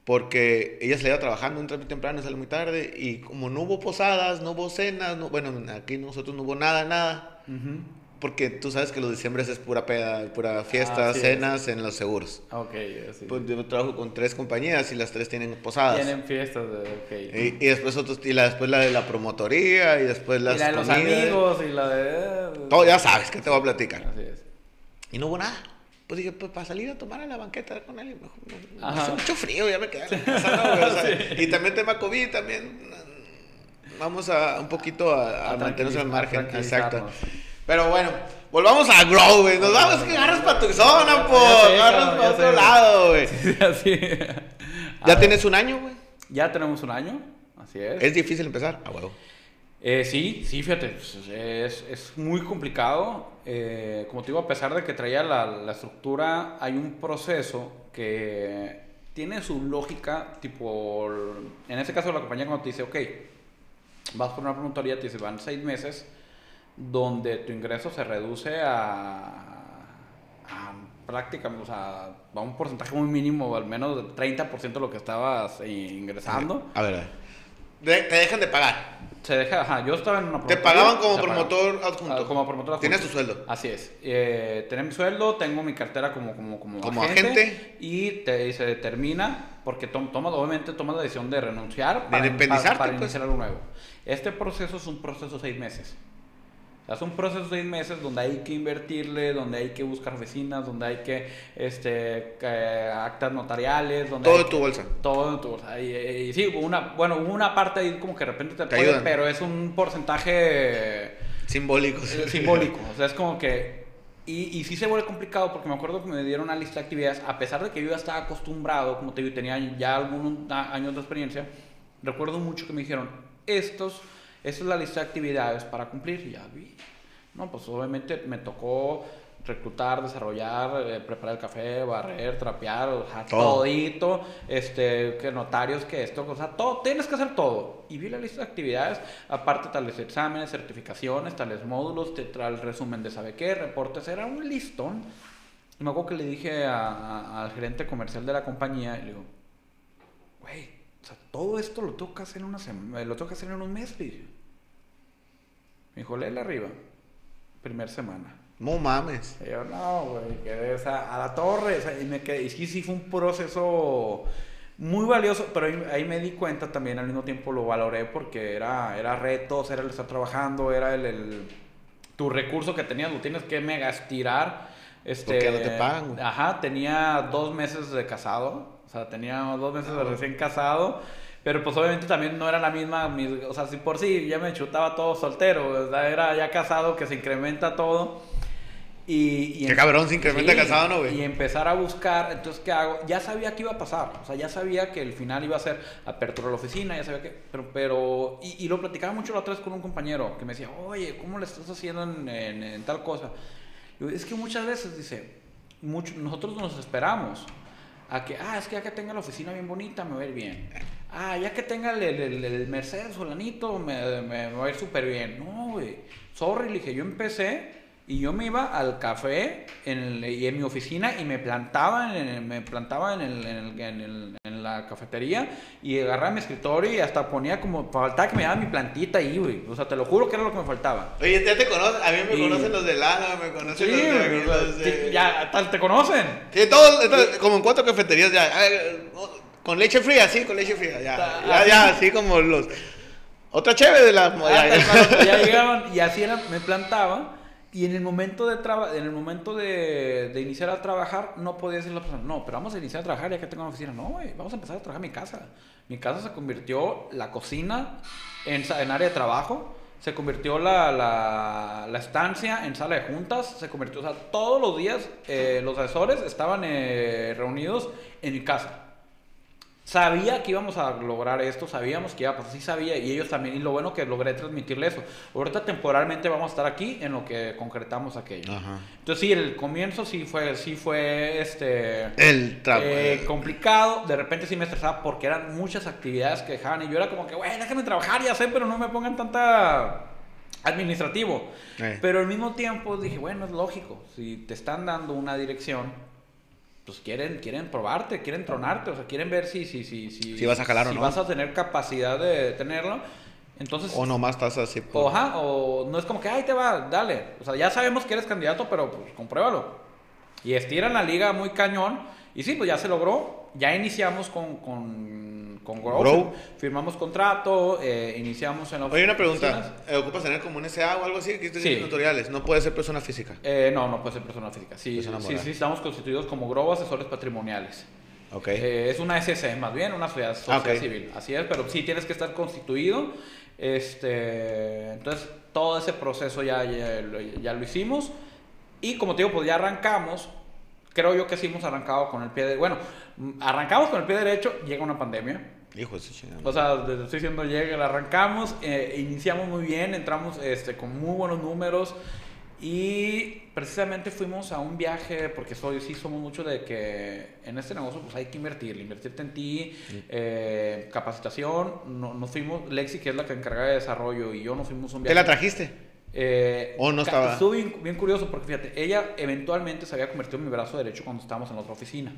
Porque ella se le iba trabajando, entra muy temprano sale muy tarde. Y como no hubo posadas, no hubo cenas, no, bueno, aquí nosotros no hubo nada, nada. Ujú. Porque tú sabes que los diciembres es pura peda, pura fiesta, Así es. cenas en los seguros. Ok, así. Pues yo trabajo con tres compañías y las tres tienen posadas. Tienen fiestas. Ok. Y, y después otros, y la, después la de la promotoría y después las y la de los comidas. amigos y la de. Todo ya sabes que te voy a platicar. Así es. Y no hubo nada. Pues dije, pues para salir a tomar a la banqueta con él, mejor, Ajá. hace mucho frío, ya me quedé en la casa, ¿no, güey? O sea, Y también tema COVID, también mm, vamos a un poquito a, a A mantenernos al margen. Exacto. Pero bueno, volvamos a Grow, güey. Nos vamos, que agarras para tu zona, po. Agarras para otro lado, güey. así. ¿Ya tienes un año, güey? Ya tenemos un año. Así es. Es difícil empezar. A huevo. Eh, sí, sí, fíjate, pues, es, es muy complicado. Eh, como te digo, a pesar de que traía la, la estructura, hay un proceso que tiene su lógica, tipo, en este caso la compañía cuando te dice, ok, vas por una promotoría, te dice, van seis meses, donde tu ingreso se reduce a, a prácticamente, o sea, a un porcentaje muy mínimo, al menos del 30% de lo que estabas eh, ingresando. A ver, a ver. De- te dejan de pagar. Se deja, ajá, yo estaba en una Te pagaban como promotor adjunto. Ah, como promotor adjunto. Tienes tu sueldo. Así es. Eh, tenés mi sueldo, tengo mi cartera como, como, como, Como agente. Y te, y se determina, porque tom- tomas, obviamente tomas la decisión de renunciar De para, para pues. iniciar algo nuevo. Este proceso es un proceso de seis meses. Sea, es un proceso de seis meses donde hay que invertirle, donde hay que buscar vecinas, donde hay que, este, eh, actas notariales, donde Todo de tu que- bolsa. todo en tu bolsa. Y, y sí, una, bueno, una parte ahí como que de repente te, Te apoya, pero es un porcentaje Simbólicos. eh, simbólico. O sea, es como que... Y, y sí se vuelve complicado porque me acuerdo que me dieron una lista de actividades, a pesar de que yo ya estaba acostumbrado, como te digo, tenía ya algunos años de experiencia, recuerdo mucho que me dijeron, estos, esta es la lista de actividades para cumplir, ya vi. No, pues obviamente me tocó reclutar, desarrollar, eh, preparar el café, barrer, trapear, o sea, Todo. todito, este, que notarios, que esto, o sea, todo, tienes que hacer todo. Y vi la lista de actividades, aparte tales exámenes, certificaciones, tales módulos, te trae el resumen de sabe qué, reportes, era un listón. Y me acuerdo que le dije a- a- al gerente comercial de la compañía, y le digo, güey, sea, todo esto lo tengo que hacer en una semana, lo tengo que hacer en un mes, le dije. Me dijo, léele arriba, primer semana. No mames. Y yo, no, güey, quedé o sea, a la torre. O sea, y me quedé, y sí, sí fue un proceso muy valioso, pero ahí, ahí me di cuenta también, al mismo tiempo lo valoré porque era, era retos, era el estar trabajando, era el, el- tu recurso que tenías, lo tienes que mega estirar. Este, Porque no te pagan, güey. Ajá, tenía dos meses de casado, o sea, tenía dos meses Ah, de recién casado. Pero pues obviamente también no era la misma, mis- o sea, si por sí ya me chutaba todo soltero, o sea, era ya casado que se incrementa todo. Y, y Qué cabrón, se incrementa casado, ¿no, güey? Y empezar a buscar, entonces, ¿qué hago? Ya sabía que iba a pasar, o sea, ya sabía que el final iba a ser apertura a la oficina, ya sabía que, pero, pero y, y lo platicaba mucho la otra vez con un compañero que me decía, oye, ¿cómo le estás haciendo en, en- en tal cosa? Es que muchas veces, dice, mucho, nosotros nos esperamos a que, ah, es que ya que tenga la oficina bien bonita, me va a ir bien. Ah, ya que tenga el, el, el Mercedes fulanito, me, me, me va a ir súper bien. No, güey. Sorry, le dije, yo empecé y yo me iba al café en, el- y en mi oficina y me plantaba en, el- me plantaba en, el- en, en la cafetería y agarraba mi escritorio y hasta ponía como, faltaba que me daba mi plantita ahí, güey. O sea, te lo juro que era lo que me faltaba. Oye, ya te conocen, a mí me Y- conocen los de Lana, me conocen Sí, los de aquí, los de- ya tal, te conocen. Sí, todos, entonces, como en cuatro cafeterías ya. Con leche fría, sí, con leche fría, ya. Ta- Ya, así. ya, así como los. Otra chévere de la. Ah, ya, ya. ya llegaban y así era, me plantaba y en el momento de en el momento de, de iniciar a trabajar no podía decir la persona, no, pero vamos a iniciar a trabajar ya que tengo una oficina. No, güey, vamos a empezar a trabajar en mi casa. Mi casa se convirtió la cocina en, en área de trabajo, se convirtió la, la, la estancia en sala de juntas, se convirtió, o sea, todos los días eh, los asesores estaban eh, reunidos en mi casa. Sabía que íbamos a lograr esto, sabíamos que iba a pasar, sí sabía, y ellos también, y lo bueno que logré transmitirle eso. Ahorita temporalmente vamos a estar aquí en lo que concretamos aquello. Ajá. Entonces sí, el comienzo sí fue, sí fue este El trabajo. eh, complicado, de repente sí me estresaba porque eran muchas actividades que dejaban y yo era como que, güey, déjame trabajar, ya sé, pero no me pongan tanta administrativo. Eh. Pero al mismo tiempo dije, bueno, es lógico, si te están dando una dirección, pues quieren, quieren probarte, quieren tronarte, o sea, quieren ver si, si, si, si, Si vas a jalar o si no. vas a tener capacidad de tenerlo. Entonces, O nomás estás así. Por... ajá, o no es como que, ay, te va, dale. O sea, ya sabemos que eres candidato, pero pues compruébalo. Y estiran la liga muy cañón. Y sí, pues ya se logró. Ya iniciamos con, con, con Grow. Grow. Firmamos contrato, eh, iniciamos en la Oye, una pregunta. Eh, ¿Ocupas tener como un SA o algo así? Estés Sí. tutoriales. No puede ser persona física. Eh, no, no puede ser persona física. Sí, Persona sí, sí, estamos constituidos como Grow Asesores Patrimoniales. Ok. Eh, es una SC, más bien, una sociedad, sociedad Ah, ok. civil. Así es, pero sí tienes que estar constituido. Este, entonces, todo ese proceso ya, ya, lo- ya lo hicimos. Y como te digo, pues ya arrancamos. Creo yo que sí hemos arrancado con el pie de... Bueno, arrancamos con el pie derecho, llega una pandemia. Hijo chingada. O sea, desde estoy diciendo, llega, arrancamos, eh, iniciamos muy bien, entramos este, con muy buenos números y precisamente fuimos a un viaje, porque soy, sí somos mucho de que en este negocio pues hay que invertir, invertirte en ti, eh, capacitación, no, nos fuimos, Lexi que es la que encarga de desarrollo y yo nos fuimos a un ¿Te viaje. la trajiste? Eh, ¿O no estaba? Estuvo bien, bien curioso porque fíjate, ella eventualmente se había convertido en mi brazo derecho cuando estábamos en la otra oficina.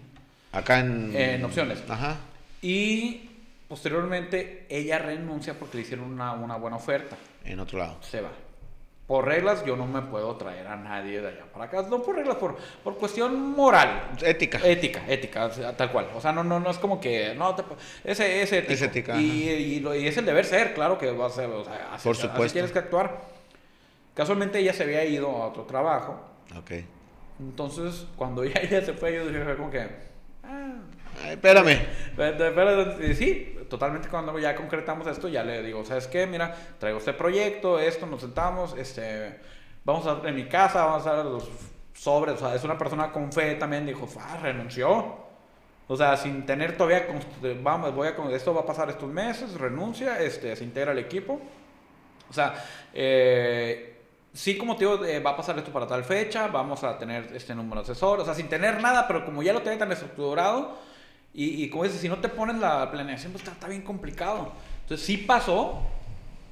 Acá en. En opciones. Ajá. Y posteriormente ella renuncia porque le hicieron una, una buena oferta. En otro lado. Se va. Por reglas yo no me puedo traer a nadie de allá para acá. No por reglas, por, por cuestión moral. Ética. Ética, ética, tal cual. O sea, no, no, no es como que, no, te, ese, ese ético. Es ética, Y, y, lo- y es el deber ser, claro que va a ser, o sea, así, Por así supuesto. tienes que actuar. Casualmente ella se había ido a otro trabajo. Ok. Entonces, cuando ya ella se fue, yo dije como que, ah, espérame. eh, sí, totalmente cuando ya concretamos esto, ya le digo, ¿sabes qué? Mira, traigo este proyecto, esto, nos sentamos, este, vamos a en mi casa, vamos a los sobres, o sea, es una persona con fe también, dijo, ah, renunció. O sea, sin tener todavía, vamos, voy a, esto va a pasar estos meses, renuncia, este, se integra al equipo. O sea, eh, sí, como te digo, eh, va a pasar esto para tal fecha, vamos a tener este número de asesores, o sea, sin tener nada, pero como ya lo tiene tan estructurado, y, como dices, si no te pones la planeación, pues está, bien complicado. Entonces, sí pasó,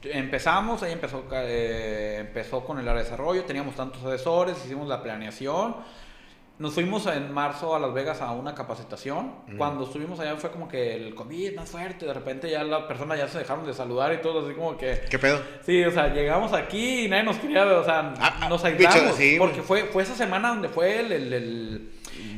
empezamos, ella empezó, eh, empezó con el área de desarrollo, teníamos tantos asesores, hicimos la planeación, nos fuimos en marzo a Las Vegas a una capacitación. Cuando estuvimos allá fue como que el COVID más fuerte. De repente ya las personas ya se dejaron de saludar y todo, así como que. ¿Qué pedo? Sí, o sea, llegamos aquí y nadie nos quería, o sea, Ah, ah, nos aislamos. sí, porque fue, fue esa semana donde fue el, el, el,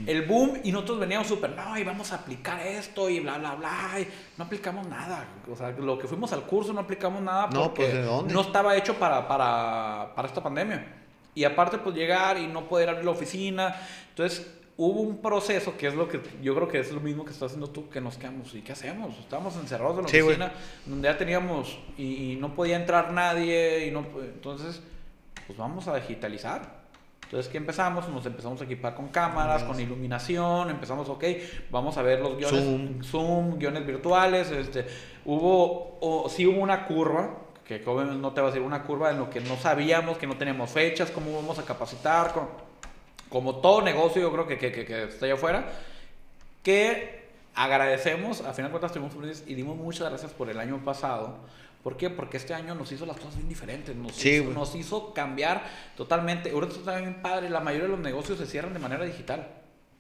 el boom y nosotros veníamos súper, no, y vamos a aplicar esto y bla, bla, bla. Y no aplicamos nada. O sea, lo que fuimos al curso no aplicamos nada No, porque pues, ¿de dónde? no estaba hecho para, para, para esta pandemia. Y aparte, pues llegar y no poder abrir la oficina. Entonces, hubo un proceso que es lo que yo creo que es lo mismo que estás haciendo tú, que nos quedamos. ¿Y qué hacemos? Estábamos encerrados en la Sí, oficina, donde ya teníamos y, y no podía entrar nadie. y no Entonces, pues vamos a digitalizar. Entonces, ¿qué empezamos? Nos empezamos a equipar con cámaras, con iluminación, empezamos, ok, vamos a ver los guiones, Zoom. Zoom, guiones virtuales, este, hubo, o, sí hubo una curva, que obviamente no te va a decir una curva en lo que no sabíamos, que no teníamos fechas, cómo vamos a capacitar, con- como todo negocio yo creo que, que, que, que está allá afuera, que agradecemos, a final de cuentas estuvimos felices y dimos muchas gracias por el año pasado. ¿Por qué? Porque este año nos hizo las cosas bien diferentes, nos, Sí, hizo, nos hizo cambiar totalmente. Ahorita está bien padre, la mayoría de los negocios se cierran de manera digital.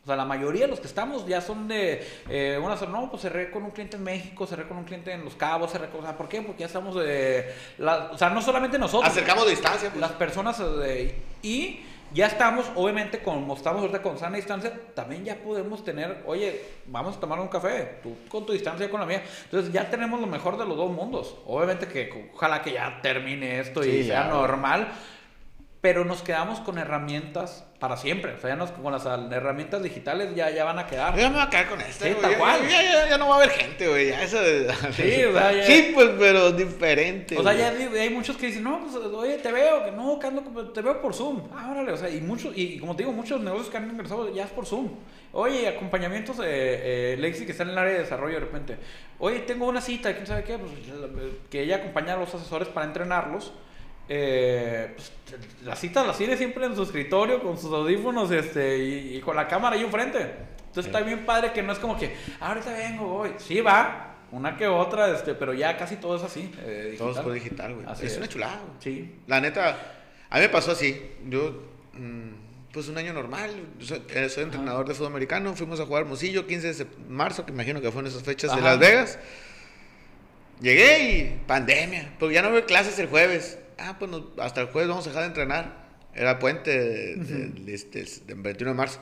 O sea, la mayoría de los que estamos ya son de eh, una sola, no, pues cerré con un cliente en México, cerré con un cliente en Los Cabos, cerré con, o sea, ¿por qué? Porque ya estamos de, la- o sea, no solamente nosotros, Acercamos distancia, pues. las personas eh, y ya estamos, obviamente, como estamos ahorita con sana distancia, también ya podemos tener, oye, vamos a tomar un café, tú con tu distancia, yo con la mía. Entonces ya tenemos lo mejor de los dos mundos. Obviamente que ojalá que ya termine esto y Sí, sea ya. normal, pero nos quedamos con herramientas para siempre. O sea, ya nos, con las herramientas digitales ya, ya van a quedar. Yo ya me voy a quedar con esto. Sí, tal Ya- cual. Ya, ya, ya no va a haber gente, güey. Ya eso Sí, o sea, ya- Sí, pues, pero diferente. O sea, ya hay muchos que dicen, no, pues, oye, te veo, que no, que ando te veo por Zoom. Ah, órale, o sea, y muchos, y como te digo, muchos negocios que han ingresado ya es por Zoom. Oye, acompañamientos de eh, Lexi que está en el área de desarrollo de repente. Oye, tengo una cita, quién sabe qué, pues que ella acompaña a los asesores para entrenarlos. Eh, pues, la cita la tiene siempre en su escritorio con sus audífonos este, y, y con la cámara ahí enfrente. Entonces está bien padre que no es como que, "Ah, ahorita vengo, voy. Sí, va, una que otra, este, pero ya casi todo es así. eh, Todo es por digital, güey. Es, es. una chulada, güey. Sí. La neta, a mí me pasó así. Yo, mm, pues un año normal. Yo Soy, eh, soy entrenador de fútbol americano. Fuimos a jugar Hermosillo 15 de marzo, que imagino que fueron esas fechas de. Las Vegas. Llegué y pandemia. Pues ya no veo clases el jueves. Ah, pues nos- hasta el jueves vamos a dejar de entrenar. Era puente de, de- de este- del 21 de marzo.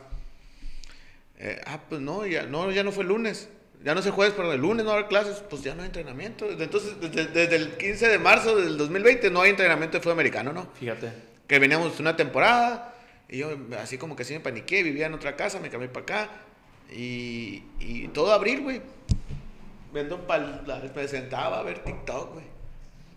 Eh, ah, pues no ya, no, ya no fue el lunes. Ya no es el jueves, pero el lunes no haber clases. Pues ya no hay entrenamiento. Entonces, desde, desde el 15 de marzo del 2020 no hay entrenamiento de fútbol americano, ¿no? Fíjate. que veníamos una temporada y yo así como que sí me paniqué, vivía en otra casa, me cambié para acá y, y todo abril, güey. Vendo pal, me sentaba a ver TikTok, güey.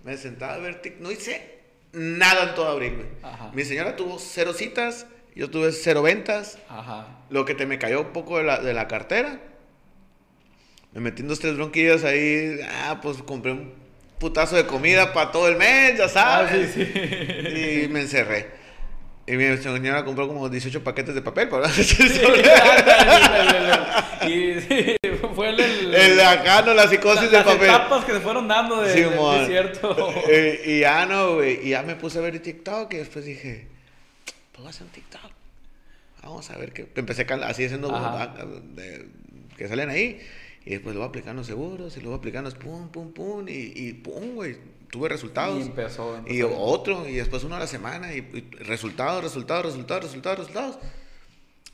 Me sentaba a ver TikTok, no hice nada en todo abril, güey. Mi señora tuvo cero citas, yo tuve cero ventas, Ajá. lo que te me cayó un poco de la, de la cartera. Me metí en dos, tres bronquillas ahí, ah, pues compré un putazo de comida para todo el mes, ya Ah, sabes. sí, sí. Y me encerré. Y mi señora compró como 18 paquetes de papel, y sí, de acá, no, la psicosis de las papel. etapas que se fueron dando de, Sí, del desierto. Eh, y ya no, güey. Y ya me puse a ver TikTok y después dije, pues voy a hacer un TikTok. Vamos a ver qué. Empecé así haciendo de- que salen ahí. Y después lo voy aplicando seguros y lo voy aplicando pum, pum, pum. Y, y pum, güey. Tuve resultados. Y empezó, Y empezó. otro, y después uno a la semana, y, y resultados, resultados, resultados, resultados, resultados.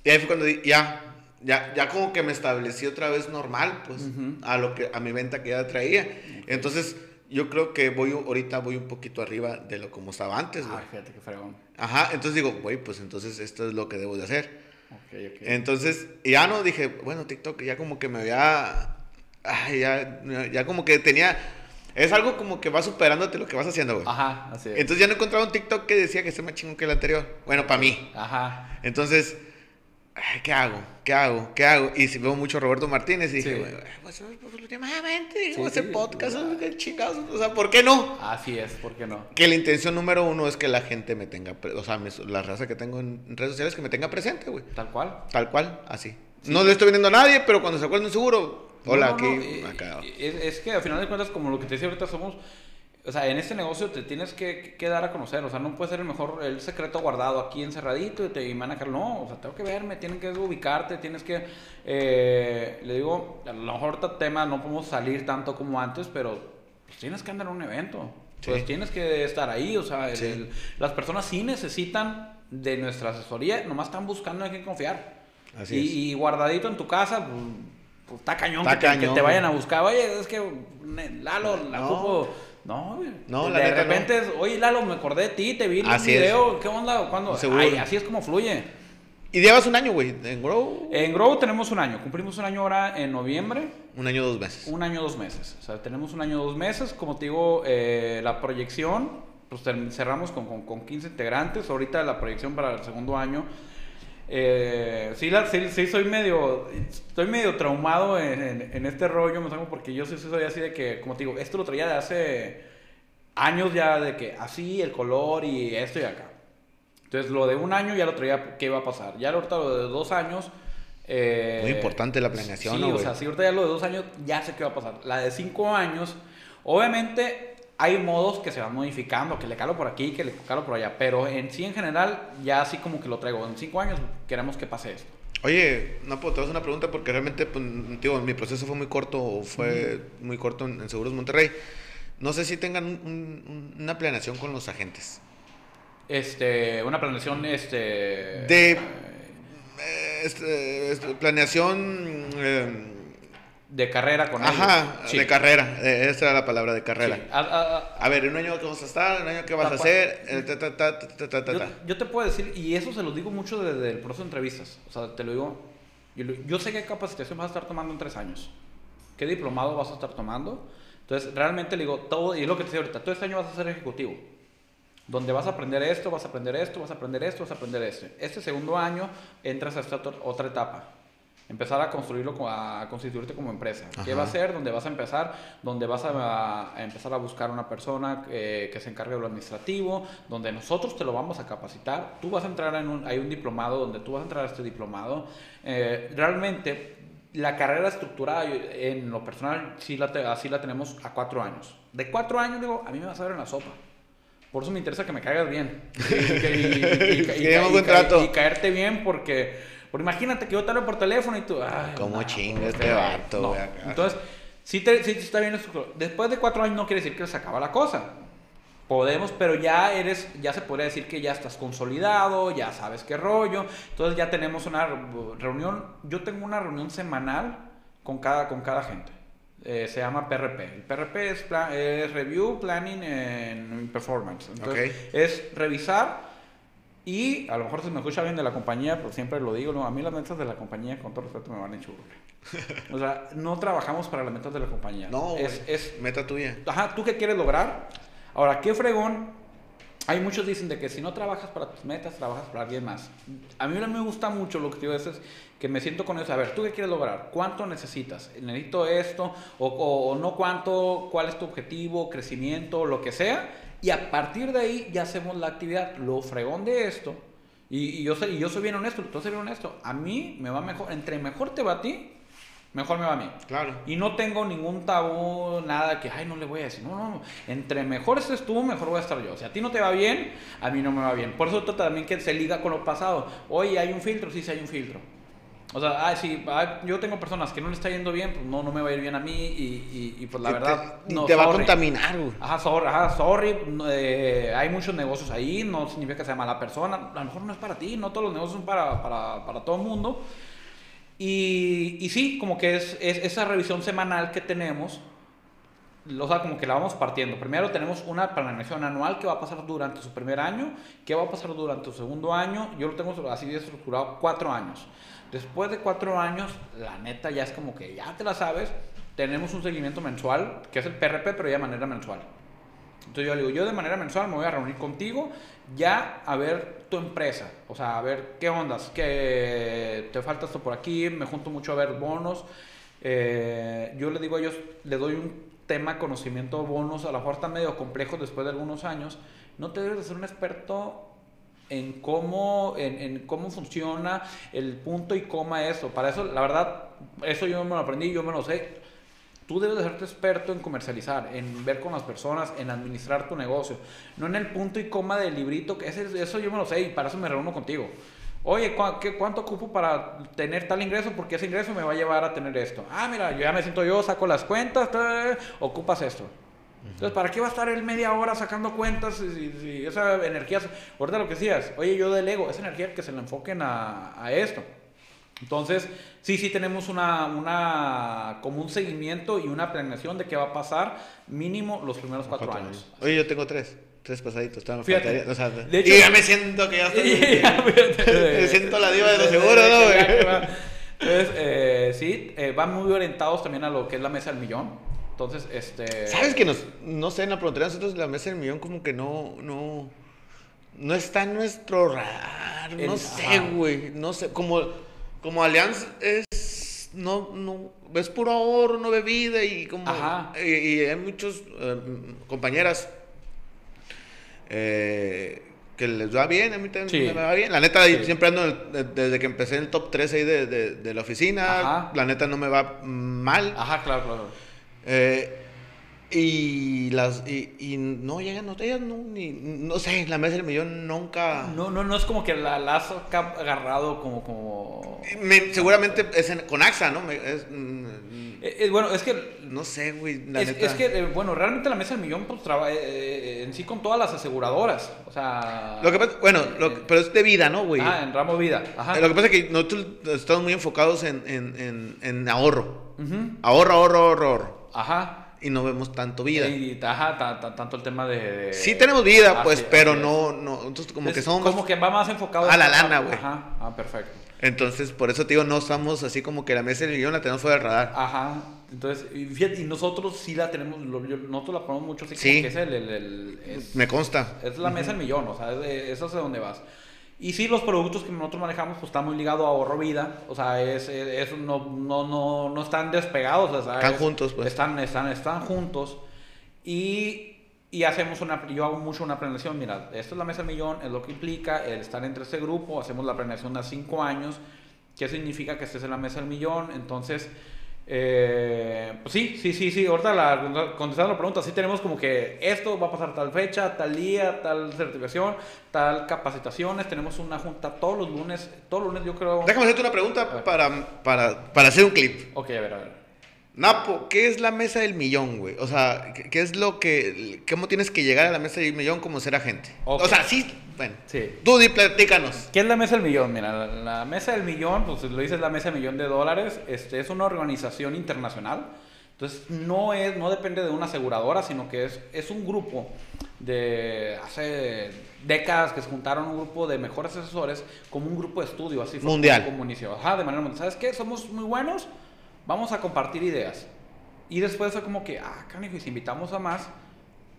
Y ahí fue cuando di- ya, ya, ya como que me establecí otra vez normal, pues, Ujú. a lo que, a mi venta que ya traía. Entonces, yo creo que voy, ahorita voy un poquito arriba de lo como estaba antes, güey. Ay, fíjate qué fregón. Ajá, entonces digo, güey, pues entonces esto es lo que debo de hacer. Ok, ok. Entonces, ya no dije, bueno, TikTok ya como que me había. Ay, ya, ya como que tenía. Es algo como que va superándote lo que vas haciendo, güey. Ajá, así es. Entonces ya no encontraba un TikTok que decía que esté más chingón que el anterior. Bueno, para mí. Ajá. Entonces, ¿qué hago? ¿Qué hago? ¿Qué hago? Y si veo mucho a Roberto Martínez y dije, Sí. güey, pues, pues, últimamente, voy a hacer podcast, qué chingados. O sea, ¿por qué no? Así es, ¿por qué no? Que la intención número uno es que la gente me tenga, o sea, mis- la raza que tengo en redes sociales que me tenga presente, güey. Tal cual. Tal cual, así. No le estoy vendiendo a nadie, pero cuando se acuerdan un seguro, hola, No, no, aquí, no, eh, acá. Es, es que al final de cuentas, como lo que te decía ahorita, somos o sea, en este negocio te tienes que, que, dar a conocer, o sea, no puede ser el mejor, el secreto guardado aquí encerradito y te y a no, o sea, tengo que verme, tienen que ubicarte, tienes que, eh, le digo, a lo mejor este tema no podemos salir tanto como antes, pero pues, tienes que andar en un evento, pues tienes que estar ahí, o sea, las personas sí necesitan de nuestra asesoría, nomás están buscando en quién confiar. Así y, y, guardadito en tu casa, pues, pues está cañón, que, te vayan a buscar. Oye, es que Lalo, la no. No, No, de, repente, oye, Lalo, me acordé de ti, te vi en un video. ¿Qué onda? ¿Cuándo? Ay, así es como fluye. ¿Y llevas un año, güey? ¿En Grow? En Grow tenemos un año. Cumplimos un año ahora en noviembre. Un año, dos meses. Un año, dos meses. O sea, tenemos un año, dos meses. Como te digo, eh, la proyección, pues cerramos con, con, con 15 integrantes. Ahorita la proyección para el segundo año eh, sí, sí, soy medio, estoy medio traumado en, este rollo, me porque yo sí soy así de que, como te digo, esto lo traía de hace años ya, de que así, el color y esto y acá. Entonces, lo de un año ya lo traía, ¿qué iba a pasar? Ya ahorita lo de dos años... Eh, Muy importante la planeación, Sí, o sea, sí, ahorita ya lo de dos años ya sé qué va a pasar. La de cinco años, obviamente hay modos que se van modificando, que le calo por aquí, que le calo por allá, pero en sí en general ya así como que lo traigo. En cinco años queremos que pase esto. Oye, no, puedo te hacer una pregunta porque realmente, pues, tío, mi proceso fue muy corto, fue muy corto en, Seguros Monterrey. No sé si tengan una planeación con los agentes. Este, una planeación, este... De... Eh, este, este, planeación... Eh, de carrera con Ajá, de carrera. Eh, esa era la palabra, de carrera. A, ver, un año que vas a estar, un año que vas a hacer. yo, te puedo decir, y eso se lo digo mucho desde el proceso de entrevistas. O sea, te lo digo. Yo, sé qué capacitación vas a estar tomando en tres años. ¿Qué diplomado vas a estar tomando? Entonces, realmente le digo, todo, y es lo que te decía ahorita, todo este año vas a ser ejecutivo. Donde vas a aprender esto, vas a aprender esto, vas a aprender esto, vas a aprender esto. Este segundo año entras a esta otra etapa empezar a construirlo, a constituirte como empresa. ¿Qué va a ser? ¿Dónde vas a empezar? ¿Dónde vas a, empezar a buscar una persona eh, que se encargue de lo administrativo? Donde nosotros te lo vamos a capacitar. Tú vas a entrar en un, hay un diplomado donde tú vas a entrar a este diplomado. Eh, realmente, la carrera estructurada en lo personal, sí la así la tenemos a cuatro años. De cuatro años, digo, a mí me vas a ver en la sopa. Por eso me interesa que me caigas bien. y caerte bien porque porque imagínate que yo te hablo por teléfono y tú. Ay, ¿Cómo chinga este vato, Entonces, sí, te, sí está bien Después de cuatro años no quiere decir que se acaba la cosa. Podemos, pero ya eres, ya se podría decir que ya estás consolidado, ya sabes qué rollo. Entonces ya tenemos una reunión. Yo tengo una reunión semanal con cada, con cada gente. Eh, se llama PRP. El PRP es, es Review, Planning and Performance. Entonces, es revisar y a lo mejor se me escucha bien de la compañía, pero siempre lo digo, a mí las metas de la compañía, con todo respeto, me van en churro. O sea, no trabajamos para las metas de la compañía. No, es, es meta tuya. Ajá, ¿tú qué quieres lograr? Ahora, ¿qué fregón? Hay muchos dicen de que si no trabajas para tus metas, trabajas para alguien más. A mí no me gusta mucho lo que digo, es que me siento con eso. A ver, ¿tú qué quieres lograr? ¿Cuánto necesitas? ¿Necesito esto? O, o, o no cuánto? ¿Cuál es tu objetivo? ¿Crecimiento? Lo que sea y a partir de ahí ya hacemos la actividad. Lo fregón de esto, y, yo, soy, y yo soy bien honesto, tú soy bien honesto, a mí me va mejor, entre mejor te va a ti, mejor me va a mí. Claro. Y no tengo ningún tabú, nada que, ay, no le voy a decir. No, no, no. Entre mejor estés tú, mejor voy a estar yo. Si a ti no te va bien, a mí no me va bien. Por eso también que se liga con lo pasado. Oye, ¿hay un filtro? Sí, sí hay un filtro. O sea, ah, sí, yo tengo personas que no le está yendo bien, pues no, no me va a ir bien a mí y, y, pues la verdad... no, te va a contaminar, güey. Ajá, sorry, ajá, sorry eh, hay muchos negocios ahí, no significa que sea mala persona, a lo mejor no es para ti, no todos los negocios son para, para, para todo el mundo. Y, y sí, como que es, es, esa revisión semanal que tenemos, o sea, como que la vamos partiendo. Primero tenemos una planeación anual que va a pasar durante su primer año, que va a pasar durante su segundo año, yo lo tengo así estructurado cuatro años. Después de cuatro años, la neta ya es como que ya te la sabes. Tenemos un seguimiento mensual, que es el PRP, pero ya de manera mensual. Entonces yo le digo, yo de manera mensual me voy a reunir contigo ya a ver tu empresa. O sea, a ver qué ondas, que te falta esto por aquí, me junto mucho a ver bonos. Eh, yo le digo a ellos, le doy un tema conocimiento bonos, a lo mejor está medio complejo después de algunos años. No te debes de ser un experto en cómo, en, cómo funciona el punto y coma eso. Para eso, la verdad, eso yo me lo aprendí, yo me lo sé. tú debes de serte experto en comercializar, en ver con las personas, en administrar tu negocio. No en el punto y coma del librito, que eso yo me lo sé y para eso me reúno contigo. Oye, ¿qué, ¿cuánto ocupo para tener tal ingreso? Porque ese ingreso me va a llevar a tener esto. Ah, mira, yo ya me siento yo, saco las cuentas, ocupas esto. Entonces, ¿para qué va a estar él media hora sacando cuentas si, esa energía... Ahorita lo que decías, oye, yo delego, esa energía que se le enfoquen a, a esto. Entonces, sí, sí tenemos una, una, como un seguimiento y una planeación de qué va a pasar mínimo los primeros cuatro, años. Oye, yo tengo tres. Tres pasaditos, Fíjate, o sea, de hecho, y ya me siento que ya estoy. me siento la diva de los seguros, ¿no? Entonces, eh, sí, eh, van muy orientados también a lo que es la mesa del millón. Entonces, este. ¿Sabes que nos, no sé, en la frontera nosotros la mesa del millón como que no, no, no está en nuestro radar, no sé, güey, no sé, como como Allianz es no no ves puro ahorro no bebida y como Y, hay muchos eh, compañeras eh, que les va bien, a mí también me va bien. La neta, siempre ando desde que empecé en el top 3 ahí de, de, la oficina. La neta no me va mal. Ajá, claro, claro. Eh, y las y, y no llegan no, ellas no ni no sé la mesa del millón nunca. No no no es como que la, la has agarrado como como seguramente es con AXA no es, mm, eh, eh, bueno es que no sé güey es, es, que eh, bueno realmente la mesa del millón pues trabaja en sí con todas las aseguradoras o sea lo que pasa, bueno pero es de vida no güey ah en ramo vida Ajá. lo que pasa es que nosotros estamos muy enfocados en en, en, en ahorro. Ahorro ahorro ahorro ahorro Ajá y no vemos tanto vida. Y, ajá, tanto el tema de, Sí tenemos vida, pues, pero no, no, entonces como que somos... Como que va más enfocado... A la lana, güey. Ajá, ah, perfecto. Entonces, por eso te digo, no estamos así como que la mesa del millón la tenemos fuera del radar. Ajá, entonces, y, fíjate, y nosotros sí la tenemos, nosotros la ponemos mucho así sí. como que es el... el, Me consta. Es la mesa del millón, o sea, eso es de donde vas. Y sí, los productos que nosotros manejamos pues están muy ligados a ahorro vida, o sea, es, es, no, no, no, no, están despegados, o sea, están juntos, pues. Están, están, están juntos. Y, y, hacemos una, yo hago mucho una planeación, mira, esto es la mesa del millón, es lo que implica el estar entre este grupo, hacemos la planeación a cinco años, ¿qué significa que estés en la mesa del millón? Entonces, eh, pues sí, sí, sí, sí. Ahorita la, contestando la pregunta, sí tenemos como que esto va a pasar tal fecha, tal día, tal certificación, tal capacitaciones. Tenemos una junta todos los lunes. Todos los lunes yo creo... Déjame hacerte una pregunta para, para, para hacer un clip. Ok, a ver, a ver. Napo, ¿qué es la mesa del millón, güey? O sea, ¿qué es lo que... ¿Cómo tienes que llegar a la mesa del millón como ser agente? O sea, sí, bueno. Sí. Tú platícanos. ¿Qué es la mesa del millón? Mira, la, mesa del millón, pues lo dices la mesa del millón de dólares, este, es una organización internacional. Entonces, no, es, no depende de una aseguradora, sino que es, es un grupo de hace décadas que se juntaron un grupo de mejores asesores como un grupo de estudio, así fue mundial. como inició. Ajá, de manera mundial. ¿Sabes qué? Somos muy buenos vamos a compartir ideas. Y después fue como que, ah, canijo, y si invitamos a más,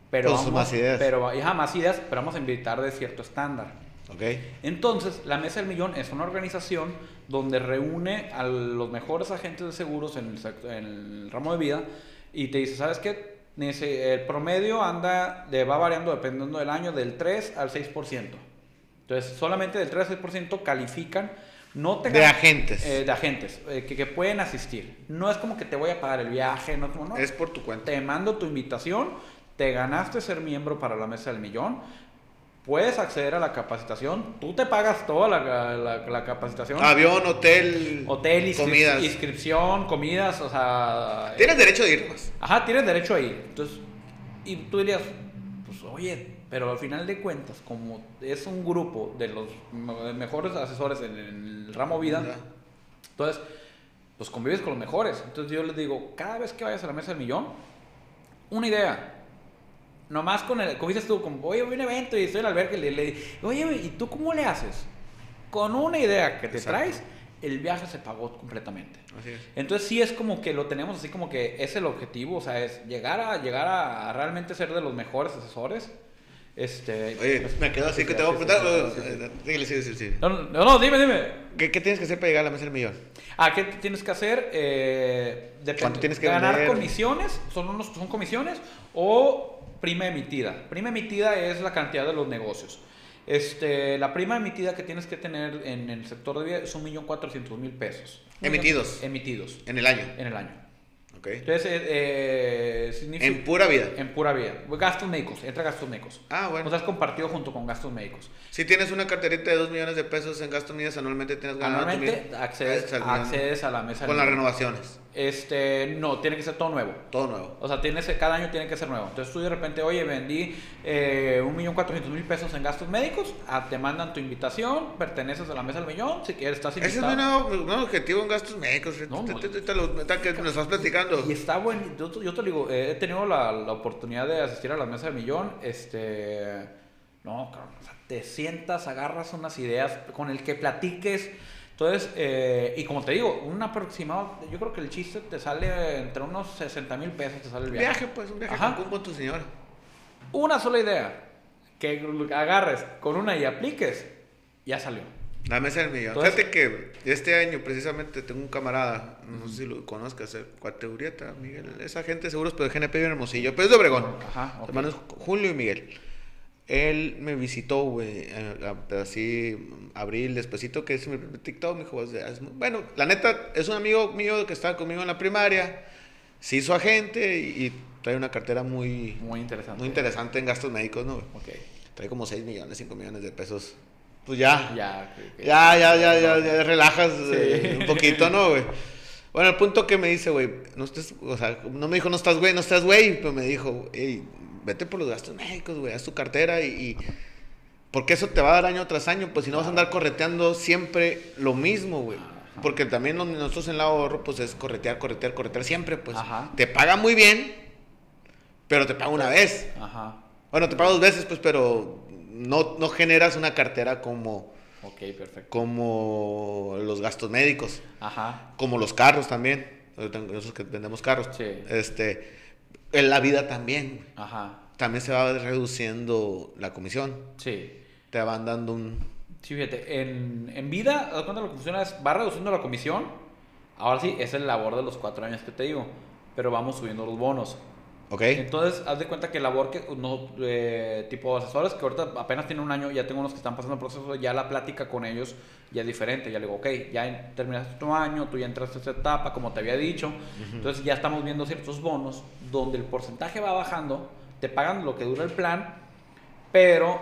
pero vamos, más ideas. Pero, ya, más ideas, pero vamos a invitar de cierto estándar. Okay. Entonces, la Mesa del Millón es una organización donde reúne a los mejores agentes de seguros en el, en el ramo de vida y te dice, ¿sabes qué? El promedio anda, de, va variando dependiendo del año, del 3 al 6%. Entonces, solamente del 3 al 6% califican no te de agentes. Eh, de agentes, eh, que, pueden asistir. No es como que te voy a pagar el viaje, no, no. Es por tu cuenta. Te mando tu invitación, te ganaste ser miembro para la mesa del millón, puedes acceder a la capacitación, tú te pagas toda la, capacitación. Avión, hotel, hotel comidas. inscripción, comidas, o sea... Tienes derecho de ir, pues. Ajá, tienes derecho a ir. Entonces, y tú dirías, pues oye, pero al final de cuentas, como es un grupo de los mejores asesores en el ramo vida, entonces, pues convives con los mejores. Entonces yo les digo, cada vez que vayas a la mesa del millón, una idea. Nomás con el, como dices tú, como, oye, voy a un evento y estoy en el albergue, le, le oye, ¿y tú cómo le haces? Con una idea que te traes, el viaje se pagó completamente. Así es. Entonces sí es como que lo tenemos así como que es el objetivo, o sea, es llegar a, llegar a realmente ser de los mejores asesores este, Oye, pues, me quedo así que te voy a preguntar. Sí, sí, sí, sí. No, no, dime, dime. ¿Qué, ¿Qué, tienes que hacer para llegar a la mesa del millón? Ah, ¿qué tienes que hacer? Eh, ¿Cuánto tienes que ganar comisiones, son, unos, son comisiones, o prima emitida. Prima emitida es la cantidad de los negocios. Este, la prima emitida que tienes que tener en el sector de vida es 1.400.000 pesos. ¿Emitidos? Emitidos. ¿En el año? En el año. Entonces, eh, eh, significa... En pura vida. En pura vida. Gastos médicos, entra gastos médicos. Ah, bueno. O sea, es compartido junto con gastos médicos. Si tienes una carterita de 2 millones de pesos en gastos medidas anualmente, tienes ganado Anualmente accedes, a la mesa. Con las renovaciones. Este, no, tiene que ser todo nuevo. Todo nuevo. O sea, tienes, cada año tiene que ser nuevo. Entonces tú de repente, oye, vendí eh, un millón cuatrocientos mil pesos en gastos médicos, ah, te mandan tu invitación, perteneces a la mesa del millón, si quieres estás Ese es invitado. mi nuevo, objetivo en gastos médicos. No, Te- lo- que me estás platicando. Y está bueno, yo, te- yo te digo, eh, he tenido la, la oportunidad de asistir a la mesa del millón, este, no, cabrón, o sea, te sientas, agarras unas ideas con el que platiques, entonces, eh, y como te digo, un aproximado, yo creo que el chiste te sale entre unos 60 mil pesos, te sale el Un viaje. viaje, pues, un viaje Ajá. Con tu señora. Una sola idea, que agarres con una y apliques, ya salió. Mesa del millón. Entonces- Fíjate que este año precisamente tengo un camarada, no sé si lo conozcas, el Cuateurieta, Miguel. Esa gente seguros, pero de GNP bien hermosillo. Pero es de Obregón. Ajá, ok. Hermanos Julio y Miguel. Él me visitó, güey, eh, así, abril, despacito, que es mi TikTok, me dijo, bueno, la neta, es un amigo mío que estaba conmigo en la primaria, se hizo agente y, y trae una cartera muy, Muy interesante. muy interesante en gastos médicos, ¿no? Ok, Trae como 6 millones, 5 millones de pesos. Pues ya, ya. que- que- ya, ya, ya, ya, ya relajas Sí. eh, un poquito, ¿no, güey? Bueno, el punto que me dice, güey, no estés, o sea, no me dijo no estás güey, no estás güey, pero me dijo, hey, vete por los gastos médicos, güey, haz tu cartera y, y- porque eso te va a dar año tras año, pues si no vas a andar correteando siempre lo mismo, güey. Porque también nosotros en el ahorro, pues es corretear, corretear, corretear siempre, pues. Ajá. Te paga muy bien, pero te paga una vez. Ajá, Bueno, te paga dos veces, pues, pero no, no generas una cartera como, ok, perfecto. como los gastos médicos, Ajá, como los carros también. Nosotros que vendemos carros. Sí. Este, en la vida también. ajá, También se va reduciendo la comisión. sí. Te van dando un... Sí, fíjate, en, en vida, haz cuenta lo que funciona es, va reduciendo la comisión, ahora sí, es el labor de los cuatro años que te digo, pero vamos subiendo los bonos. ¿Ok? Entonces, haz de cuenta que labor que, no, eh, tipo asesores que ahorita apenas tienen un año, ya tengo unos que están pasando el proceso, ya la plática con ellos ya es diferente, ya le digo, ok, ya terminaste tu año, tú ya entraste a esta etapa, como te había dicho, entonces ya estamos viendo ciertos bonos donde el porcentaje va bajando, te pagan lo que dura el plan, pero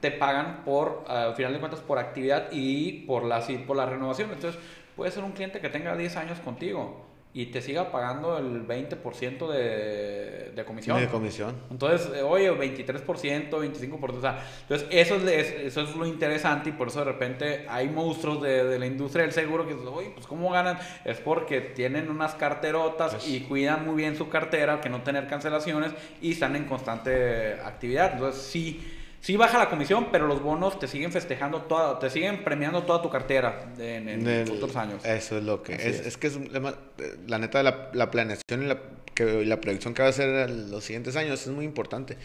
te pagan por, al final de cuentas, por actividad y por la, sí, por la renovación. Entonces, puede ser un cliente que tenga 10 años contigo y te siga pagando el 20% de, de comisión. De comisión. Entonces, eh, oye, 23%, 25%, o sea, entonces eso es, es- eso es lo interesante y por eso de repente hay monstruos de, de la industria del seguro que dicen, oye, pues ¿cómo ganan? Es porque tienen unas carterotas Pues y cuidan muy bien su cartera, que no tener cancelaciones y están en constante actividad. Entonces, sí, sí baja la comisión, pero los bonos te siguen festejando, toda, te siguen premiando toda tu cartera en, en futuros años. Eso es lo que es, es. es. que es eh, la neta la, la planeación y la, que, y la proyección que va a hacer en los siguientes años es muy importante.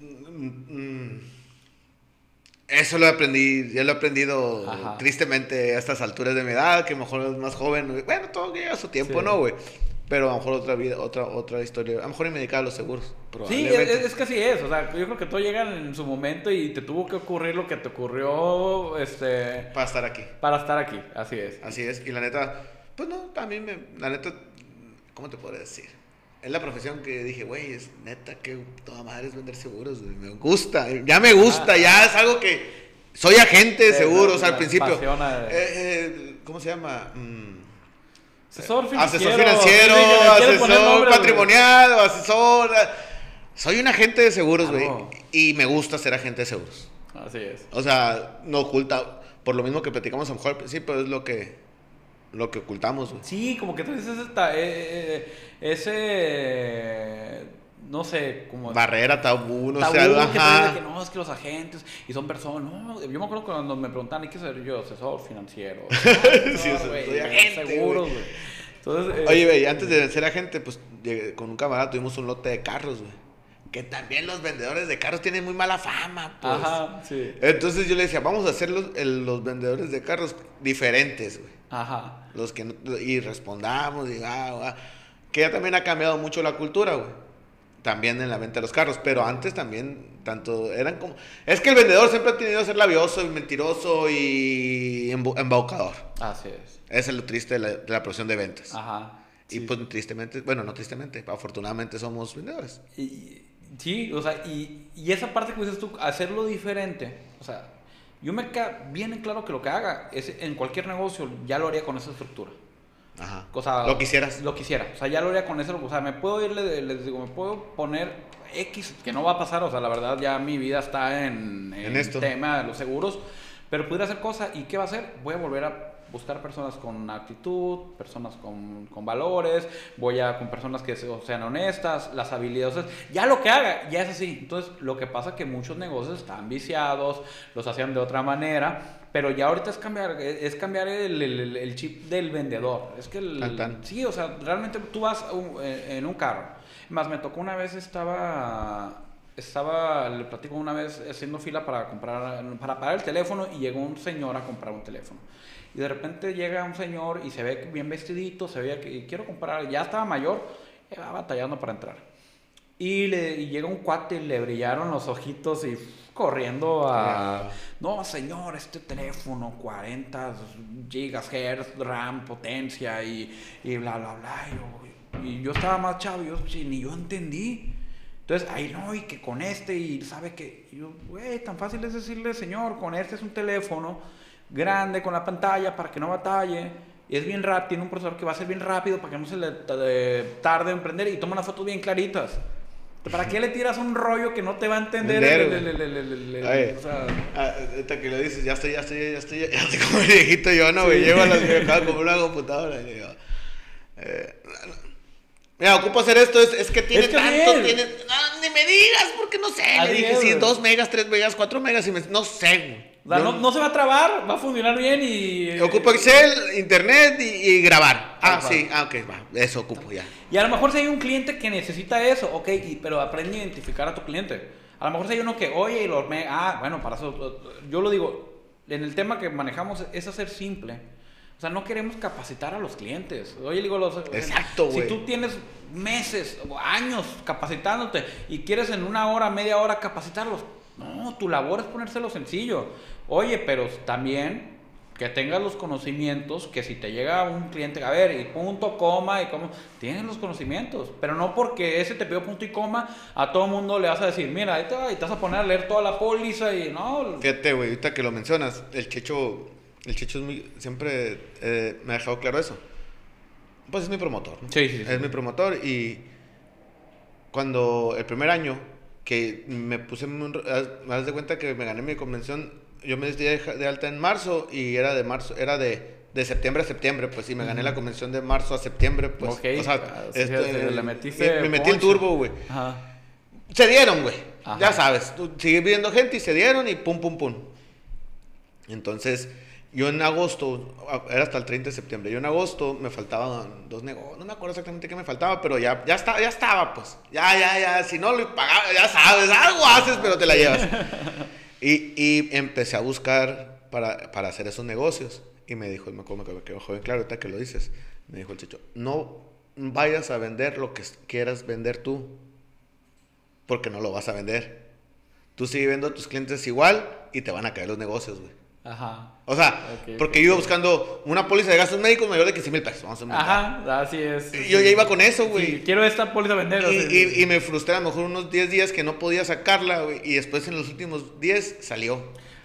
Mm, mm, Eso lo aprendí, ya lo he aprendido Ajá. tristemente a estas alturas de mi edad, que mejor es más joven. Bueno, todo llega a su tiempo, Sí. ¿no, güey? Pero a lo mejor otra vida, otra, otra historia. A lo mejor y me dedicaba a los seguros. Sí, es, es que así es. O sea, yo creo que todo llega en su momento y te tuvo que ocurrir lo que te ocurrió este, Para estar aquí. para estar aquí. Así es. Así es, y la neta, pues no, también me, la neta, ¿cómo te puedo decir? Es la profesión que dije, güey, es neta que toda madre es vender seguros, güey, me gusta, ya me gusta, Ah. ya es algo que, soy agente de seguros al principio. apasiona. Eh, eh, ¿Cómo se llama? Mm, Asesor financiero. asesor financiero, asesor nombre, patrimonial, o asesor, eh, soy un agente de seguros, güey, Claro. y me gusta ser agente de seguros. Así es. O sea, no oculta, por lo mismo que platicamos a lo mejor al principio, es lo que, lo que ocultamos, güey. Sí, como que tú dices esta, eh, eh, ese, no sé, como... Barrera, tabú, no tabú sé, que ajá. que no, es que los agentes y son personas. No, yo me acuerdo cuando me preguntaban, ¿y qué ser yo? Asesor financiero. Sí, soy agente, Seguros, güey. Entonces, eh, Oye, güey, antes de ser agente, pues con un camarada tuvimos un lote de carros, güey. Que también los vendedores de carros tienen muy mala fama, pues. Ajá, sí. Entonces yo le decía, vamos a hacer los, el- los vendedores de carros diferentes, güey. Aja. Los que no- y respondamos y ah, ah. que ya también ha cambiado mucho la cultura, güey. También en la venta de los carros, pero antes también tanto eran como es que el vendedor siempre ha tenido que ser labioso y mentiroso y embaucador. Así es. Ese es lo triste de la, de la profesión de ventas. Ajá. Y pues tristemente, bueno, no tristemente, afortunadamente somos vendedores. Y, sí, o sea, y, y esa parte que dices tú, hacerlo diferente, o sea, yo me queda bien claro que lo que haga es en cualquier negocio ya lo haría con esa estructura. Ajá. O sea, lo quisieras. Lo quisiera. O sea, ya lo haría con eso. O sea, me puedo ir, le- les digo, me puedo poner X, que no va a pasar. O sea, la verdad, ya mi vida está en, En el esto. tema de los seguros. Pero pudiera hacer cosas. ¿Y qué va a hacer? Voy a volver a buscar personas con actitud, personas con, con valores. Voy a con personas que se- sean honestas, las habilidades. o sea, ya lo que haga, ya es así. Entonces, lo que pasa es que muchos negocios están viciados, los hacían de otra manera. Pero ya ahorita es cambiar, es cambiar el, el- el chip del vendedor. Es que el, Tan, tan. Sí, o sea, realmente tú vas un- eh, en un carro. Más me tocó una vez, estaba, estaba, le platico una vez haciendo fila para comprar, para pagar el teléfono y llegó un señor a comprar un teléfono. Y de repente llega un señor y se ve bien vestidito, se veía que quiero comprar, ya estaba mayor, y va batallando para entrar. Y, le, y llega un cuate y le brillaron los ojitos y corriendo a... No, señor, este teléfono, 40 gigas, hertz, RAM, potencia y, y bla, bla, bla. Y yo, y yo estaba más chavo, y yo, ni yo entendí. Entonces, ahí no, y que con este, y sabe que, yo, güey, tan fácil es decirle, señor, con este es un teléfono grande, con la pantalla, para que no batalle. Y es bien rápido, tiene un procesador que va a ser bien rápido para que no se le eh, tarde en prender y toma unas fotos bien claritas. ¿Para qué le tiras un rollo que no te va a entender? O sea, Ah, ahorita que lo dices, ya estoy, ya estoy, ya estoy, ya estoy como el viejito yo, ¿no, güey? Llego a las comprar una computadora y digo, eh, mira, ocupo hacer esto, es, es que tiene Es que tanto, bien. tiene, no, ni me digas, porque no sé, A le dije, sí, dos megas, tres megas, cuatro megas, y me, no sé, güey. O sea, no, no se va a trabar, va a funcionar bien y... Ocupo Excel, internet y, y grabar. Ah, sí, ah, ok, va, eso ocupo ya. Y a lo mejor si hay un cliente que necesita eso, ok, y- pero aprende a identificar a tu cliente. A lo mejor si hay uno que, oye, y lo me, ah, bueno, para eso, yo lo digo, en el tema que manejamos es hacer simple. O sea, no queremos capacitar a los clientes. Oye, digo, los, Exacto, Si güey. tú tienes meses o años capacitándote y quieres en una hora, media hora capacitarlos, no, tu labor es ponérselo sencillo. Oye, pero también que tengas los conocimientos, que si te llega un cliente, a ver, y punto, coma, y cómo, tienes los conocimientos, pero no porque ese te pidió punto y coma, a todo mundo le vas a decir, mira, ahí te, va", y te vas a poner a leer toda la póliza y no, Fíjate, güey, ahorita que lo mencionas, el Checho, el Checho es muy, siempre eh, me ha dejado claro eso. Pues es mi promotor, ¿no? Sí, sí, sí. Es mi promotor y cuando el primer año que me puse, un- haz de cuenta que me gané mi convención, yo me di de, alta en marzo y era de marzo, era de, de septiembre a septiembre, pues sí, me gané la convención de marzo a septiembre, pues. Ok, O sea, ah, metiste me, me metí ponche. turbo, güey. Ajá. Se dieron, güey. Ya sabes, tú sigues viendo gente y se dieron y pum, pum, pum. Entonces, yo en agosto, era hasta el 30 de septiembre, yo en agosto me faltaban dos negocios, no me acuerdo exactamente qué me faltaba, pero ya, ya, estaba, ya estaba, pues. Ya, ya, ya, si no lo pagaba, ya sabes, algo haces, pero te la llevas. y, y empecé a buscar para, para hacer esos negocios. Y me dijo, me acuerdo, me quedó joven, claro, ahorita que lo dices, me dijo el chicho, no vayas a vender lo que quieras vender tú, porque no lo vas a vender. Tú sigue viendo a tus clientes igual y te van a caer los negocios, güey. Ajá. O sea, porque yo iba buscando una póliza de gastos médicos mayor de 15 mil pesos. Vamos a. Ajá, así es. Y Yo ya iba con eso, Sí, güey. quiero esta póliza vender. Y, sea, y- y me frustré a lo mejor unos 10 días que no podía sacarla, güey. Y después en los últimos 10 salió.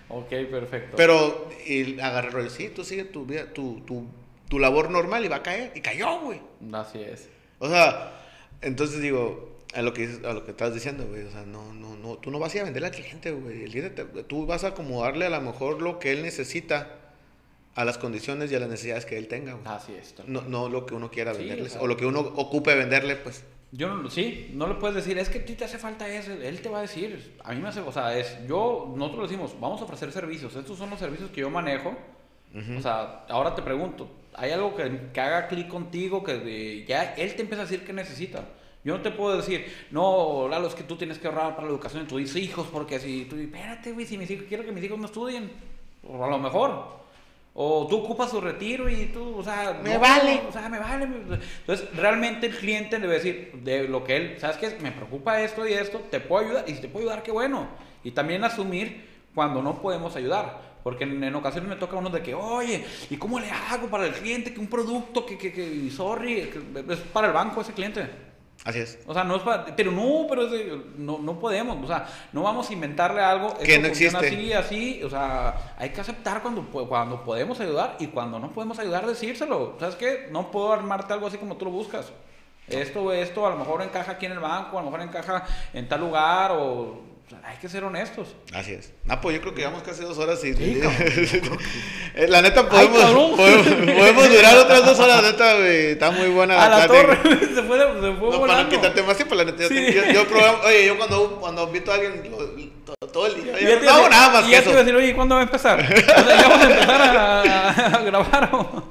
Ok, perfecto. Pero y agarré el rollo. Sí, tú sigue tu, vida- tu, tu, tu labor normal y va a caer. Y cayó, güey. Así es. O sea, entonces digo, a lo que, a lo que estás diciendo, güey, o sea, no, no, no, tú no vas a ir a venderle al cliente, güey. El cliente te- tú vas a acomodarle a lo mejor lo que él necesita a las condiciones y a las necesidades que él tenga, güey. Así es. No, no lo que uno quiera Sí, venderle, o sea- o lo que uno ocupe venderle, pues. Yo no, sí, no le puedes decir, es que a ti te hace falta eso, él te va a decir, a mí me hace, o sea, es, yo, nosotros le decimos, vamos a ofrecer servicios, estos son los servicios que yo manejo, o sea, ahora te pregunto, ¿hay algo que, que haga clic contigo, que de- ya él te empieza a decir que necesita? Yo no te puedo decir, no, Lalo, es que tú tienes que ahorrar para la educación de tus hijos, porque si tú, espérate, güey, si mis hijos, quiero que mis hijos no estudien, o a lo mejor. O tú ocupas su retiro y tú, o sea, Me vale. O sea, me vale. Entonces, realmente el cliente a decir de lo que él, ¿sabes qué? Me preocupa esto y esto, te puedo ayudar. Y si te puedo ayudar, qué bueno. Y también asumir cuando no podemos ayudar. Porque en, en ocasiones me toca uno de que, oye, ¿y cómo le hago para el cliente que un producto que, que, que sorry, que es para el banco ese cliente? Así es. O sea, no es para. Pero no, pero es de- no, no podemos. O sea, no vamos a inventarle algo. Que no existe. Así, así. O sea, hay que aceptar cuando, cuando podemos ayudar y cuando no podemos ayudar, decírselo. ¿Sabes qué? No puedo armarte algo así como tú lo buscas. Esto, esto, a lo mejor encaja aquí en el banco, a lo mejor encaja en tal lugar, o. hay que ser honestos. Así es. Ah, pues yo creo que llevamos casi dos horas y... Sí, Eh, la neta, podemos, cabrón. podemos, podemos durar otras dos horas, neta, güey. Está muy buena A la plática. torre, se fue, se fue No, para no volando. quitarte más tiempo, la neta. Yo, Sí. yo, yo programo- oye, yo cuando, cuando invito a alguien lo- todo, todo el día, Y yo te no hago nada más y que ya eso. te iba a decir, oye, ¿cuándo va a empezar? O sea, ya vamos a empezar a, a grabar. o-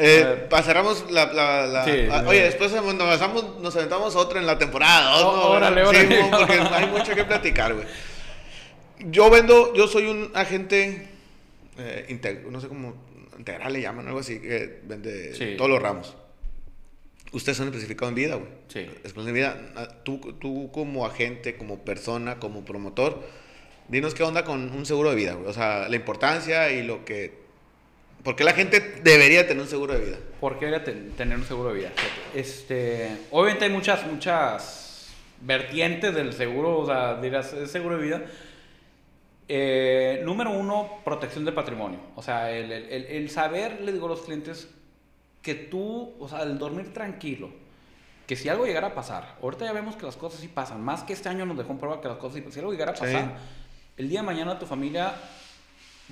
Eh, cerramos la... la, la- Sí, sí. oye, después nos, aventamos- nos aventamos otra en la temporada dos, ¿no? órale, Sí, órale. porque hay mucho que platicar, güey. Yo vendo, yo soy un agente, eh, integ- no sé cómo, integral le llaman, algo así, que vende Sí. todos los ramos. Ustedes son especificados en vida, güey. Sí. Exclusión en vida. Ah, Tú, tú como agente, como persona, como promotor, dinos qué onda con un seguro de vida, güey. O sea, la importancia y lo que... ¿Por qué la gente debería tener un seguro de vida? ¿Por qué debería ten- tener un seguro de vida? Este, obviamente hay muchas, muchas vertientes del seguro, o sea, dirás, ¿es seguro de vida? Eh, número uno, protección de patrimonio. O sea, el, el- el- el saber, le digo a los clientes, que tú, o sea, el dormir tranquilo, que si algo llegara a pasar, ahorita ya vemos que las cosas sí pasan, más que este año nos dejó en prueba que las cosas sí pasan, si algo llegara a Sí. pasar, el día de mañana tu familia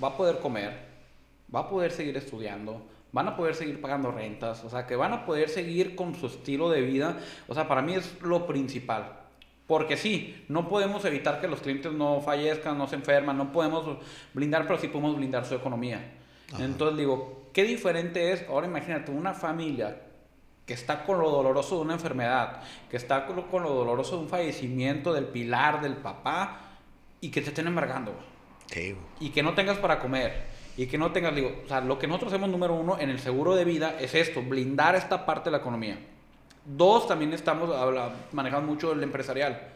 va a poder comer, va a poder seguir estudiando, van a poder seguir pagando rentas, o sea, que van a poder seguir con su estilo de vida, o sea, para mí es lo principal. Porque sí, no podemos evitar que los clientes no fallezcan, no se enferman, no podemos blindar, pero sí podemos blindar su economía. Entonces digo, qué diferente es, ahora imagínate, una familia que está con lo doloroso de una enfermedad, que está con lo, con lo doloroso de un fallecimiento del pilar, del papá, y que te estén embargando, Sí, y que no tengas para comer y que no tengas, digo, o sea, lo que nosotros hacemos número uno en el seguro de vida es esto, blindar esta parte de la economía. Dos, también estamos manejando mucho el empresarial.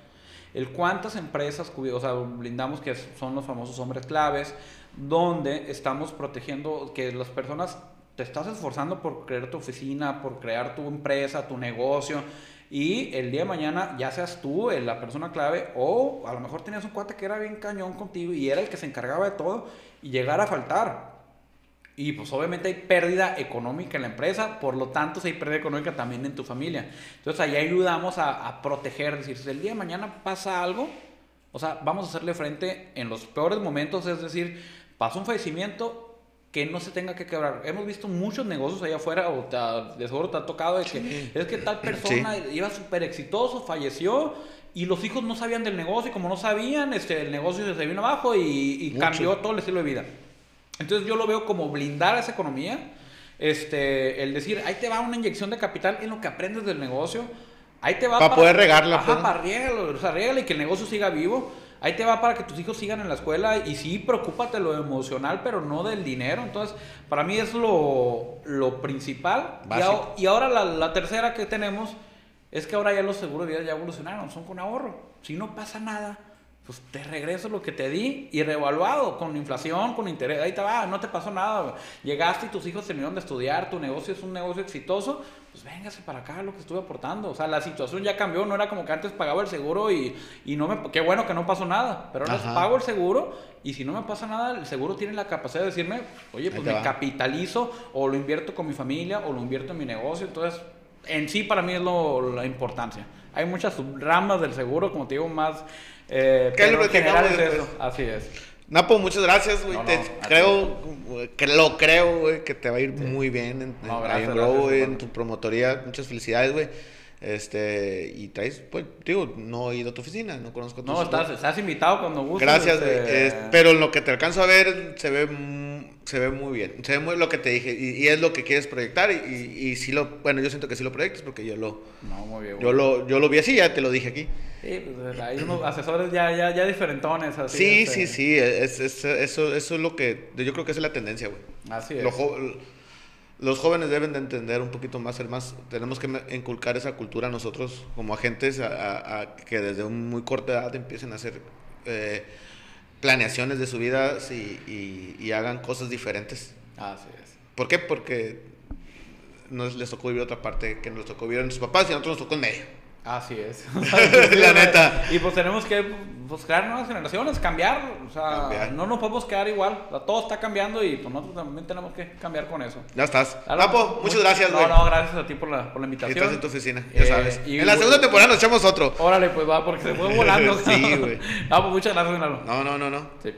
El cuántas empresas, o sea, blindamos que son los famosos hombres claves, donde estamos protegiendo que las personas te estás esforzando por crear tu oficina, por crear tu empresa, tu negocio, y el día de mañana ya seas tú eh, la persona clave, o a lo mejor tenías un cuate que era bien cañón contigo y era el que se encargaba de todo, y llegar a faltar. Y pues obviamente hay pérdida económica en la empresa, por lo tanto si hay pérdida económica también en tu familia. Entonces ahí ayudamos a, a proteger, es decir, si el día de mañana pasa algo, o sea, vamos a hacerle frente en los peores momentos, es decir, pasa un fallecimiento que no se tenga que quebrar. Hemos visto muchos negocios allá afuera, o te de seguro te ha tocado, de que es que tal persona iba súper exitoso, falleció, y los hijos no sabían del negocio, y como no sabían, este, el negocio se vino abajo y, y cambió todo el estilo de vida. Entonces yo lo veo como blindar esa economía, este, el decir, ahí te va una inyección de capital en lo que aprendes del negocio, ahí te va Pa' poder regarla, Ajá, pues. para riégalo, o sea, y que el negocio siga vivo. Ahí te va para que tus hijos sigan en la escuela y sí, preocúpate lo emocional, pero no del dinero. Entonces, para mí es lo, lo principal. Y, a- y ahora la, la tercera que tenemos es que ahora ya los seguros de vida ya evolucionaron, son con ahorro. Si no pasa nada, pues te regreso lo que te di y reevaluado con inflación, con interés. Ahí te va, no te pasó nada. Llegaste y tus hijos terminaron de estudiar, tu negocio es un negocio exitoso, pues véngase para acá lo que estuve aportando. O sea, la situación ya cambió, no era como que antes pagaba el seguro y, y no me... Qué bueno que no pasó nada, pero ahora Ajá. pago el seguro y si no me pasa nada, el seguro tiene la capacidad de decirme, oye, pues me va. capitalizo o lo invierto con mi familia o lo invierto en mi negocio. Entonces, en sí para mí es lo, la importancia. Hay muchas subramas del seguro, como te digo, más... Eh, lo general es después. eso. Así es. Napo, muchas gracias, güey. No, creo, que lo creo, güey, que te va a ir muy bien en, No, en- gracias, Grow, gracias, en tu promotoría. Muchas felicidades, güey. Este, y traes, pues, digo, no he ido a tu oficina, no conozco tu No, estás, estás invitado cuando gustes. Gracias, güey. este, Es- pero lo que te alcanzo a ver se ve, se ve muy bien. Se ve muy lo que te dije. Y, y es lo que quieres proyectar. Y, y, y sí lo, bueno, yo siento que sí lo proyectas porque yo lo, No, muy bien. yo lo, yo lo vi así, ya te lo dije aquí. Sí, pues hay unos asesores ya, ya, ya diferentones. Así, Sí, este, sí, sí. Es, es- eso, eso es lo que, yo creo que esa es la tendencia, güey. Así es. Jo- los jóvenes deben de entender un poquito más, ser más, tenemos que inculcar esa cultura nosotros como agentes a, a- a que desde un muy corta edad empiecen a hacer, eh, planeaciones de su vida y, y, hagan cosas diferentes. Así es. ¿Por qué? Porque nos les tocó vivir otra parte que nos tocó vivir a nuestros papás y a nosotros nos tocó en medio. Así es. la neta. Y pues tenemos que buscar nuevas generaciones, cambiar. O sea, no nos podemos quedar igual. todo está cambiando y pues nosotros también tenemos que cambiar con eso. Ya estás. Papo, muchas gracias, güey. No, no, gracias a ti por la, por la invitación. Estás en tu oficina, ya eh, sabes. en la segunda temporada nos echamos otro. Órale, pues va, porque se fue volando. sí, güey. No, pues muchas gracias, No, no, no, no. Sí.